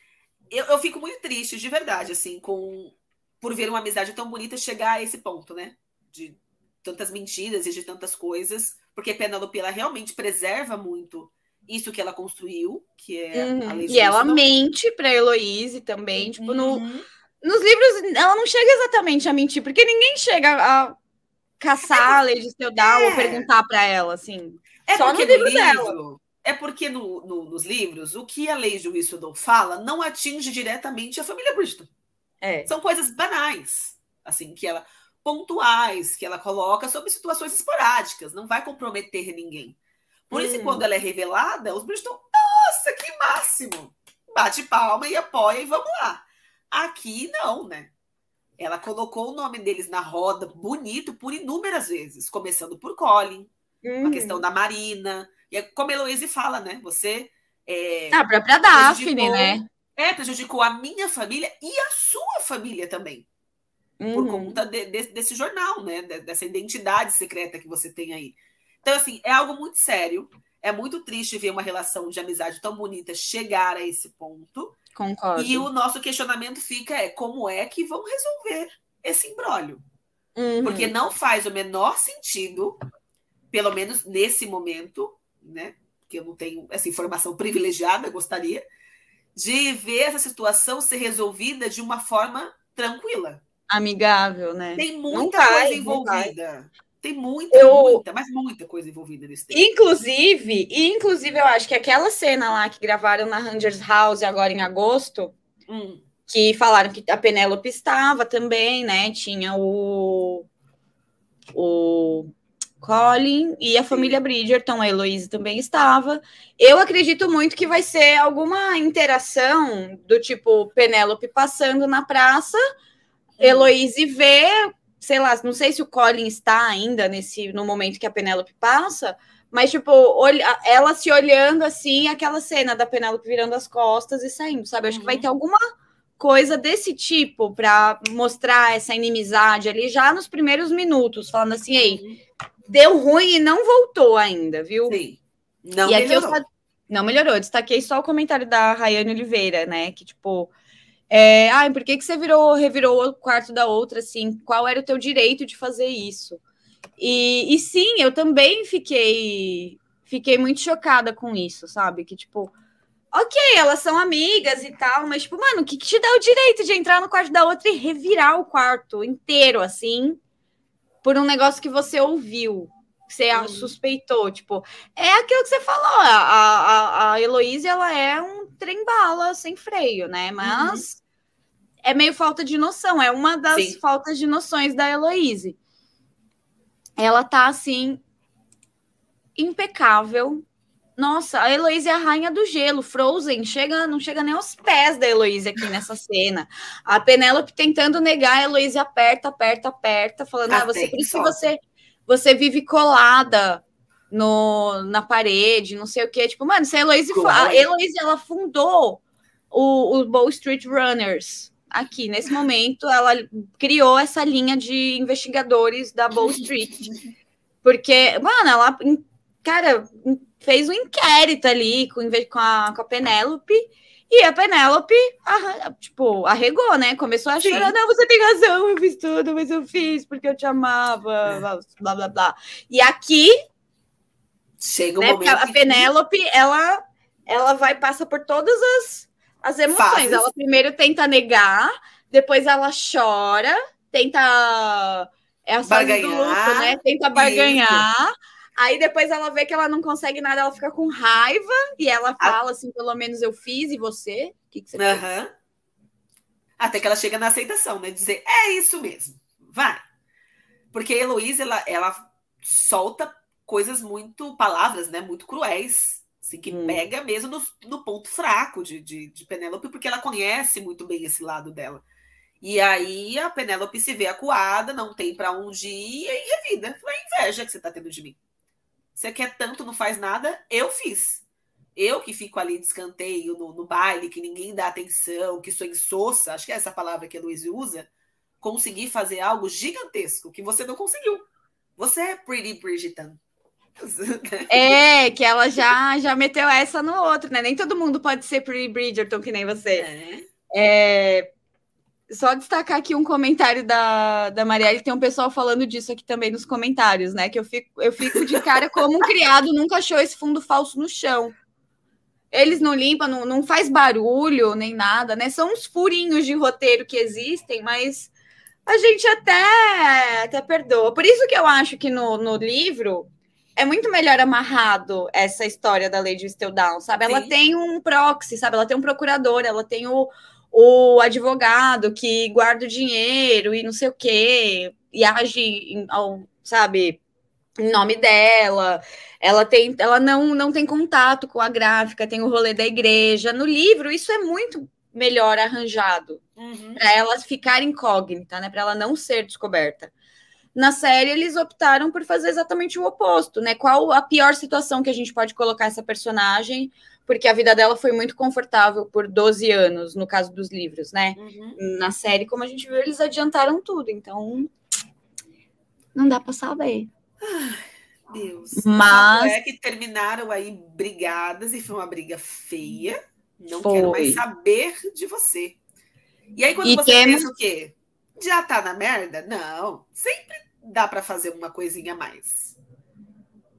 B: eu, eu fico muito triste, de verdade, assim, com por ver uma amizade tão bonita chegar a esse ponto, né? De tantas mentiras e de tantas coisas, porque Penelope ela realmente preserva muito isso que ela construiu, que é
A: uhum. a lei E ela mente para Heloíse também, tipo, uhum. no nos livros, ela não chega exatamente a mentir, porque ninguém chega a caçar é a lei de feudal é. ou perguntar para ela, assim.
B: É só no livro, dela. É porque no, no, nos livros, o que a de Whistledown fala não atinge diretamente a família Bridgeton. É. São coisas banais, assim, que ela pontuais, que ela coloca sobre situações esporádicas, não vai comprometer ninguém. Por hum. isso, quando ela é revelada, os Bridgeton, nossa, que máximo! Bate palma e apoia e vamos lá. Aqui não, né? Ela colocou o nome deles na roda bonito por inúmeras vezes, começando por Colin, uhum. a questão da Marina. E é como a Heloise fala, né? Você. É,
A: a própria Daphne, né?
B: É, prejudicou a minha família e a sua família também. Uhum. Por conta de, de, desse jornal, né? Dessa identidade secreta que você tem aí. Então, assim, é algo muito sério. É muito triste ver uma relação de amizade tão bonita chegar a esse ponto.
A: Concordo.
B: E o nosso questionamento fica é como é que vão resolver esse embrólio? Uhum. Porque não faz o menor sentido, pelo menos nesse momento, né? Que eu não tenho essa informação privilegiada, gostaria, de ver essa situação ser resolvida de uma forma tranquila.
A: Amigável, né?
B: Tem muita vai, coisa envolvida. Tem muita, eu... muita, mas muita coisa envolvida nesse
A: tema. Inclusive, inclusive, eu acho que aquela cena lá que gravaram na Rangers House agora em agosto, hum. que falaram que a Penélope estava também, né? Tinha o. O. Colin e a família Bridgerton, a Heloise também estava. Eu acredito muito que vai ser alguma interação do tipo Penélope passando na praça, hum. Heloise vê sei lá, não sei se o Colin está ainda nesse no momento que a Penélope passa, mas tipo, olha, ela se olhando assim, aquela cena da Penélope virando as costas e saindo, sabe? Acho uhum. que vai uhum. ter alguma coisa desse tipo para mostrar essa inimizade ali já nos primeiros minutos, falando assim, ei, uhum. deu ruim e não voltou ainda, viu?
B: Sim. Não e melhorou. Aqui eu,
A: não melhorou. Destaquei só o comentário da Rayane Oliveira, né? Que, tipo, é, ah, por que, que você virou, revirou o quarto da outra, assim? Qual era o teu direito de fazer isso? E, e sim, eu também fiquei fiquei muito chocada com isso, sabe? Que, tipo, ok, elas são amigas e tal, mas, tipo, mano, o que, que te dá o direito de entrar no quarto da outra e revirar o quarto inteiro, assim, por um negócio que você ouviu? Que você hum. suspeitou, tipo, é aquilo que você falou, a, a, a Heloísa, ela é um trem-bala sem freio, né? Mas uhum é meio falta de noção, é uma das Sim. faltas de noções da Heloise. Ela tá assim impecável. Nossa, a Heloise é a rainha do gelo, Frozen, chega, não chega nem aos pés da Heloise aqui nessa cena. A Penélope tentando negar, a Heloise aperta, aperta, aperta, falando: "Ah, você por isso que você você vive colada no, na parede, não sei o que. Tipo, mano, se a Heloise, a Heloise ela fundou o, o Bow Street Runners aqui, nesse momento, ela criou essa linha de investigadores da Wall Street. Porque, mano, ela, cara, fez um inquérito ali com, com a, com a Penélope. E a Penélope, tipo, arregou, né? Começou a chorar. Não, você tem razão, eu fiz tudo, mas eu fiz porque eu te amava, blá, blá, blá. E aqui...
B: Chega o né, momento
A: A Penélope, ela, ela vai, passa por todas as as emoções. Fases. Ela primeiro tenta negar, depois ela chora, tenta. É a do luto, né? Tenta barganhar. Isso. Aí depois ela vê que ela não consegue nada, ela fica com raiva e ela fala assim: pelo menos eu fiz, e você? O que, que você uhum. fez?
B: Até que ela chega na aceitação, né? Dizer, é isso mesmo, vai. Porque a Heloísa, ela, ela solta coisas muito, palavras, né, muito cruéis, assim, que hum. pega mesmo no, no ponto fraco de, de, de Penélope, porque ela conhece muito bem esse lado dela. E aí a Penélope se vê acuada, não tem para onde ir, e a vida. É inveja que você tá tendo de mim. Você quer tanto, não faz nada, eu fiz. Eu que fico ali de escanteio no, no baile, que ninguém dá atenção, que sou insossa, acho que é essa palavra que a Luiz usa, consegui fazer algo gigantesco que você não conseguiu. Você é Pretty Bridgerton.
A: É, que ela já, já meteu essa no outro, né? Nem todo mundo pode ser Pretty Bridgerton que nem você. É. é só destacar aqui um comentário da, da Marielle, tem um pessoal falando disso aqui também nos comentários, né? Que eu fico, eu fico de cara como um criado nunca achou esse fundo falso no chão. Eles não limpam, não, não faz barulho nem nada, né? São uns furinhos de roteiro que existem, mas a gente até, até perdoa. Por isso que eu acho que no, no livro é muito melhor amarrado essa história da Lady Down, sabe? Sim. Ela tem um proxy, sabe? Ela tem um procurador, ela tem o, o advogado que guarda o dinheiro e não sei o quê, e age, em, sabe, em nome dela. Ela tem, ela não, não tem contato com a gráfica, tem o rolê da igreja. No livro, isso é muito melhor arranjado uhum. para ela ficar incógnita, né? Para ela não ser descoberta. Na série, eles optaram por fazer exatamente o oposto, né? Qual a pior situação que a gente pode colocar essa personagem porque a vida dela foi muito confortável por 12 anos, no caso dos livros, né? Uhum. Na série, como a gente viu, eles adiantaram tudo, então não dá para saber.
B: Ai, Deus. Mas é que terminaram aí brigadas e foi uma briga feia. Não foi. quero mais saber de você. E aí quando e você temos... pensa o quê? Já tá na merda? Não, sempre dá para fazer uma coisinha a mais.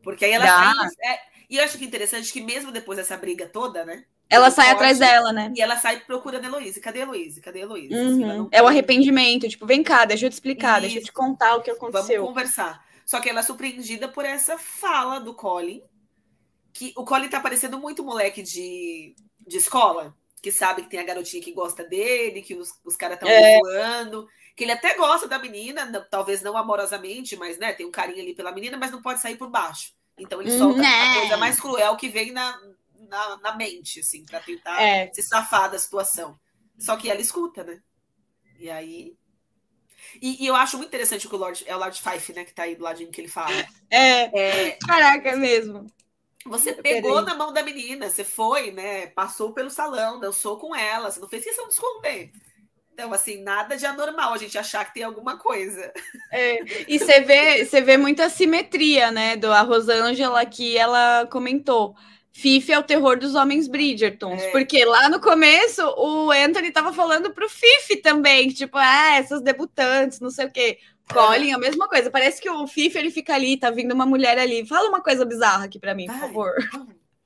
B: Porque aí ela sai, é, e eu acho que interessante que mesmo depois dessa briga toda, né?
A: Ela sai atrás dela, né?
B: E ela sai procurando a Heloísa. Cadê a Heloísa? Cadê a Heloísa?
A: Uhum. É o arrependimento. Tipo, vem cá, deixa eu te explicar, Isso. deixa eu te contar o que aconteceu.
B: Vamos conversar. Só que ela é surpreendida por essa fala do Colin. Que o Colin tá parecendo muito moleque de, de escola. Que sabe que tem a garotinha que gosta dele, que os, os caras estão é. voando. Que ele até gosta da menina, talvez não amorosamente, mas né, tem um carinho ali pela menina, mas não pode sair por baixo. Então ele solta né? a coisa mais cruel que vem na, na, na mente, assim, para tentar é. se safar da situação. Só que ela escuta, né? E aí. E, e, eu acho muito interessante o que o Lord. É o Lord Fife, né? Que tá aí do ladinho que ele fala.
A: É. é Caraca, é mesmo.
B: Você pegou na mão da menina, você foi, né? Passou pelo salão, dançou com ela, você não fez questão de esconder. Então, assim, nada de anormal a gente achar que tem alguma coisa.
A: É, e você vê, você vê muita simetria, né? Do a Rosângela que ela comentou. Fife é o terror dos homens Bridgertons. É. Porque lá no começo o Anthony tava falando pro Fife também, tipo, ah, essas debutantes, não sei o quê. Colin, a mesma coisa. Parece que o Fife ele fica ali, tá vindo uma mulher ali. Fala uma coisa bizarra aqui para mim, vai, por favor.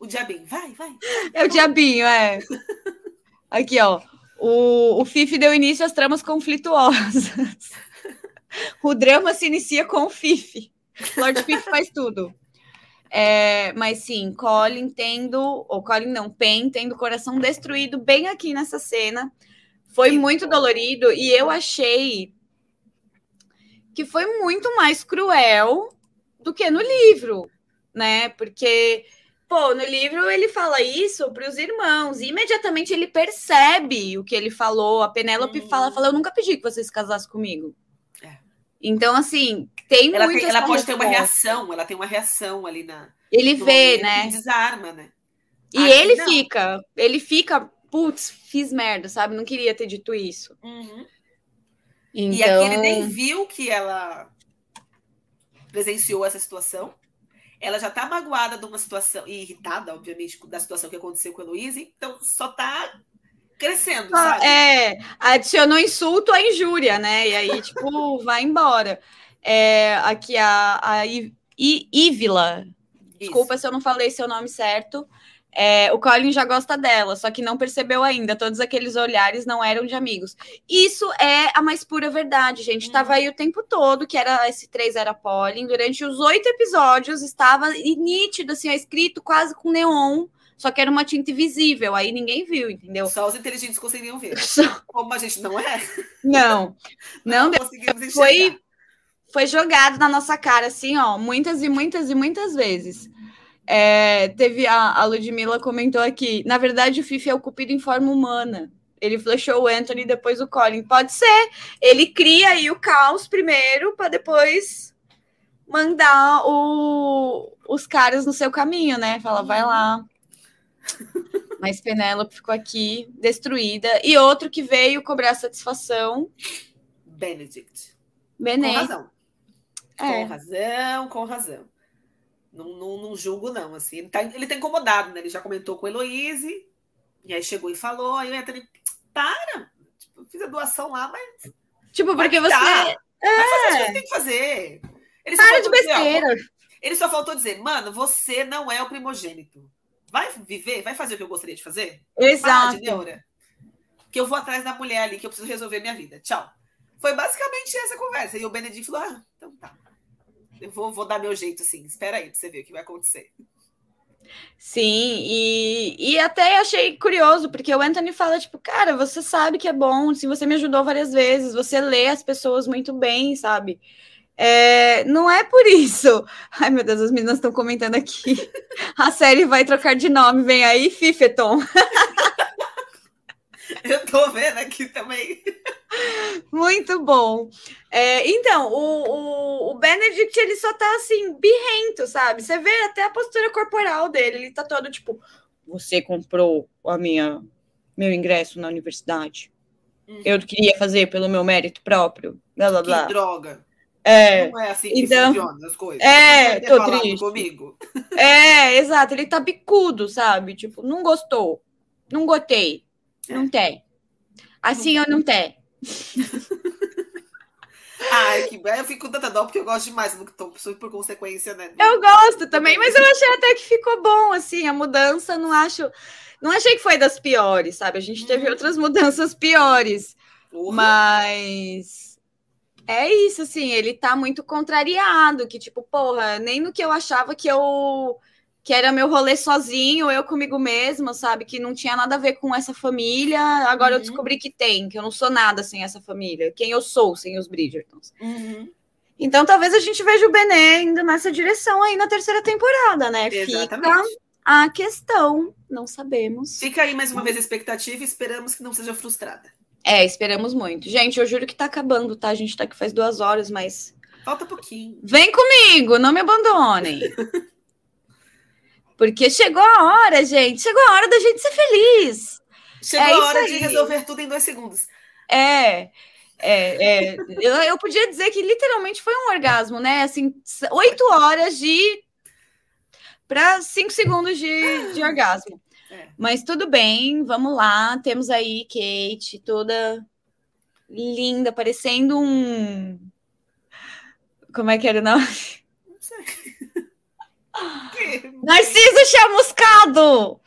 B: O diabinho, vai, vai.
A: É o diabinho, é. Aqui, ó o, o FIF deu início às tramas conflituosas. o drama se inicia com o FIF. Lord Fif faz tudo. É, mas sim, Colin tendo, ou Colin não, Pen tendo o coração destruído bem aqui nessa cena. Foi muito dolorido e eu achei que foi muito mais cruel do que no livro, né? Porque Pô, no livro ele fala isso para os irmãos, e imediatamente ele percebe o que ele falou. A Penélope hum. fala, fala: Eu nunca pedi que você se casasse comigo. É. Então, assim, tem
B: ela
A: muito.
B: Tem, ela pode resposta. ter uma reação, ela tem uma reação ali na.
A: Ele vê, né?
B: Desarma, né?
A: E Aqui, ele não. fica, ele fica, putz, fiz merda, sabe? Não queria ter dito isso.
B: Uhum. Então... E aqui ele nem viu que ela presenciou essa situação ela já tá magoada de uma situação, e irritada, obviamente, da situação que aconteceu com a Heloísa, então só tá crescendo, ah, sabe?
A: É, adicionou insulto à injúria, né? E aí, tipo, vai embora. É, aqui a, a Ívila, desculpa se eu não falei seu nome certo, é, o Colin já gosta dela, só que não percebeu ainda. Todos aqueles olhares não eram de amigos. Isso é a mais pura verdade, gente. Uhum. Tava aí o tempo todo que era esse três era Colin. Durante os oito episódios estava nítido, assim, escrito quase com neon. Só que era uma tinta invisível, aí ninguém viu, entendeu?
B: Só os inteligentes conseguiam ver. Só... Como a gente não é.
A: Não, não, não conseguimos. Foi foi jogado na nossa cara, assim, ó, muitas e muitas e muitas vezes. É, teve a, a Ludmilla comentou aqui. Na verdade, o Fifi é o cupido em forma humana. Ele flechou o Anthony depois o Colin. Pode ser. Ele cria aí o caos primeiro para depois mandar o, os caras no seu caminho, né? Fala, vai lá. Mas Penélope ficou aqui destruída. E outro que veio cobrar satisfação.
B: Benedict.
A: Benedict.
B: Com razão. É. Com razão, com razão. Não, não, não, julgo, não. Assim, ele, tá, ele tá incomodado, né? Ele já comentou com a Heloise, e aí chegou e falou, aí o Anthony, para! Tipo, fiz a doação lá, mas.
A: Tipo, porque você.
B: Tá. É. Vai fazer o que tem que fazer.
A: Ele para de besteira.
B: Dizer, ó, ele só faltou dizer, mano, você não é o primogênito. Vai viver, vai fazer o que eu gostaria de fazer?
A: Exato.
B: Para. Que eu vou atrás da mulher ali, que eu preciso resolver minha vida. Tchau. Foi basicamente essa conversa. E o Benedito falou: ah, então tá. Eu vou, vou dar meu jeito, assim. Espera aí pra você ver o que vai acontecer.
A: Sim, e, e até achei curioso, porque o Anthony fala, tipo, cara, você sabe que é bom, se você me ajudou várias vezes, você lê as pessoas muito bem, sabe? É, não é por isso. Ai, meu Deus, as meninas estão comentando aqui. A série vai trocar de nome, vem aí, Fifeton.
B: Eu tô vendo aqui também.
A: Muito bom. É, então, o, o, o, Benedict, ele só tá assim, birrento, sabe? Você vê até a postura corporal dele, ele tá todo tipo: Você comprou a minha meu ingresso na universidade. Uhum. Eu queria fazer pelo meu mérito próprio. Blá, blá, blá.
B: Que droga.
A: É,
B: não é assim que
A: então,
B: funciona as coisas.
A: É, tô triste.
B: Comigo.
A: É, exato. Ele tá bicudo, sabe? Tipo, não gostou. Não gostei. É. Não tem. Assim não eu não tem.
B: Ai, que eu fico com tanta dó porque eu gosto demais do Tom, por consequência, né?
A: Eu gosto também, mas eu achei até que ficou bom, assim, a mudança, não acho. Não achei que foi das piores, sabe? A gente teve uhum. outras mudanças piores. Uhum. Mas é isso, assim, ele tá muito contrariado, que tipo, porra, nem no que eu achava que eu que era meu rolê sozinho, eu comigo mesma, sabe? Que não tinha nada a ver com essa família. Agora uhum. eu descobri que tem, que eu não sou nada sem essa família. Quem eu sou sem os Bridgertons.
B: Uhum.
A: Então talvez a gente veja o Bené indo nessa direção aí na terceira temporada, né?
B: Exatamente.
A: Fica a questão, não sabemos.
B: Fica aí mais uma vez a expectativa e esperamos que não seja frustrada.
A: É, esperamos muito. Gente, eu juro que tá acabando, tá? A gente tá aqui faz duas horas, mas.
B: Falta pouquinho.
A: Vem comigo, não me abandonem. Porque chegou a hora, gente. Chegou a hora da gente ser feliz.
B: Chegou é a hora de resolver tudo em dois segundos.
A: É. É, é, eu, eu podia dizer que literalmente foi um orgasmo, né? Assim, oito horas de para cinco segundos de, de orgasmo. É. Mas tudo bem, vamos lá. Temos aí Kate, toda linda, parecendo um. Como é que era o nome? Narciso chamuscado!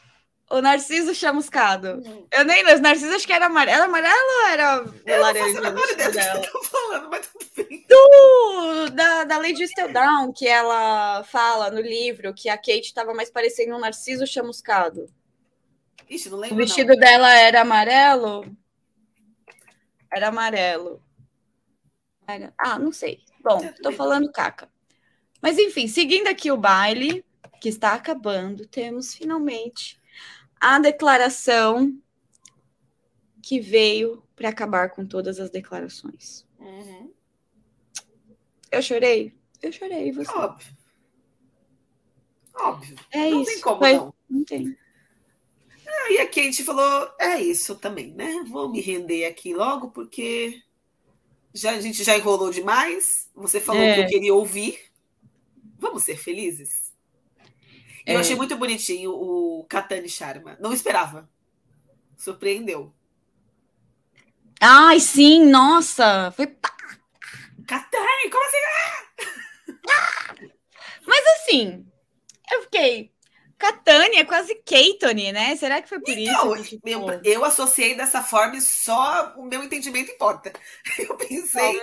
A: O Narciso chamuscado. Hum. Eu nem lembro. Narciso acho que era amarelo. Era amarelo ou era
B: eu laranja? Não faço ideia do que falando, mas tudo bem.
A: Do, da, da Lady Down, que ela fala no livro que a Kate estava mais parecendo um Narciso chamuscado.
B: Ixi, não lembro.
A: O vestido
B: não.
A: dela era amarelo? Era amarelo. Era... Ah, não sei. Bom, tô falando caca. Mas enfim, seguindo aqui o baile, que está acabando, temos finalmente a declaração que veio para acabar com todas as declarações.
B: Uhum.
A: Eu chorei? Eu chorei, você.
B: Óbvio. Óbvio.
A: É
B: não
A: isso.
B: tem como, Foi... não.
A: Não tem.
B: e a Kate falou: é isso também, né? Vou me render aqui logo, porque já, a gente já enrolou demais. Você falou é. que eu queria ouvir. Vamos ser felizes? É. Eu achei muito bonitinho o Katani Sharma. Não esperava. Surpreendeu.
A: Ai, sim, nossa. Foi.
B: Katani, como assim?
A: Mas assim, eu fiquei. Catânia é quase Keitone, né? Será que foi por então, isso?
B: Eu, eu, associei dessa forma e só o meu entendimento importa. Eu pensei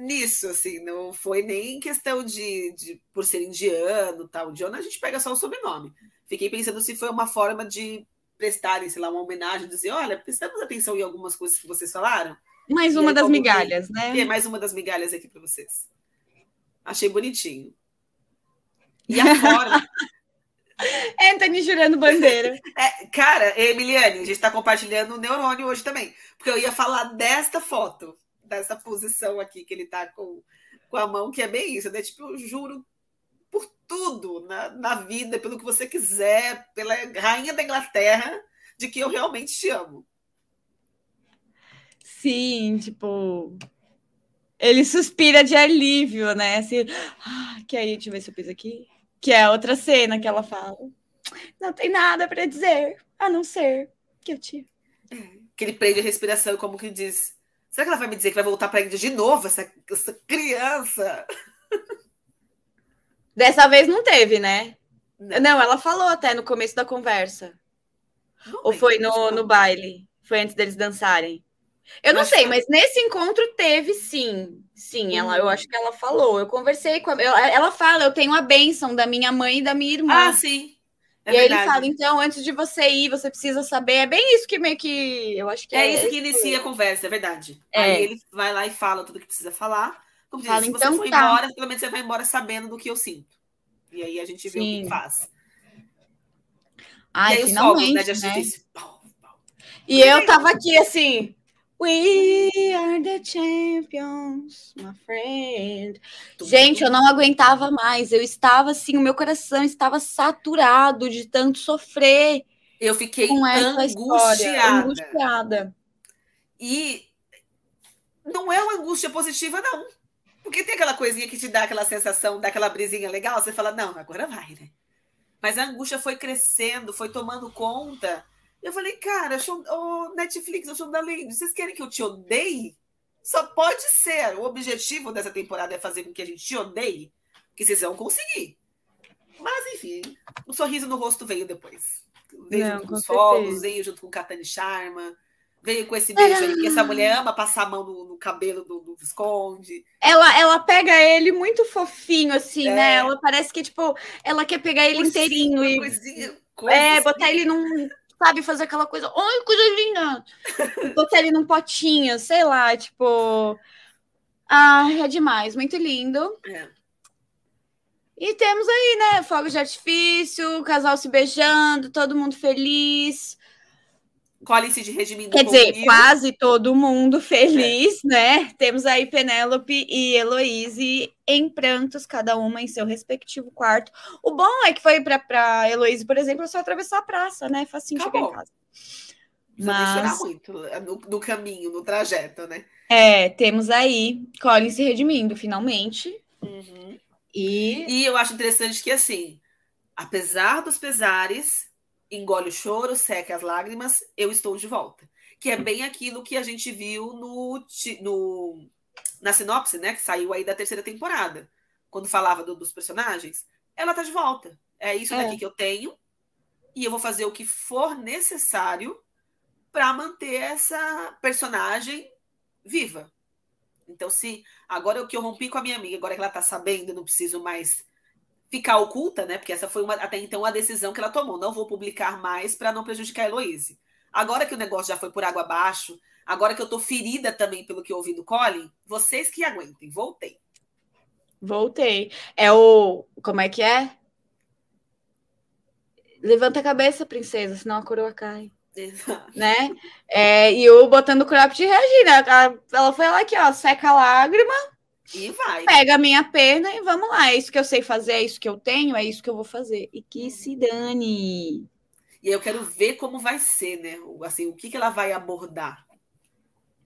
B: nisso, assim, não foi nem questão de, de por ser indiano, tal. John a gente pega só o sobrenome. Fiquei pensando se foi uma forma de prestarem, sei lá, uma homenagem, dizer, olha, prestamos atenção em algumas coisas que vocês falaram.
A: Mais uma das migalhas, né?
B: Tem mais uma das migalhas aqui para vocês. Achei bonitinho. E a forma.
A: Anthony jurando bandeira.
B: É, cara, Emiliane, a gente está compartilhando o neurônio hoje também. Porque eu ia falar desta foto, dessa posição aqui que ele está com, com a mão, que é bem isso, né? Tipo, eu juro por tudo na, na vida, pelo que você quiser, pela rainha da Inglaterra, de que eu realmente te amo.
A: Sim, tipo. Ele suspira de alívio, né? Assim, ah, que aí, deixa eu ver se eu fiz aqui. Que é outra cena que ela fala. Não tem nada para dizer, a não ser que eu te.
B: Que ele prende a respiração, como que diz. Será que ela vai me dizer que vai voltar para a Índia de novo, essa, essa criança?
A: Dessa vez não teve, né? Não. não, ela falou até no começo da conversa. Ou foi no, no baile? Foi antes deles dançarem? Eu não sei, mas nesse encontro teve sim. Sim, ela, eu uhum. acho que ela falou. Eu conversei com ela. Ela fala, eu tenho a bênção da minha mãe e da minha irmã.
B: Ah, sim.
A: É e aí ele fala, então, antes de você ir, você precisa saber. É bem isso que meio que. Eu acho que
B: é. É isso que inicia a conversa, é verdade. É. Aí ele vai lá e fala tudo que precisa falar. Como fala, diz, se então, você for tá. embora, pelo menos você vai embora sabendo do que eu sinto. E aí a gente vê sim. o que faz.
A: Ai, e aí finalmente, os fogos, né, de né? E eu tava aqui assim, We are the champions, my friend. Gente, eu não aguentava mais. Eu estava assim, o meu coração estava saturado de tanto sofrer.
B: Eu fiquei com essa angustiada. História, angustiada. E não é uma angústia positiva, não. Porque tem aquela coisinha que te dá aquela sensação, dá aquela brisinha legal, você fala, não, agora vai, né? Mas a angústia foi crescendo, foi tomando conta eu falei, cara, show, oh, Netflix, o show da Lady, vocês querem que eu te odeie? Só pode ser. O objetivo dessa temporada é fazer com que a gente te odeie, que vocês vão conseguir. Mas, enfim, o sorriso no rosto veio depois. Veio Não, junto com, os fogos, veio junto com o Katani Sharma, veio com esse beijo aí, que essa mulher ama passar a mão no, no cabelo do, do, Visconde.
A: Ela, ela pega ele muito fofinho, assim, é. né? Ela parece que, tipo, ela quer pegar ele inteirinho e. Coisinha, é, botar ele num sabe, fazer aquela coisa, oi, coisa linda! Botar ele num potinho, sei lá, tipo. Ah, é demais, muito lindo. É. E temos aí, né? Fogos de artifício, casal se beijando, todo mundo feliz.
B: Colin de redimindo.
A: Quer dizer, quase todo mundo feliz, é. né? Temos aí Penélope e Heloíse em prantos, cada uma em seu respectivo quarto. O bom é que foi para Heloíse, por exemplo, é só atravessar a praça, né? Facinho Acabou. chegar em casa.
B: Mas... chorar muito no, no, caminho, no trajeto, né?
A: É, temos aí Colin se redimindo, finalmente. Uhum. E...
B: e eu acho interessante que, assim, apesar dos pesares, engole o choro, seca as lágrimas, eu estou de volta. Que é bem aquilo que a gente viu no, no na sinopse, né? Que saiu aí da terceira temporada. Quando falava do, dos personagens. Ela tá de volta. É isso é. daqui que eu tenho. E eu vou fazer o que for necessário para manter essa personagem viva. Então, se agora o que eu rompi com a minha amiga, agora que ela tá sabendo, não preciso mais ficar oculta, né? Porque essa foi uma, até então a decisão que ela tomou. Não vou publicar mais para não prejudicar a Heloise. Agora que o negócio já foi por água abaixo, agora que eu tô ferida também pelo que eu ouvi do Colin, vocês que aguentem, voltei.
A: Voltei. É o. Como é que é? Levanta a cabeça, princesa, senão a coroa cai. Exato. Né? É, e o botando o crop de Regina. Ela, ela foi lá aqui, ó, seca a lágrima,
B: e vai.
A: Pega a minha perna e vamos lá. É isso que eu sei fazer, é isso que eu tenho, é isso que eu vou fazer. E que se dane.
B: E eu quero ver como vai ser, né? Assim, o que, que ela vai abordar.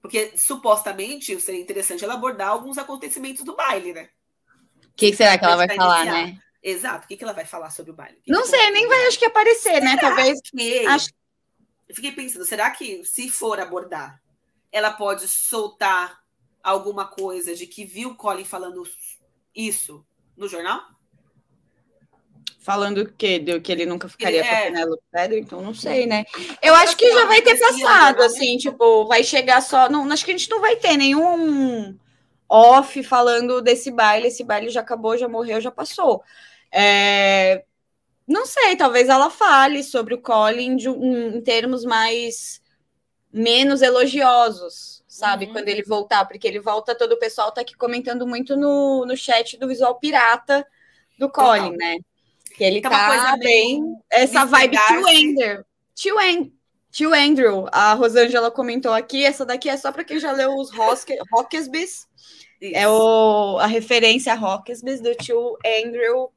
B: Porque supostamente seria interessante ela abordar alguns acontecimentos do baile, né?
A: O que, que, será que ela vai falar, iniciar. né?
B: Exato. O que, que ela vai falar sobre o baile?
A: Que não
B: que
A: sei, nem vai acho que aparecer, né? será né? Talvez.
B: Que... Acho... Eu fiquei pensando, será que se for abordar, ela pode soltar alguma coisa de que viu Colin falando isso no jornal?
A: Falando o quê? De que ele nunca ficaria é... com a Penélope Pedro? Então não sei, né? Eu acho que já vai ter passado, assim, tipo, vai chegar só. Não, acho que a gente não vai ter nenhum off falando desse baile. Esse baile já acabou, já morreu, já passou. É... Não sei, talvez ela fale sobre o Colin de, um, em termos mais menos elogiosos, sabe? Uhum. Quando ele voltar, porque ele volta, todo o pessoal tá aqui comentando muito no, no chat do Visual Pirata do Colin, né? Que ele tá, tá bem. Essa vibe tio Ender. Tio, An tio Andrew, a Rosângela comentou aqui. Essa daqui é só para quem já leu os Rockesbys. É o, a referência a Rockesbys do tio Andrew.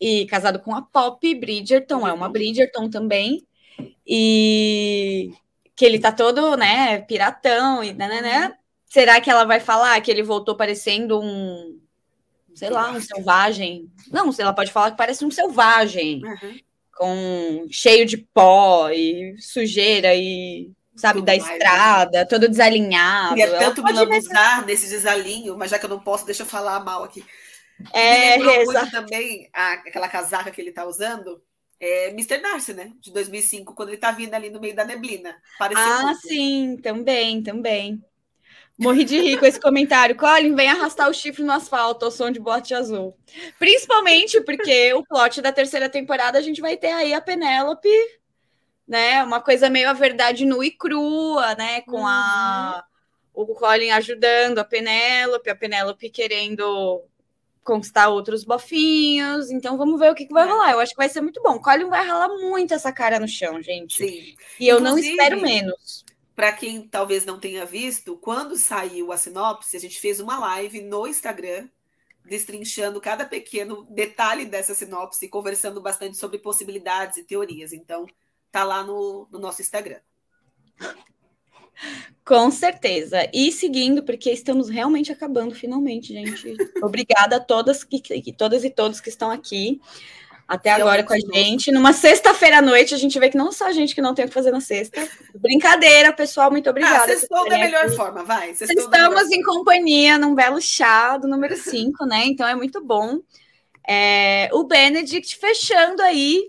A: E casado com a Pop Bridgerton, é uma Bridgerton também. E que ele tá todo, né, piratão e né, né, né. Será que ela vai falar que ele voltou parecendo um, sei lá, um selvagem? Não, ela pode falar que parece um selvagem, uhum. com cheio de pó e sujeira e sabe, Tudo da mais, estrada, né? todo desalinhado.
B: Queria tanto me lambuzar nesse desalinho, mas já que eu não posso, deixa eu falar mal aqui.
A: É,
B: muito também a, aquela casaca que ele tá usando, é Mr. Darcy, né? De 2005, quando ele tá vindo ali no meio da neblina.
A: Ah, muito. sim, também, também. Morri de rir com esse comentário. Colin, vem arrastar o chifre no asfalto ao som de bote azul. Principalmente porque o plot da terceira temporada a gente vai ter aí a Penélope, né? Uma coisa meio a verdade nua e crua, né? Com uhum. a o Colin ajudando a Penélope, a Penélope querendo conquistar outros bofinhos. Então vamos ver o que, que vai é. rolar. Eu acho que vai ser muito bom. Colin vai ralar muito essa cara no chão, gente. Sim. E eu não espero menos.
B: Para quem talvez não tenha visto, quando saiu a sinopse, a gente fez uma live no Instagram destrinchando cada pequeno detalhe dessa sinopse, conversando bastante sobre possibilidades e teorias. Então, tá lá no, no nosso Instagram.
A: Com certeza. E seguindo, porque estamos realmente acabando finalmente, gente. Obrigada a todas, que, que, todas e todos que estão aqui até agora com a gente. Numa sexta-feira à noite, a gente vê que não só a gente que não tem o que fazer na sexta. Brincadeira, pessoal, muito obrigada. Ah,
B: sextou da melhor aqui. forma, vai.
A: Estamos em companhia num belo chá do número 5, né? Então é muito bom. É, o Benedict fechando aí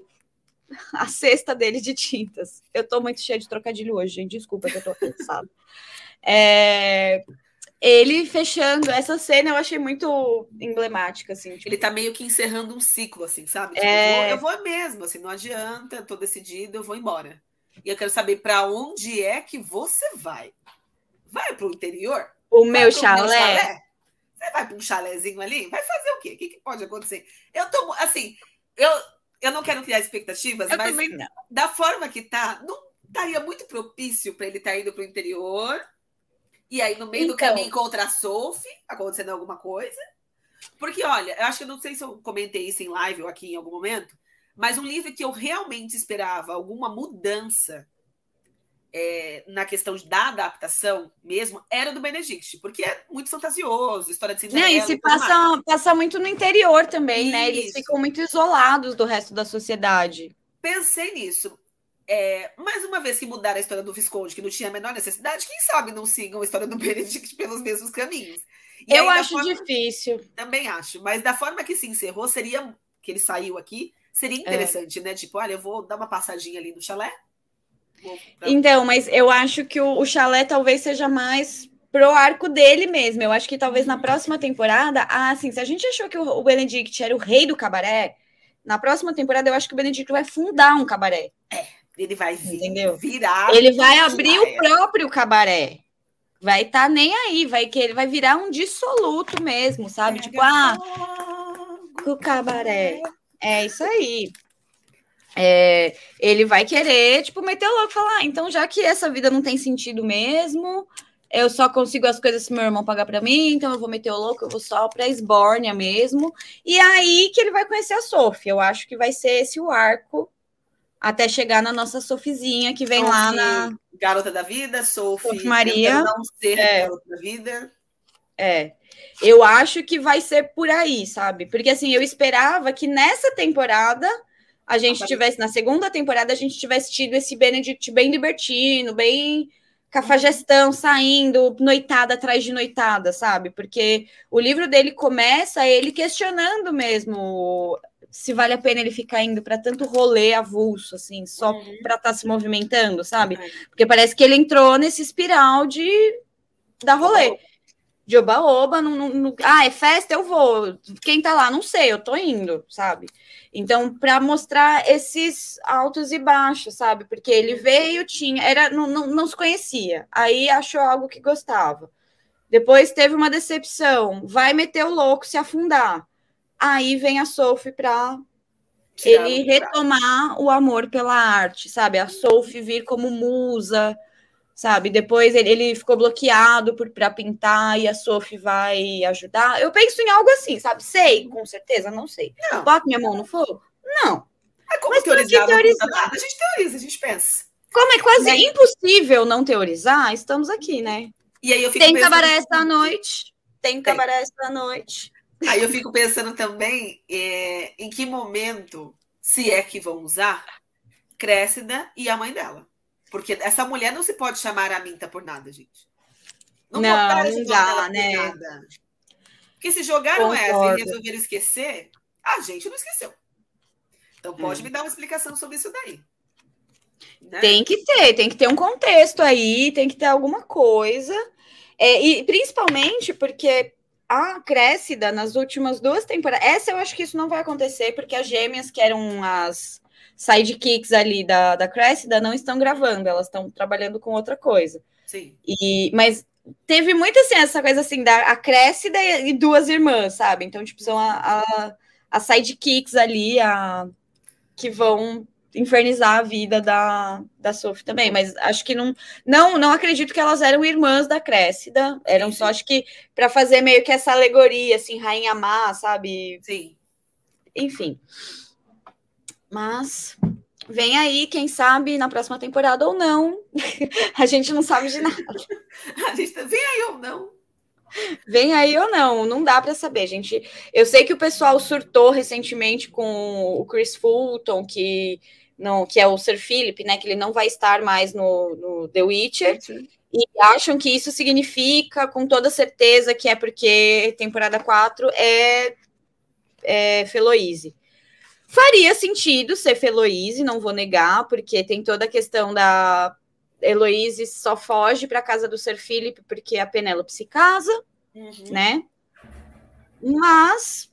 A: a cesta dele de tintas. Eu tô muito cheia de trocadilho hoje, gente. Desculpa que eu tô cansada. É, ele fechando essa cena, eu achei muito emblemática, assim.
B: Tipo... Ele tá meio que encerrando um ciclo, assim, sabe? Tipo, é... eu, vou, eu vou mesmo, assim, não adianta, tô decidido, eu vou embora. E eu quero saber para onde é que você vai. Vai para o interior?
A: O meu chalé? meu chalé?
B: Você vai para um chalézinho ali? Vai fazer o quê? O que, que pode acontecer? Eu tô, assim, eu eu não quero criar expectativas, eu mas da forma que tá, não estaria muito propício para ele estar tá indo para o interior. E aí, no meio então, do caminho, encontra a Sophie, acontecendo alguma coisa. Porque, olha, eu acho que eu não sei se eu comentei isso em live ou aqui em algum momento, mas um livro que eu realmente esperava alguma mudança é, na questão da adaptação mesmo era do Benedict, porque é muito fantasioso, história de Cinderela.
A: Não, e se passa, passa muito no interior também, Isso. né? Eles ficam muito isolados do resto da sociedade.
B: Pensei nisso. É, mais uma vez que mudaram a história do Visconde, que não tinha a menor necessidade, quem sabe não sigam a história do Benedict pelos mesmos caminhos.
A: E Eu aí, acho forma, difícil.
B: Também acho, mas da forma que se encerrou, seria que ele saiu aqui, seria é. interessante, é. né? Tipo, olha, eu vou dar uma passadinha ali no chalé,
A: então, mas eu acho que o, o chalé talvez seja mais pro arco dele mesmo. Eu acho que talvez na próxima temporada, ah, assim, se a gente achou que o, o Benedict era o rei do cabaré, na próxima temporada eu acho que o Benedict vai fundar um cabaré.
B: É, ele vai vir,
A: Entendeu?
B: virar.
A: Ele vai abrir o próprio cabaré. Vai estar tá nem aí, vai que ele vai virar um dissoluto mesmo, sabe? tipo, ah, o cabaré. É isso aí é, ele vai querer, tipo, meter o louco e falar, ah, então já que essa vida não tem sentido mesmo, eu só consigo as coisas se meu irmão pagar para mim, então eu vou meter o louco, eu vou só pra Esbórnia mesmo. E aí que ele vai conhecer a Sophie. Eu acho que vai ser esse o arco até chegar na nossa Sofizinha, que vem Sophie, lá na.
B: Garota da Vida, Sophie,
A: Sophie Maria.
B: Não ser é. Garota da Vida.
A: É. Eu acho que vai ser por aí, sabe? Porque assim, eu esperava que nessa temporada a gente tivesse, na segunda temporada, a gente tivesse tido esse Benedict bem libertino, bem cafajestão, saindo, noitada atrás de noitada, sabe? Porque o livro dele começa ele questionando mesmo se vale a pena ele ficar indo para tanto rolê avulso, assim, só uhum. para estar tá se movimentando, sabe? Porque parece que ele entrou nesse espiral de dar rolê. De oba-oba. Ah, é festa? Eu vou. Quem tá lá? Não sei, eu tô indo, sabe? Então, para mostrar esses altos e baixos, sabe? Porque ele veio, tinha, era, não, não, não se conhecia, aí achou algo que gostava. Depois teve uma decepção, vai meter o louco, se afundar. Aí vem a Sophie para ele retomar o amor pela arte, sabe? A Sophie vir como musa, sabe? Depois ele, ele ficou bloqueado para pintar e a Sophie vai ajudar. Eu penso em algo assim, sabe? Sei, com certeza, não sei. Não. Boto minha mão no fogo? Não.
B: É como Mas teorizar, teorizar. A gente teoriza, a gente pensa.
A: Como é quase né? impossível não teorizar, estamos aqui, né?
B: E aí eu fico
A: tem pensando... cabaré esta noite, tem cabaré esta noite.
B: Aí eu fico pensando também é, em que momento, se é que vão usar, Crécida e a mãe dela. Porque essa mulher não se pode chamar a Minta por nada, gente.
A: Não, não, não dá, né?
B: Nada. Porque se jogaram Concordo. essa e resolveram esquecer, a gente não esqueceu. Então pode hum. me dar uma explicação sobre isso daí.
A: Né? Tem que ter, tem que ter um contexto aí, tem que ter alguma coisa. É, e principalmente porque a Crécida, nas últimas duas temporadas, essa eu acho que isso não vai acontecer, porque as gêmeas, que eram as sidekicks ali da, da Cressida não estão gravando, elas estão trabalhando com outra coisa.
B: Sim.
A: E, mas teve muito assim, essa coisa assim, da a Cressida e, duas irmãs, sabe? Então, tipo, são a, a, a sidekicks ali, a, que vão infernizar a vida da, da Sophie também, mas acho que não, não, não acredito que elas eram irmãs da Cressida, eram só, acho que para fazer meio que essa alegoria, assim, Rainha Má, sabe?
B: Sim.
A: Enfim. Mas vem aí, quem sabe, na próxima temporada ou não. a gente não sabe de nada.
B: a gente tá, vem aí ou não.
A: Vem aí ou não, não dá para saber, gente. Eu sei que o pessoal surtou recentemente com o Chris Fulton, que não, que é o Sir Philip, né? Que ele não vai estar mais no, no The Witcher. E acham que isso significa, com toda certeza, que é porque temporada 4 é, é Feloise. Faria sentido ser Feloise, não vou negar, porque tem toda a questão da Heloise só foge para casa do Sir Philip porque a Penélope se casa, uhum. né? Mas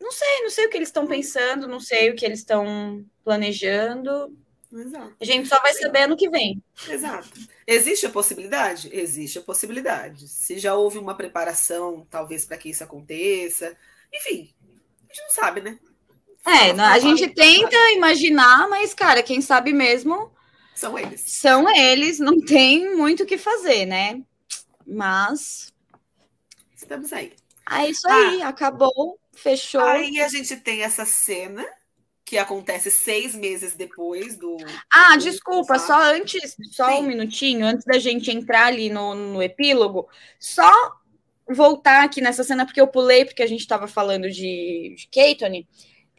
A: não sei, não sei o que eles estão pensando, não sei o que eles estão planejando. Exato. A gente só vai saber ano que vem.
B: Exato. Existe a possibilidade? Existe a possibilidade. Se já houve uma preparação, talvez, para que isso aconteça. Enfim, a gente não sabe, né?
A: É, a gente tenta imaginar, mas, cara, quem sabe mesmo.
B: São eles.
A: São eles, não tem muito o que fazer, né? Mas.
B: Estamos aí.
A: É isso aí, ah, acabou, fechou.
B: Aí a gente tem essa cena que acontece seis meses depois do.
A: Ah, do desculpa, só antes, só Sim. um minutinho, antes da gente entrar ali no, no epílogo, só voltar aqui nessa cena, porque eu pulei, porque a gente estava falando de, de Keitone.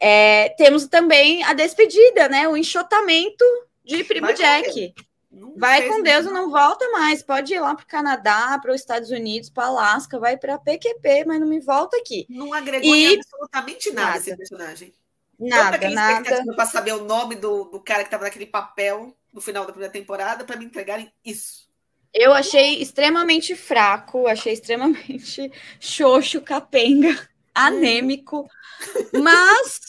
A: É, temos também a despedida, né? O enxotamento de Primo Vai Jack. Vai com Deus e não volta mais. Pode ir lá para o Canadá, para os Estados Unidos, para Alasca, vai para PQP, mas não me volta aqui.
B: Não agregou e... absolutamente nada, nada esse personagem.
A: Nada, nada.
B: Para saber o nome do, do cara que estava naquele papel no final da primeira temporada, para me entregarem isso.
A: Eu achei extremamente fraco, achei extremamente xoxo, capenga, anêmico. Mas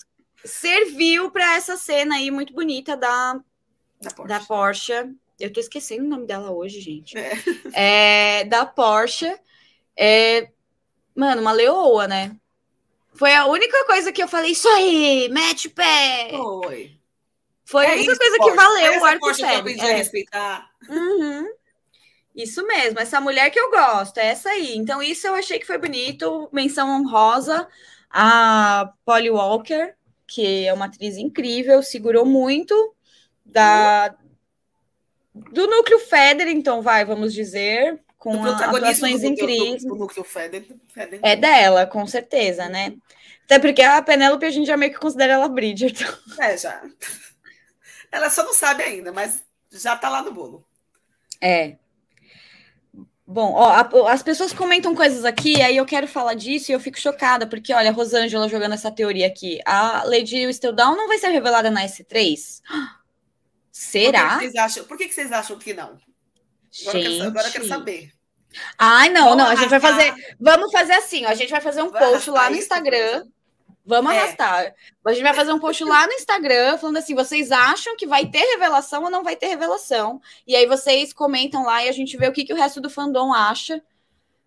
A: serviu para essa cena aí muito bonita da, da Porsche. da, Porsche. Eu tô esquecendo o nome dela hoje, gente. É. É, da Porsche. É, mano, uma leoa, né? Foi a única coisa que eu falei, isso aí, mete o pé.
B: Foi.
A: Foi é a única isso, coisa Porsche. que valeu essa o arco
B: Porsche que eu é. respeitar.
A: Uhum. Isso mesmo, essa mulher que eu gosto, é essa aí. Então, isso eu achei que foi bonito. Menção honrosa a Polly Walker, que é uma atriz incrível, segurou muito da do núcleo Feather, vai, vamos dizer, com atuações incríveis.
B: Do, núcleo Feather,
A: É dela, com certeza, né? Até porque a Penélope a gente já meio que considera ela Bridgerton.
B: É, já. Ela só não sabe ainda, mas já tá lá no bolo.
A: É. Bom, ó, a, as pessoas comentam coisas aqui, aí eu quero falar disso e eu fico chocada, porque olha, a Rosângela jogando essa teoria aqui. A Lady Whistledown não vai ser revelada na S3? Será?
B: Por que, vocês acham, por que, vocês acham que não? Agora, eu quero, agora eu quero saber.
A: Ai, não, vamos não, a gente vai fazer. Vamos fazer assim, ó, a gente vai fazer um post lá no Instagram. Vamos é. arrastar. A gente vai fazer um post lá no Instagram falando assim: vocês acham que vai ter revelação ou não vai ter revelação? E aí vocês comentam lá e a gente vê o que, que o resto do fandom acha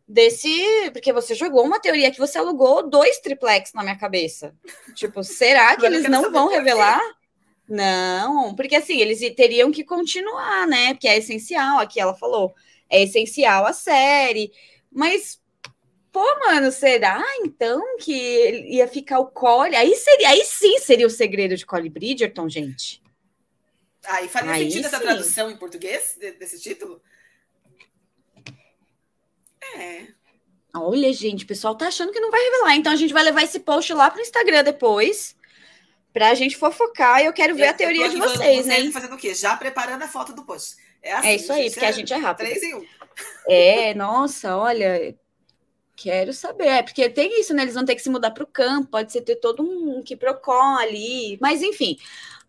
A: desse. Porque você jogou uma teoria que você alugou dois triplex na minha cabeça. Tipo, será que eles não vão revelar? Não, porque assim, eles teriam que continuar, né? Porque é essencial, aqui ela falou, é essencial a série. Mas, pô, mano, será então que ia ficar o Cole? Aí, seria, aí sim seria o segredo de Cole Bridgerton, gente.
B: Aí faria aí sentido sim. essa tradução em português desse título?
A: É. Olha, gente, o pessoal tá achando que não vai revelar. Então a gente vai levar esse post lá pro Instagram depois. Pra gente fofocar e eu quero ver eu, a teoria de vocês, né?
B: Fazendo o quê? Já preparando a foto do post.
A: É, assim, é isso aí, porque é a gente é rápido.
B: Três em um.
A: É, nossa, olha, quero saber. É, porque tem isso, né? Eles vão ter que se mudar para o campo, pode ser ter todo um que procó ali. Mas enfim,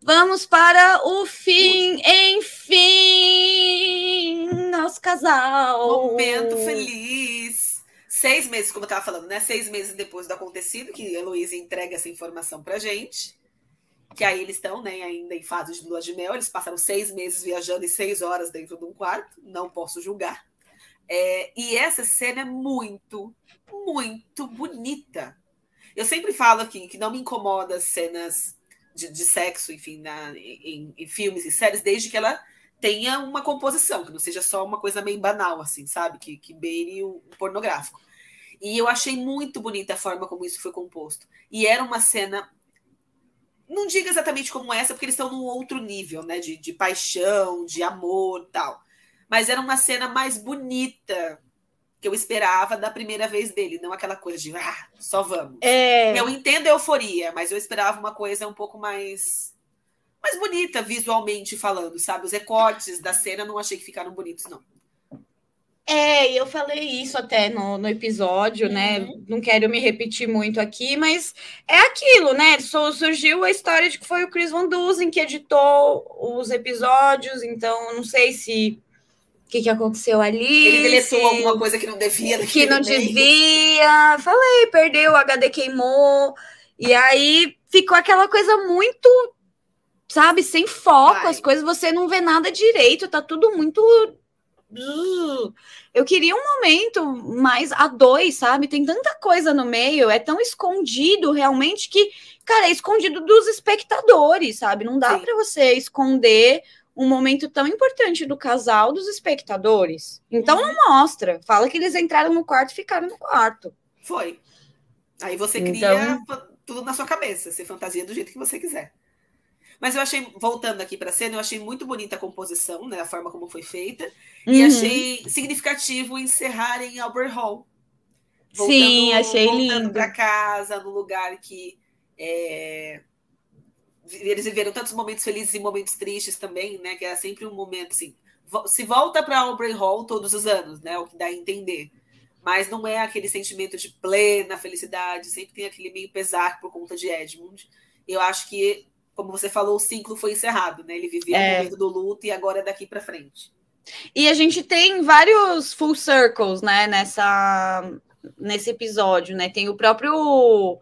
A: vamos para o fim, enfim, nosso casal.
B: Momento feliz. Seis meses, como eu estava falando, né? Seis meses depois do acontecido, que a Heloísa entrega essa informação pra gente que aí eles estão né, ainda em fase de lua de mel, eles passaram seis meses viajando e seis horas dentro de um quarto, não posso julgar. É, e essa cena é muito, muito bonita. Eu sempre falo aqui que não me incomoda as cenas de, de sexo, enfim, na, em, em, filmes e séries, desde que ela tenha uma composição, que não seja só uma coisa meio banal, assim, sabe? Que, que beire o, o pornográfico. E eu achei muito bonita a forma como isso foi composto. E era uma cena não diga exatamente como essa, porque eles estão num outro nível, né? De, de paixão, de amor tal. Mas era uma cena mais bonita que eu esperava da primeira vez dele, não aquela coisa de ah, só vamos.
A: É...
B: Eu entendo a euforia, mas eu esperava uma coisa um pouco mais mais bonita visualmente falando, sabe? Os recortes da cena não achei que ficaram bonitos, não.
A: É, eu falei isso até no, no episódio, né? uhum. né? Não quero me repetir muito aqui, mas é aquilo, né? Surgiu a história de que foi o Chris Van Dusen que editou os episódios, então não sei se que, que aconteceu ali.
B: Ele deletou alguma coisa que não devia.
A: Que não meio. devia. Falei, perdeu, o HD queimou. E aí ficou aquela coisa muito, sabe, sem foco, Vai. as coisas você não vê nada direito, tá tudo muito eu queria um momento mais a dois, sabe? Tem tanta coisa no meio, é tão escondido realmente que, cara, é escondido dos espectadores, sabe? Não dá para você esconder um momento tão importante do casal dos espectadores. Então uhum. não mostra. Fala que eles entraram no quarto e ficaram no quarto.
B: Foi. Aí você cria então... tudo na sua cabeça, você fantasia do jeito que você quiser. Mas eu achei, voltando aqui para a cena, eu achei muito bonita a composição, né, a forma como foi feita, uhum. e achei significativo encerrar em Albert Hall.
A: Voltando, Sim, achei lindo.
B: para casa, no lugar que é, eles viveram tantos momentos felizes e momentos tristes também, né, que era sempre um momento assim. Se volta para Albert Hall todos os anos, né, o que dá a entender. Mas não é aquele sentimento de plena felicidade, sempre tem aquele meio pesar por conta de Edmund. Eu acho que como você falou, o ciclo foi encerrado, né? Ele vivia é. o momento do luto e agora é daqui para frente.
A: E a gente tem vários full circles, né, nessa, nesse episódio, né? Tem o próprio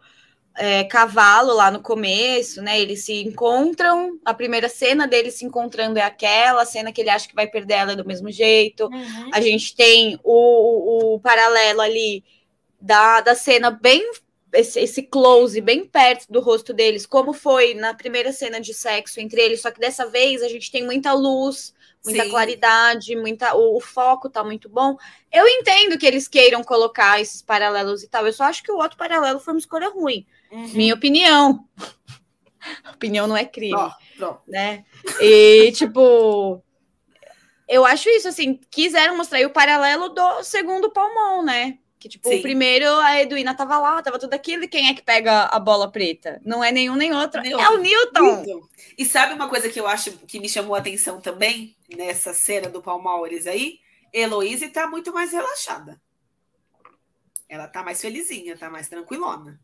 A: é, cavalo lá no começo, né? Eles se encontram, a primeira cena deles se encontrando é aquela, a cena que ele acha que vai perder ela do mesmo jeito. Uhum. A gente tem o, o, o paralelo ali da, da cena bem esse, esse, close bem perto do rosto deles, como foi na primeira cena de sexo entre eles, só que dessa vez a gente tem muita luz, muita Sim. claridade, muita o, o, foco tá muito bom. Eu entendo que eles queiram colocar esses paralelos e tal. Eu só acho que o outro paralelo foi uma escolha ruim. Uhum. Minha opinião. opinião não é crime, oh, né? E tipo, eu acho isso assim, quiseram mostrar aí o paralelo do segundo palmão, né? Que, tipo, Sim. o primeiro, a Edwina tava lá, tava tudo aquilo, e quem é que pega a bola preta? Não é nenhum nem outro, é o Newton. Newton.
B: E sabe uma coisa que eu acho que me chamou a atenção também, nessa cena do Palmares aí? Heloísa tá muito mais relaxada. Ela tá mais felizinha, tá mais tranquilona.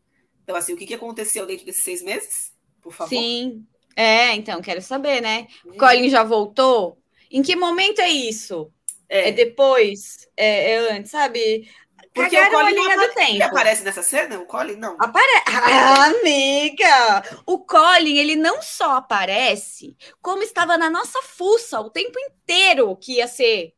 B: Então, assim, o que, que aconteceu dentro desses seis meses? Por favor.
A: Sim. É, então, quero saber, né? Hum. Colin já voltou? Em que momento é isso? É, é depois? É, é, antes, sabe?
B: Porque o Colin linha do tempo. Ele aparece nessa cena? O Colin não.
A: Aparece. Ah, amiga! O Colin, ele não só aparece, como estava na nossa fuça o tempo inteiro que ia ser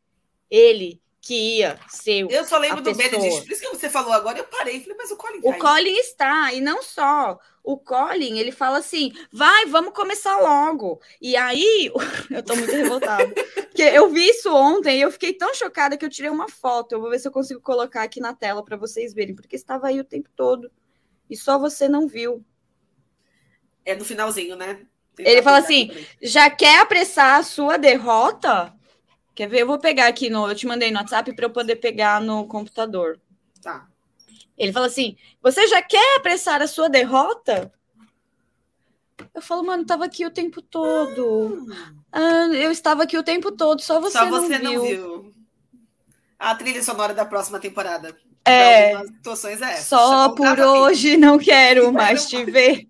A: ele que ia ser.
B: Eu só lembro do Benedict, por isso que você falou agora, eu parei e falei, mas o Colin
A: O tá Colin está, e não só. O Colin, ele fala assim: vai, vamos começar logo. E aí, eu tô muito revoltada. porque eu vi isso ontem e eu fiquei tão chocada que eu tirei uma foto. Eu vou ver se eu consigo colocar aqui na tela para vocês verem, porque estava aí o tempo todo. E só você não viu.
B: É no finalzinho, né?
A: Tentar ele fala assim: já quer apressar a sua derrota? Quer ver? Eu vou pegar aqui no. Eu te mandei no WhatsApp para eu poder pegar no computador.
B: Tá.
A: Ele fala assim: Você já quer apressar a sua derrota? Eu falo, mano, tava aqui o tempo todo. Ah, eu estava aqui o tempo todo, só você, só você não, viu. não viu.
B: A trilha sonora da próxima temporada.
A: É. Situações é essa. Só por hoje não quero mais te ver.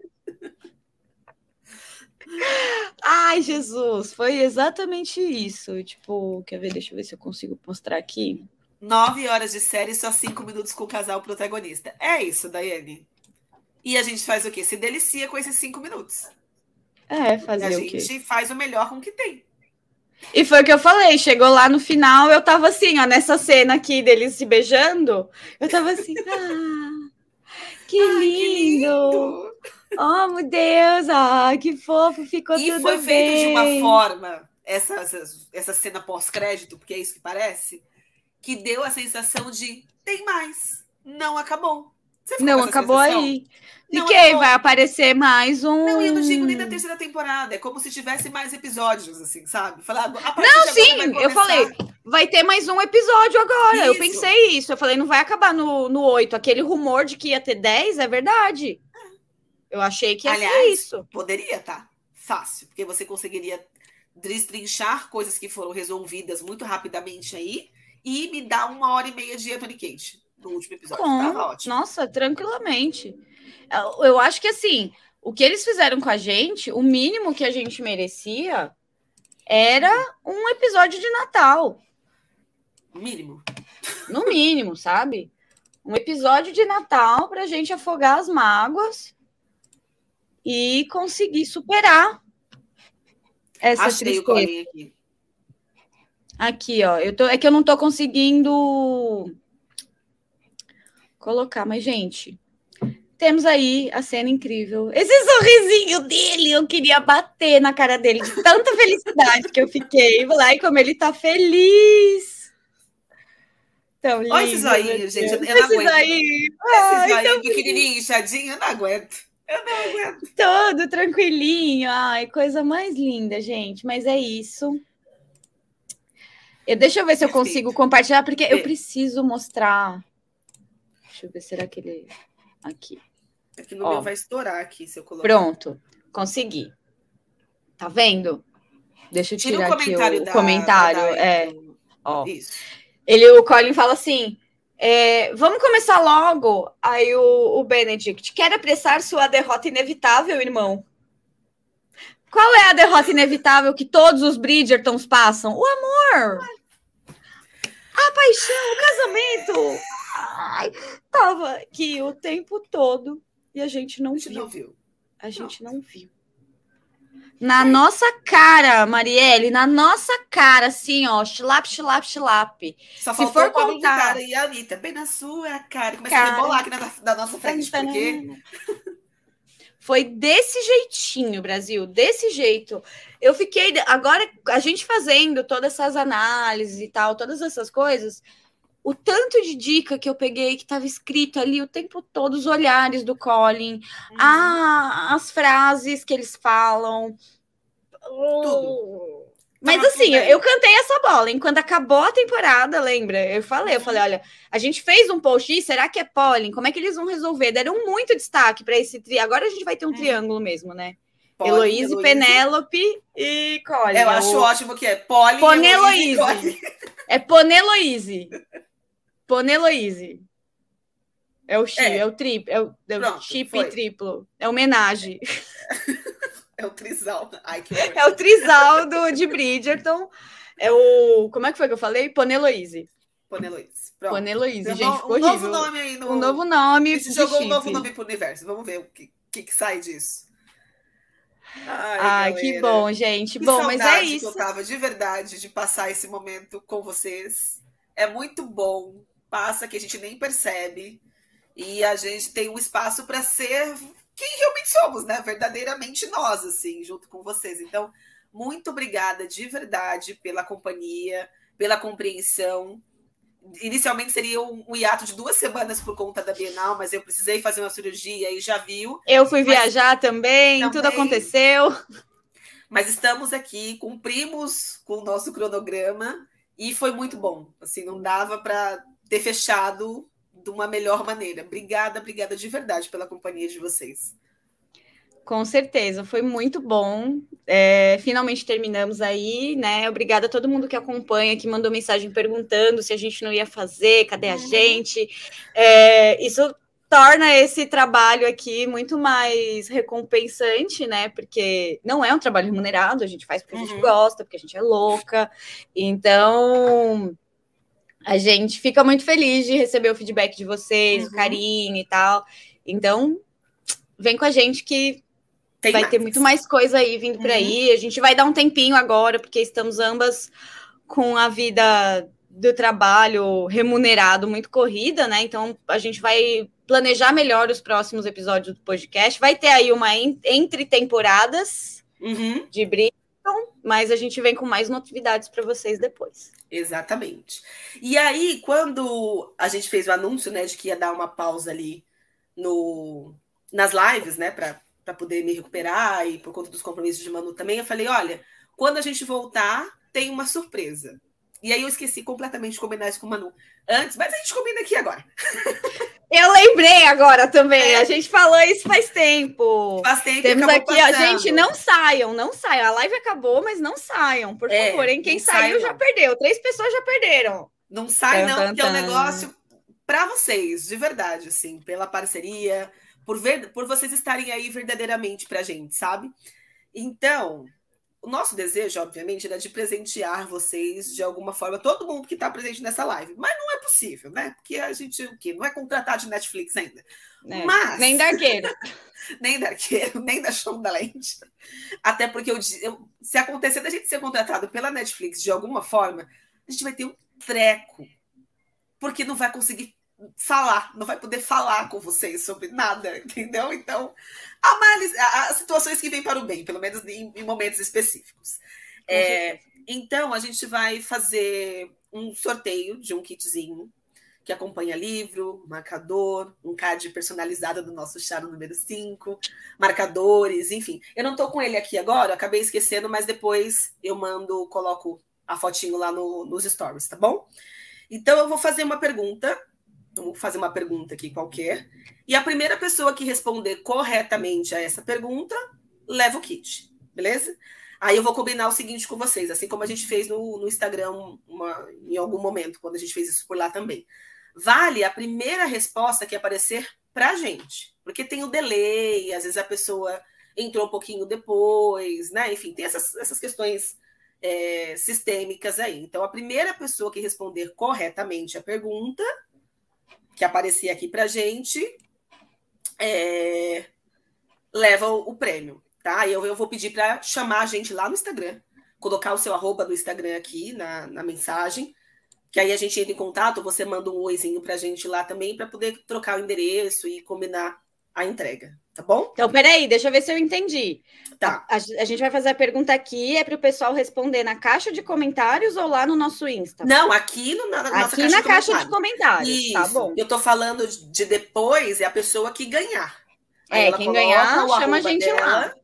A: Ai, Jesus, foi exatamente isso. Tipo, quer ver? Deixa eu ver se eu consigo mostrar aqui.
B: Nove horas de série, só cinco minutos com o casal protagonista. É isso, Daiane. E a gente faz o quê? Se delicia com esses cinco minutos.
A: É, fazer o quê?
B: A gente faz o melhor com o que tem.
A: E foi o que eu falei, chegou lá no final, eu tava assim, ó, nessa cena aqui deles se beijando, eu tava assim, ah, que lindo! Ai, que lindo. Oh, meu Deus, ah, que fofo, ficou e tudo bem. E foi feito
B: de uma forma, essa, essa, essa cena pós-crédito, porque é isso que parece, que deu a sensação de tem mais, não acabou.
A: Não acabou sensação? aí. E quem vai aparecer mais um.
B: Não, eu não digo nem da terceira temporada. É como se tivesse mais episódios, assim, sabe? Falar,
A: não, sim, eu falei, vai ter mais um episódio agora. Isso. Eu pensei isso. Eu falei, não vai acabar no, no 8. Aquele rumor de que ia ter 10 é verdade. Eu achei que Aliás, isso.
B: Poderia, tá? Fácil, porque você conseguiria destrinchar coisas que foram resolvidas muito rapidamente aí e me dar uma hora e meia de Anthony Kate no último episódio. Tava ótimo.
A: Nossa, tranquilamente. Eu, eu acho que assim, o que eles fizeram com a gente, o mínimo que a gente merecia era um episódio de Natal.
B: Mínimo.
A: No mínimo, sabe? Um episódio de Natal para a gente afogar as mágoas e conseguir superar essa Achei tristeza. aqui. Aqui, ó. Eu tô, é que eu não tô conseguindo colocar, mas, gente, temos aí a cena incrível. Esse sorrisinho dele, eu queria bater na cara dele de tanta felicidade que eu fiquei. Lá e como ele tá feliz.
B: Tão lindo. Olha esse zoinho, gente. Eu não aguento. Esse zoinho. Zoinho pequenininho, inchadinho, eu não aguento. Eu não aguento.
A: Todo tranquilinho. Ai, coisa mais linda, gente. Mas é isso. Eu, deixa eu ver se eu consigo compartilhar, porque eu preciso mostrar. Deixa eu ver, será que ele. Aqui.
B: Aqui no Ó, meu vai estourar aqui, se eu colocar.
A: Pronto, consegui. Tá vendo? Deixa eu tirar Tira o aqui o da, comentário. Da é. Ó. Isso. Ele, o Colin fala assim: é, vamos começar logo. Aí o, o Benedict quer apressar sua derrota inevitável, irmão. Qual é a derrota inevitável que todos os Bridgertons passam? O amor. A paixão, o casamento. Ai, tava aqui o tempo todo e a gente não, a gente viu. não viu. A gente não, não viu. Na nossa cara, Marielle, na nossa cara, assim, ó, chilap, chilap, chilap.
B: Só Se for contar... cara e a Anitta, bem na sua cara. Começa cara... a rebolar aqui na, na nossa frente, porque...
A: Foi desse jeitinho, Brasil, desse jeito. Eu fiquei. Agora, a gente fazendo todas essas análises e tal, todas essas coisas, o tanto de dica que eu peguei que estava escrito ali o tempo todo, os olhares do Colin, uhum. a, as frases que eles falam. Tudo. Mas Tava assim, eu, eu cantei essa bola. Enquanto acabou a temporada, lembra? Eu falei, eu falei, olha, a gente fez um post, será que é Pollen? Como é que eles vão resolver? Deram muito destaque para esse tri. Agora a gente vai ter um é. triângulo mesmo, né? Polly, Heloíse, Penélope e Colin.
B: Eu acho o... ótimo que é Polly,
A: Poneloíse. É Poneloíse. Poneloíse. É o chip, é. é, o é o, é o chip foi. triplo. É homenagem.
B: É o trisal. Ai, que
A: é o trisal do, de Bridgerton. É o. Como é que foi que eu falei? Poneloise.
B: Poneloise.
A: Poneloise, gente.
B: Um, um novo nome aí no.
A: Um novo nome.
B: Você jogou um novo nome pro universo. Vamos ver o que, que, que sai disso.
A: Ai, Ai que bom, gente.
B: Que
A: bom, mas é isso.
B: Que eu tava de verdade de passar esse momento com vocês. É muito bom. Passa que a gente nem percebe. E a gente tem um espaço para ser quem realmente somos, né? Verdadeiramente nós, assim, junto com vocês. Então, muito obrigada de verdade pela companhia, pela compreensão. Inicialmente seria um, um hiato de duas semanas por conta da Bienal, mas eu precisei fazer uma cirurgia e já viu.
A: Eu fui viajar também, também, tudo aconteceu.
B: Mas estamos aqui, cumprimos com o nosso cronograma e foi muito bom. Assim, não dava para ter fechado de uma melhor maneira. Obrigada, obrigada de verdade pela companhia de vocês.
A: Com certeza, foi muito bom. É, finalmente terminamos aí, né? Obrigada a todo mundo que acompanha, que mandou mensagem perguntando se a gente não ia fazer, cadê a uhum. gente. É, isso torna esse trabalho aqui muito mais recompensante, né? Porque não é um trabalho remunerado, a gente faz porque uhum. a gente uhum. gosta, porque a gente é louca. Então, a gente fica muito feliz de receber o feedback de vocês, uhum. o carinho e tal. Então, vem com a gente que Tem vai mais. ter muito mais coisa aí vindo uhum. por aí. A gente vai dar um tempinho agora, porque estamos ambas com a vida do trabalho remunerado muito corrida, né? Então, a gente vai planejar melhor os próximos episódios do podcast. Vai ter aí uma entre temporadas
B: uhum.
A: de briga mas a gente vem com mais novidades para vocês depois.
B: Exatamente. E aí, quando a gente fez o anúncio, né, de que ia dar uma pausa ali no, nas lives, né, para poder me recuperar e por conta dos compromissos de Manu também, eu falei: olha, quando a gente voltar, tem uma surpresa. E aí eu esqueci completamente de combinar isso com o Manu antes, mas a gente combina aqui agora.
A: Eu lembrei agora também. É. A gente falou isso faz tempo.
B: Faz tempo.
A: Temos aqui, a gente não saiam, não saiam. A live acabou, mas não saiam, por é, favor. Hein? Quem saiu já perdeu. Três pessoas já perderam.
B: Não sai, não, porque é um negócio para vocês, de verdade, assim, pela parceria, por ver, por vocês estarem aí verdadeiramente pra gente, sabe? Então, o nosso desejo, obviamente, era de presentear vocês de alguma forma, todo mundo que está presente nessa live. Mas não é possível, né? Porque a gente o quê? não é contratado de Netflix ainda.
A: É, Mas... Nem da arqueiro.
B: nem da arqueiro, nem da show da lente. Até porque eu, eu, se acontecer da gente ser contratado pela Netflix de alguma forma, a gente vai ter um treco. Porque não vai conseguir falar, não vai poder falar com vocês sobre nada, entendeu? Então, as situações que vêm para o bem, pelo menos em, em momentos específicos. É, então, a gente vai fazer um sorteio de um kitzinho que acompanha livro, marcador, um card personalizado do nosso chá número 5, marcadores, enfim. Eu não estou com ele aqui agora, acabei esquecendo, mas depois eu mando, coloco a fotinho lá no, nos stories, tá bom? Então eu vou fazer uma pergunta Vamos fazer uma pergunta aqui qualquer. E a primeira pessoa que responder corretamente a essa pergunta leva o kit, beleza? Aí eu vou combinar o seguinte com vocês, assim como a gente fez no, no Instagram uma, em algum momento, quando a gente fez isso por lá também. Vale a primeira resposta que aparecer para a gente, porque tem o delay, às vezes a pessoa entrou um pouquinho depois, né? Enfim, tem essas, essas questões é, sistêmicas aí. Então, a primeira pessoa que responder corretamente a pergunta que aparecia aqui para gente, é, leva o, o, prêmio, tá? Eu, eu vou pedir para chamar a gente lá no Instagram, colocar o seu arroba do Instagram aqui na, na mensagem, que aí a gente entra em contato, você manda um oizinho para a gente lá também, para poder trocar o endereço e combinar a entrega, tá bom?
A: Então, peraí, deixa eu ver se eu entendi.
B: Tá.
A: A, a gente vai fazer a pergunta aqui, é para o pessoal responder na caixa de comentários ou lá no nosso Insta?
B: Não, aqui no, na,
A: aqui caixa na de caixa de comentários. Tá Isso. Tá bom.
B: Eu tô falando de depois, é a pessoa que ganhar.
A: Aí é, quem ganhar, chama a gente dela, lá.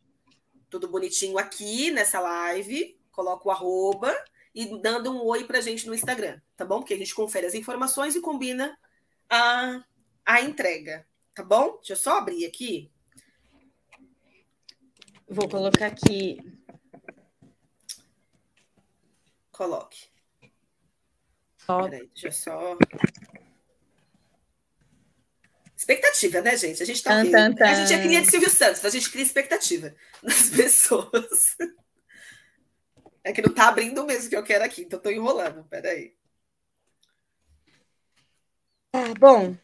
B: Tudo bonitinho aqui nessa live, coloca o arroba e dando um oi pra gente no Instagram, tá bom? Porque a gente confere as informações e combina a, a entrega, Tá bom? Deixa eu só abrir aqui.
A: Vou colocar aqui.
B: Coloque. Peraí, deixa eu só. Expectativa, né, gente? A gente tá aqui. A gente é cria de Silvio Santos, a gente cria expectativa nas pessoas. É que não tá abrindo mesmo que eu quero aqui, então tô enrolando. Peraí.
A: Ah, bom,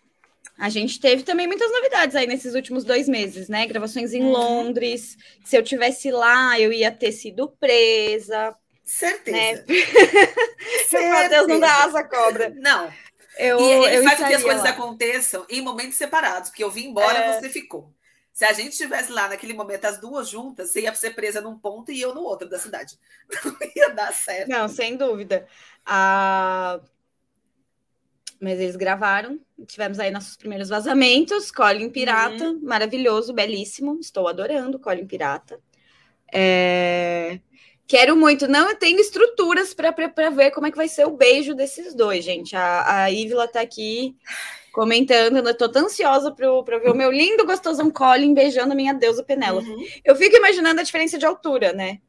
A: a gente teve também muitas novidades aí nesses últimos dois meses, né? Gravações em uhum. Londres. Se eu tivesse lá, eu ia ter sido presa.
B: Certeza. Né?
A: Certeza. Deus não dá asa cobra.
B: Não. Eu, e ele eu faz com que as coisas lá. aconteçam em momentos separados, porque eu vim embora, é... você ficou. Se a gente estivesse lá naquele momento, as duas juntas, você ia ser presa num ponto e eu no outro da cidade. Não ia dar certo.
A: Não, sem dúvida. Ah, mas eles gravaram, tivemos aí nossos primeiros vazamentos. Colin Pirata, uhum. maravilhoso, belíssimo. Estou adorando Colin Pirata. É... Quero muito, não tenho estruturas para ver como é que vai ser o beijo desses dois, gente. A, a Ívila tá aqui comentando, eu tô tão ansiosa para ver o meu lindo, gostosão Colin beijando a minha deusa Penélope. Uhum. Eu fico imaginando a diferença de altura, né?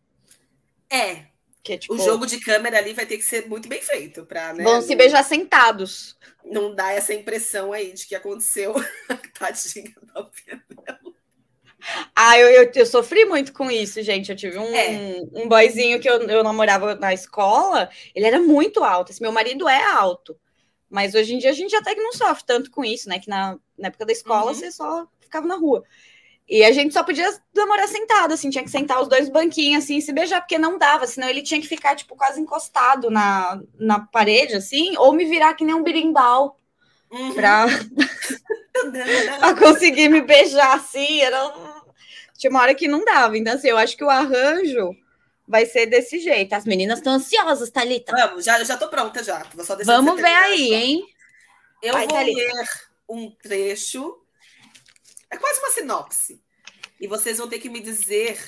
B: É. É, tipo, o jogo de câmera ali vai ter que ser muito bem feito para, né?
A: Vão se beijar sentados.
B: Não dá essa impressão aí de que aconteceu. Tadinha da.
A: Ah, eu, eu, eu, sofri muito com isso, gente. Eu tive um, é. um boyzinho que eu, eu namorava na escola, ele era muito alto. Esse meu marido é alto. Mas hoje em dia a gente até que não sofre tanto com isso, né? Que na, na época da escola uhum. você só ficava na rua. E a gente só podia namorar sentado, assim, tinha que sentar os dois banquinhos, assim, e se beijar, porque não dava, senão ele tinha que ficar, tipo, quase encostado na, na parede, assim, ou me virar que nem um birimbau uhum. pra... pra conseguir me beijar, assim, era tinha uma hora que não dava. Então, assim, eu acho que o arranjo vai ser desse jeito. As meninas estão ansiosas, Thalita.
B: Vamos, já, já tô pronta já.
A: Vamos ver aí, só. hein?
B: Eu Vai, vou Thalita. ler um trecho. É quase uma sinopse. E vocês vão ter que me dizer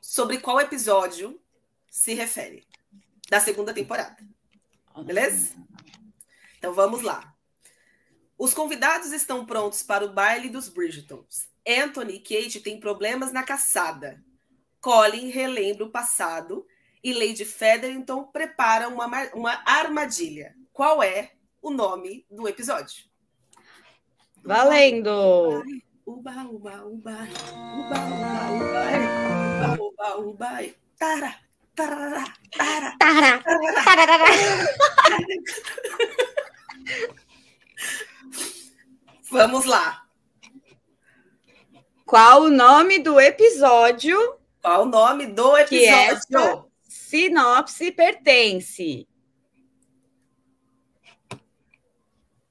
B: sobre qual episódio se refere da segunda temporada. Beleza? Então vamos lá. Os convidados estão prontos para o baile dos Bridgetons. Anthony e Kate têm problemas na caçada. Colin relembra o passado e Lady Featherington prepara uma, uma armadilha. Qual é o nome do episódio?
A: Valendo!
B: Uba, uba, uba, uba, uba, uba, uba, uba, tara, tarara, tara, tara, tarara. Vamos lá.
A: Qual o nome do episódio?
B: Qual o nome do episódio? Que essa
A: sinopse pertence.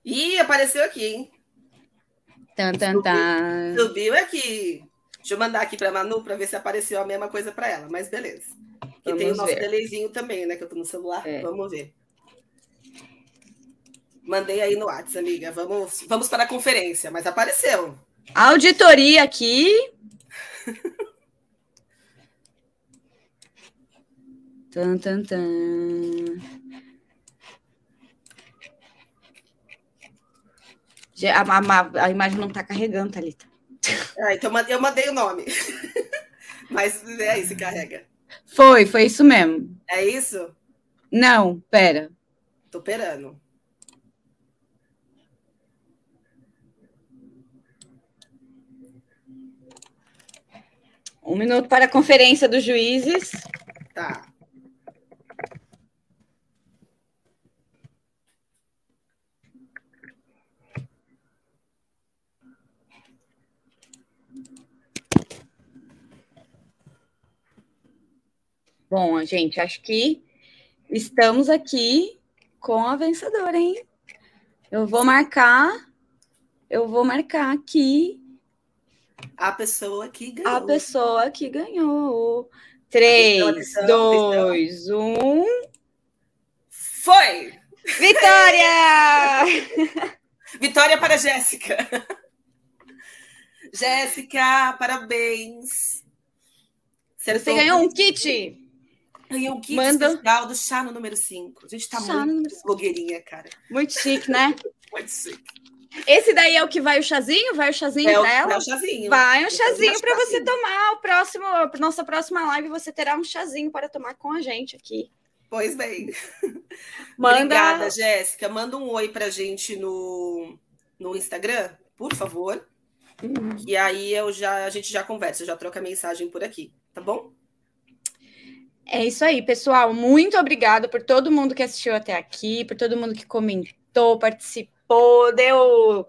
B: Ih, apareceu aqui, hein?
A: Tan, tan, tan.
B: Subiu aqui. Deixa eu mandar aqui para Manu para ver se apareceu a mesma coisa para ela, mas beleza. E tem o nosso delayzinho também, né? Que eu tô no celular. É. Vamos ver. Mandei aí no WhatsApp, amiga. Vamos, vamos para a conferência, mas apareceu.
A: Auditoria aqui. tan, tan, tan. A, a, a, imagem não está carregando, Thalita.
B: Ah, então eu mandei o nome. Mas é aí, se carrega.
A: Foi, foi isso mesmo.
B: É isso?
A: Não, pera.
B: Tô esperando.
A: Um minuto para a conferência dos juízes.
B: Tá.
A: Bom, gente, acho que estamos aqui com a vencedora, hein? Eu vou marcar, eu vou marcar aqui
B: a pessoa que ganhou.
A: A pessoa que ganhou. 3, 2, 1.
B: Foi!
A: Vitória!
B: Vitória para Jéssica. Jéssica, parabéns.
A: Você, Você ganhou um kit.
B: Ganhou um kit Manda... especial do chá no número 5. A gente tá chá muito blogueirinha, cara.
A: Muito chique, né?
B: muito chique.
A: Esse daí é o que vai o chazinho? Vai o chazinho
B: é
A: para ela?
B: É o chazinho.
A: Vai um chazinho para você tomar. O próximo, nossa próxima live, você terá um chazinho para tomar com a gente aqui.
B: Pois bem. Manda... Obrigada, Jéssica. Manda um oi pra gente no, no Instagram, por favor. Uhum. E aí eu já, a gente já conversa, já troca mensagem por aqui, tá bom?
A: É isso aí, pessoal. Muito obrigada por todo mundo que assistiu até aqui, por todo mundo que comentou, participou, deu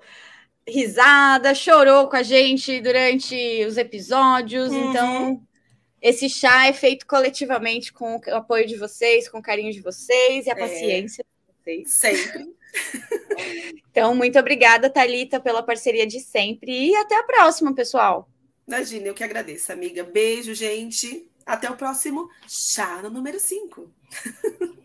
A: risada, chorou com a gente durante os episódios. Uhum. Então, esse chá é feito coletivamente com o apoio de vocês, com o carinho de vocês e a é. paciência
B: de vocês. Sempre.
A: Então, muito obrigada, Talita, pela parceria de sempre e até a próxima, pessoal.
B: Imagina, eu que agradeço, amiga. Beijo, gente. Até o próximo chá no número 5.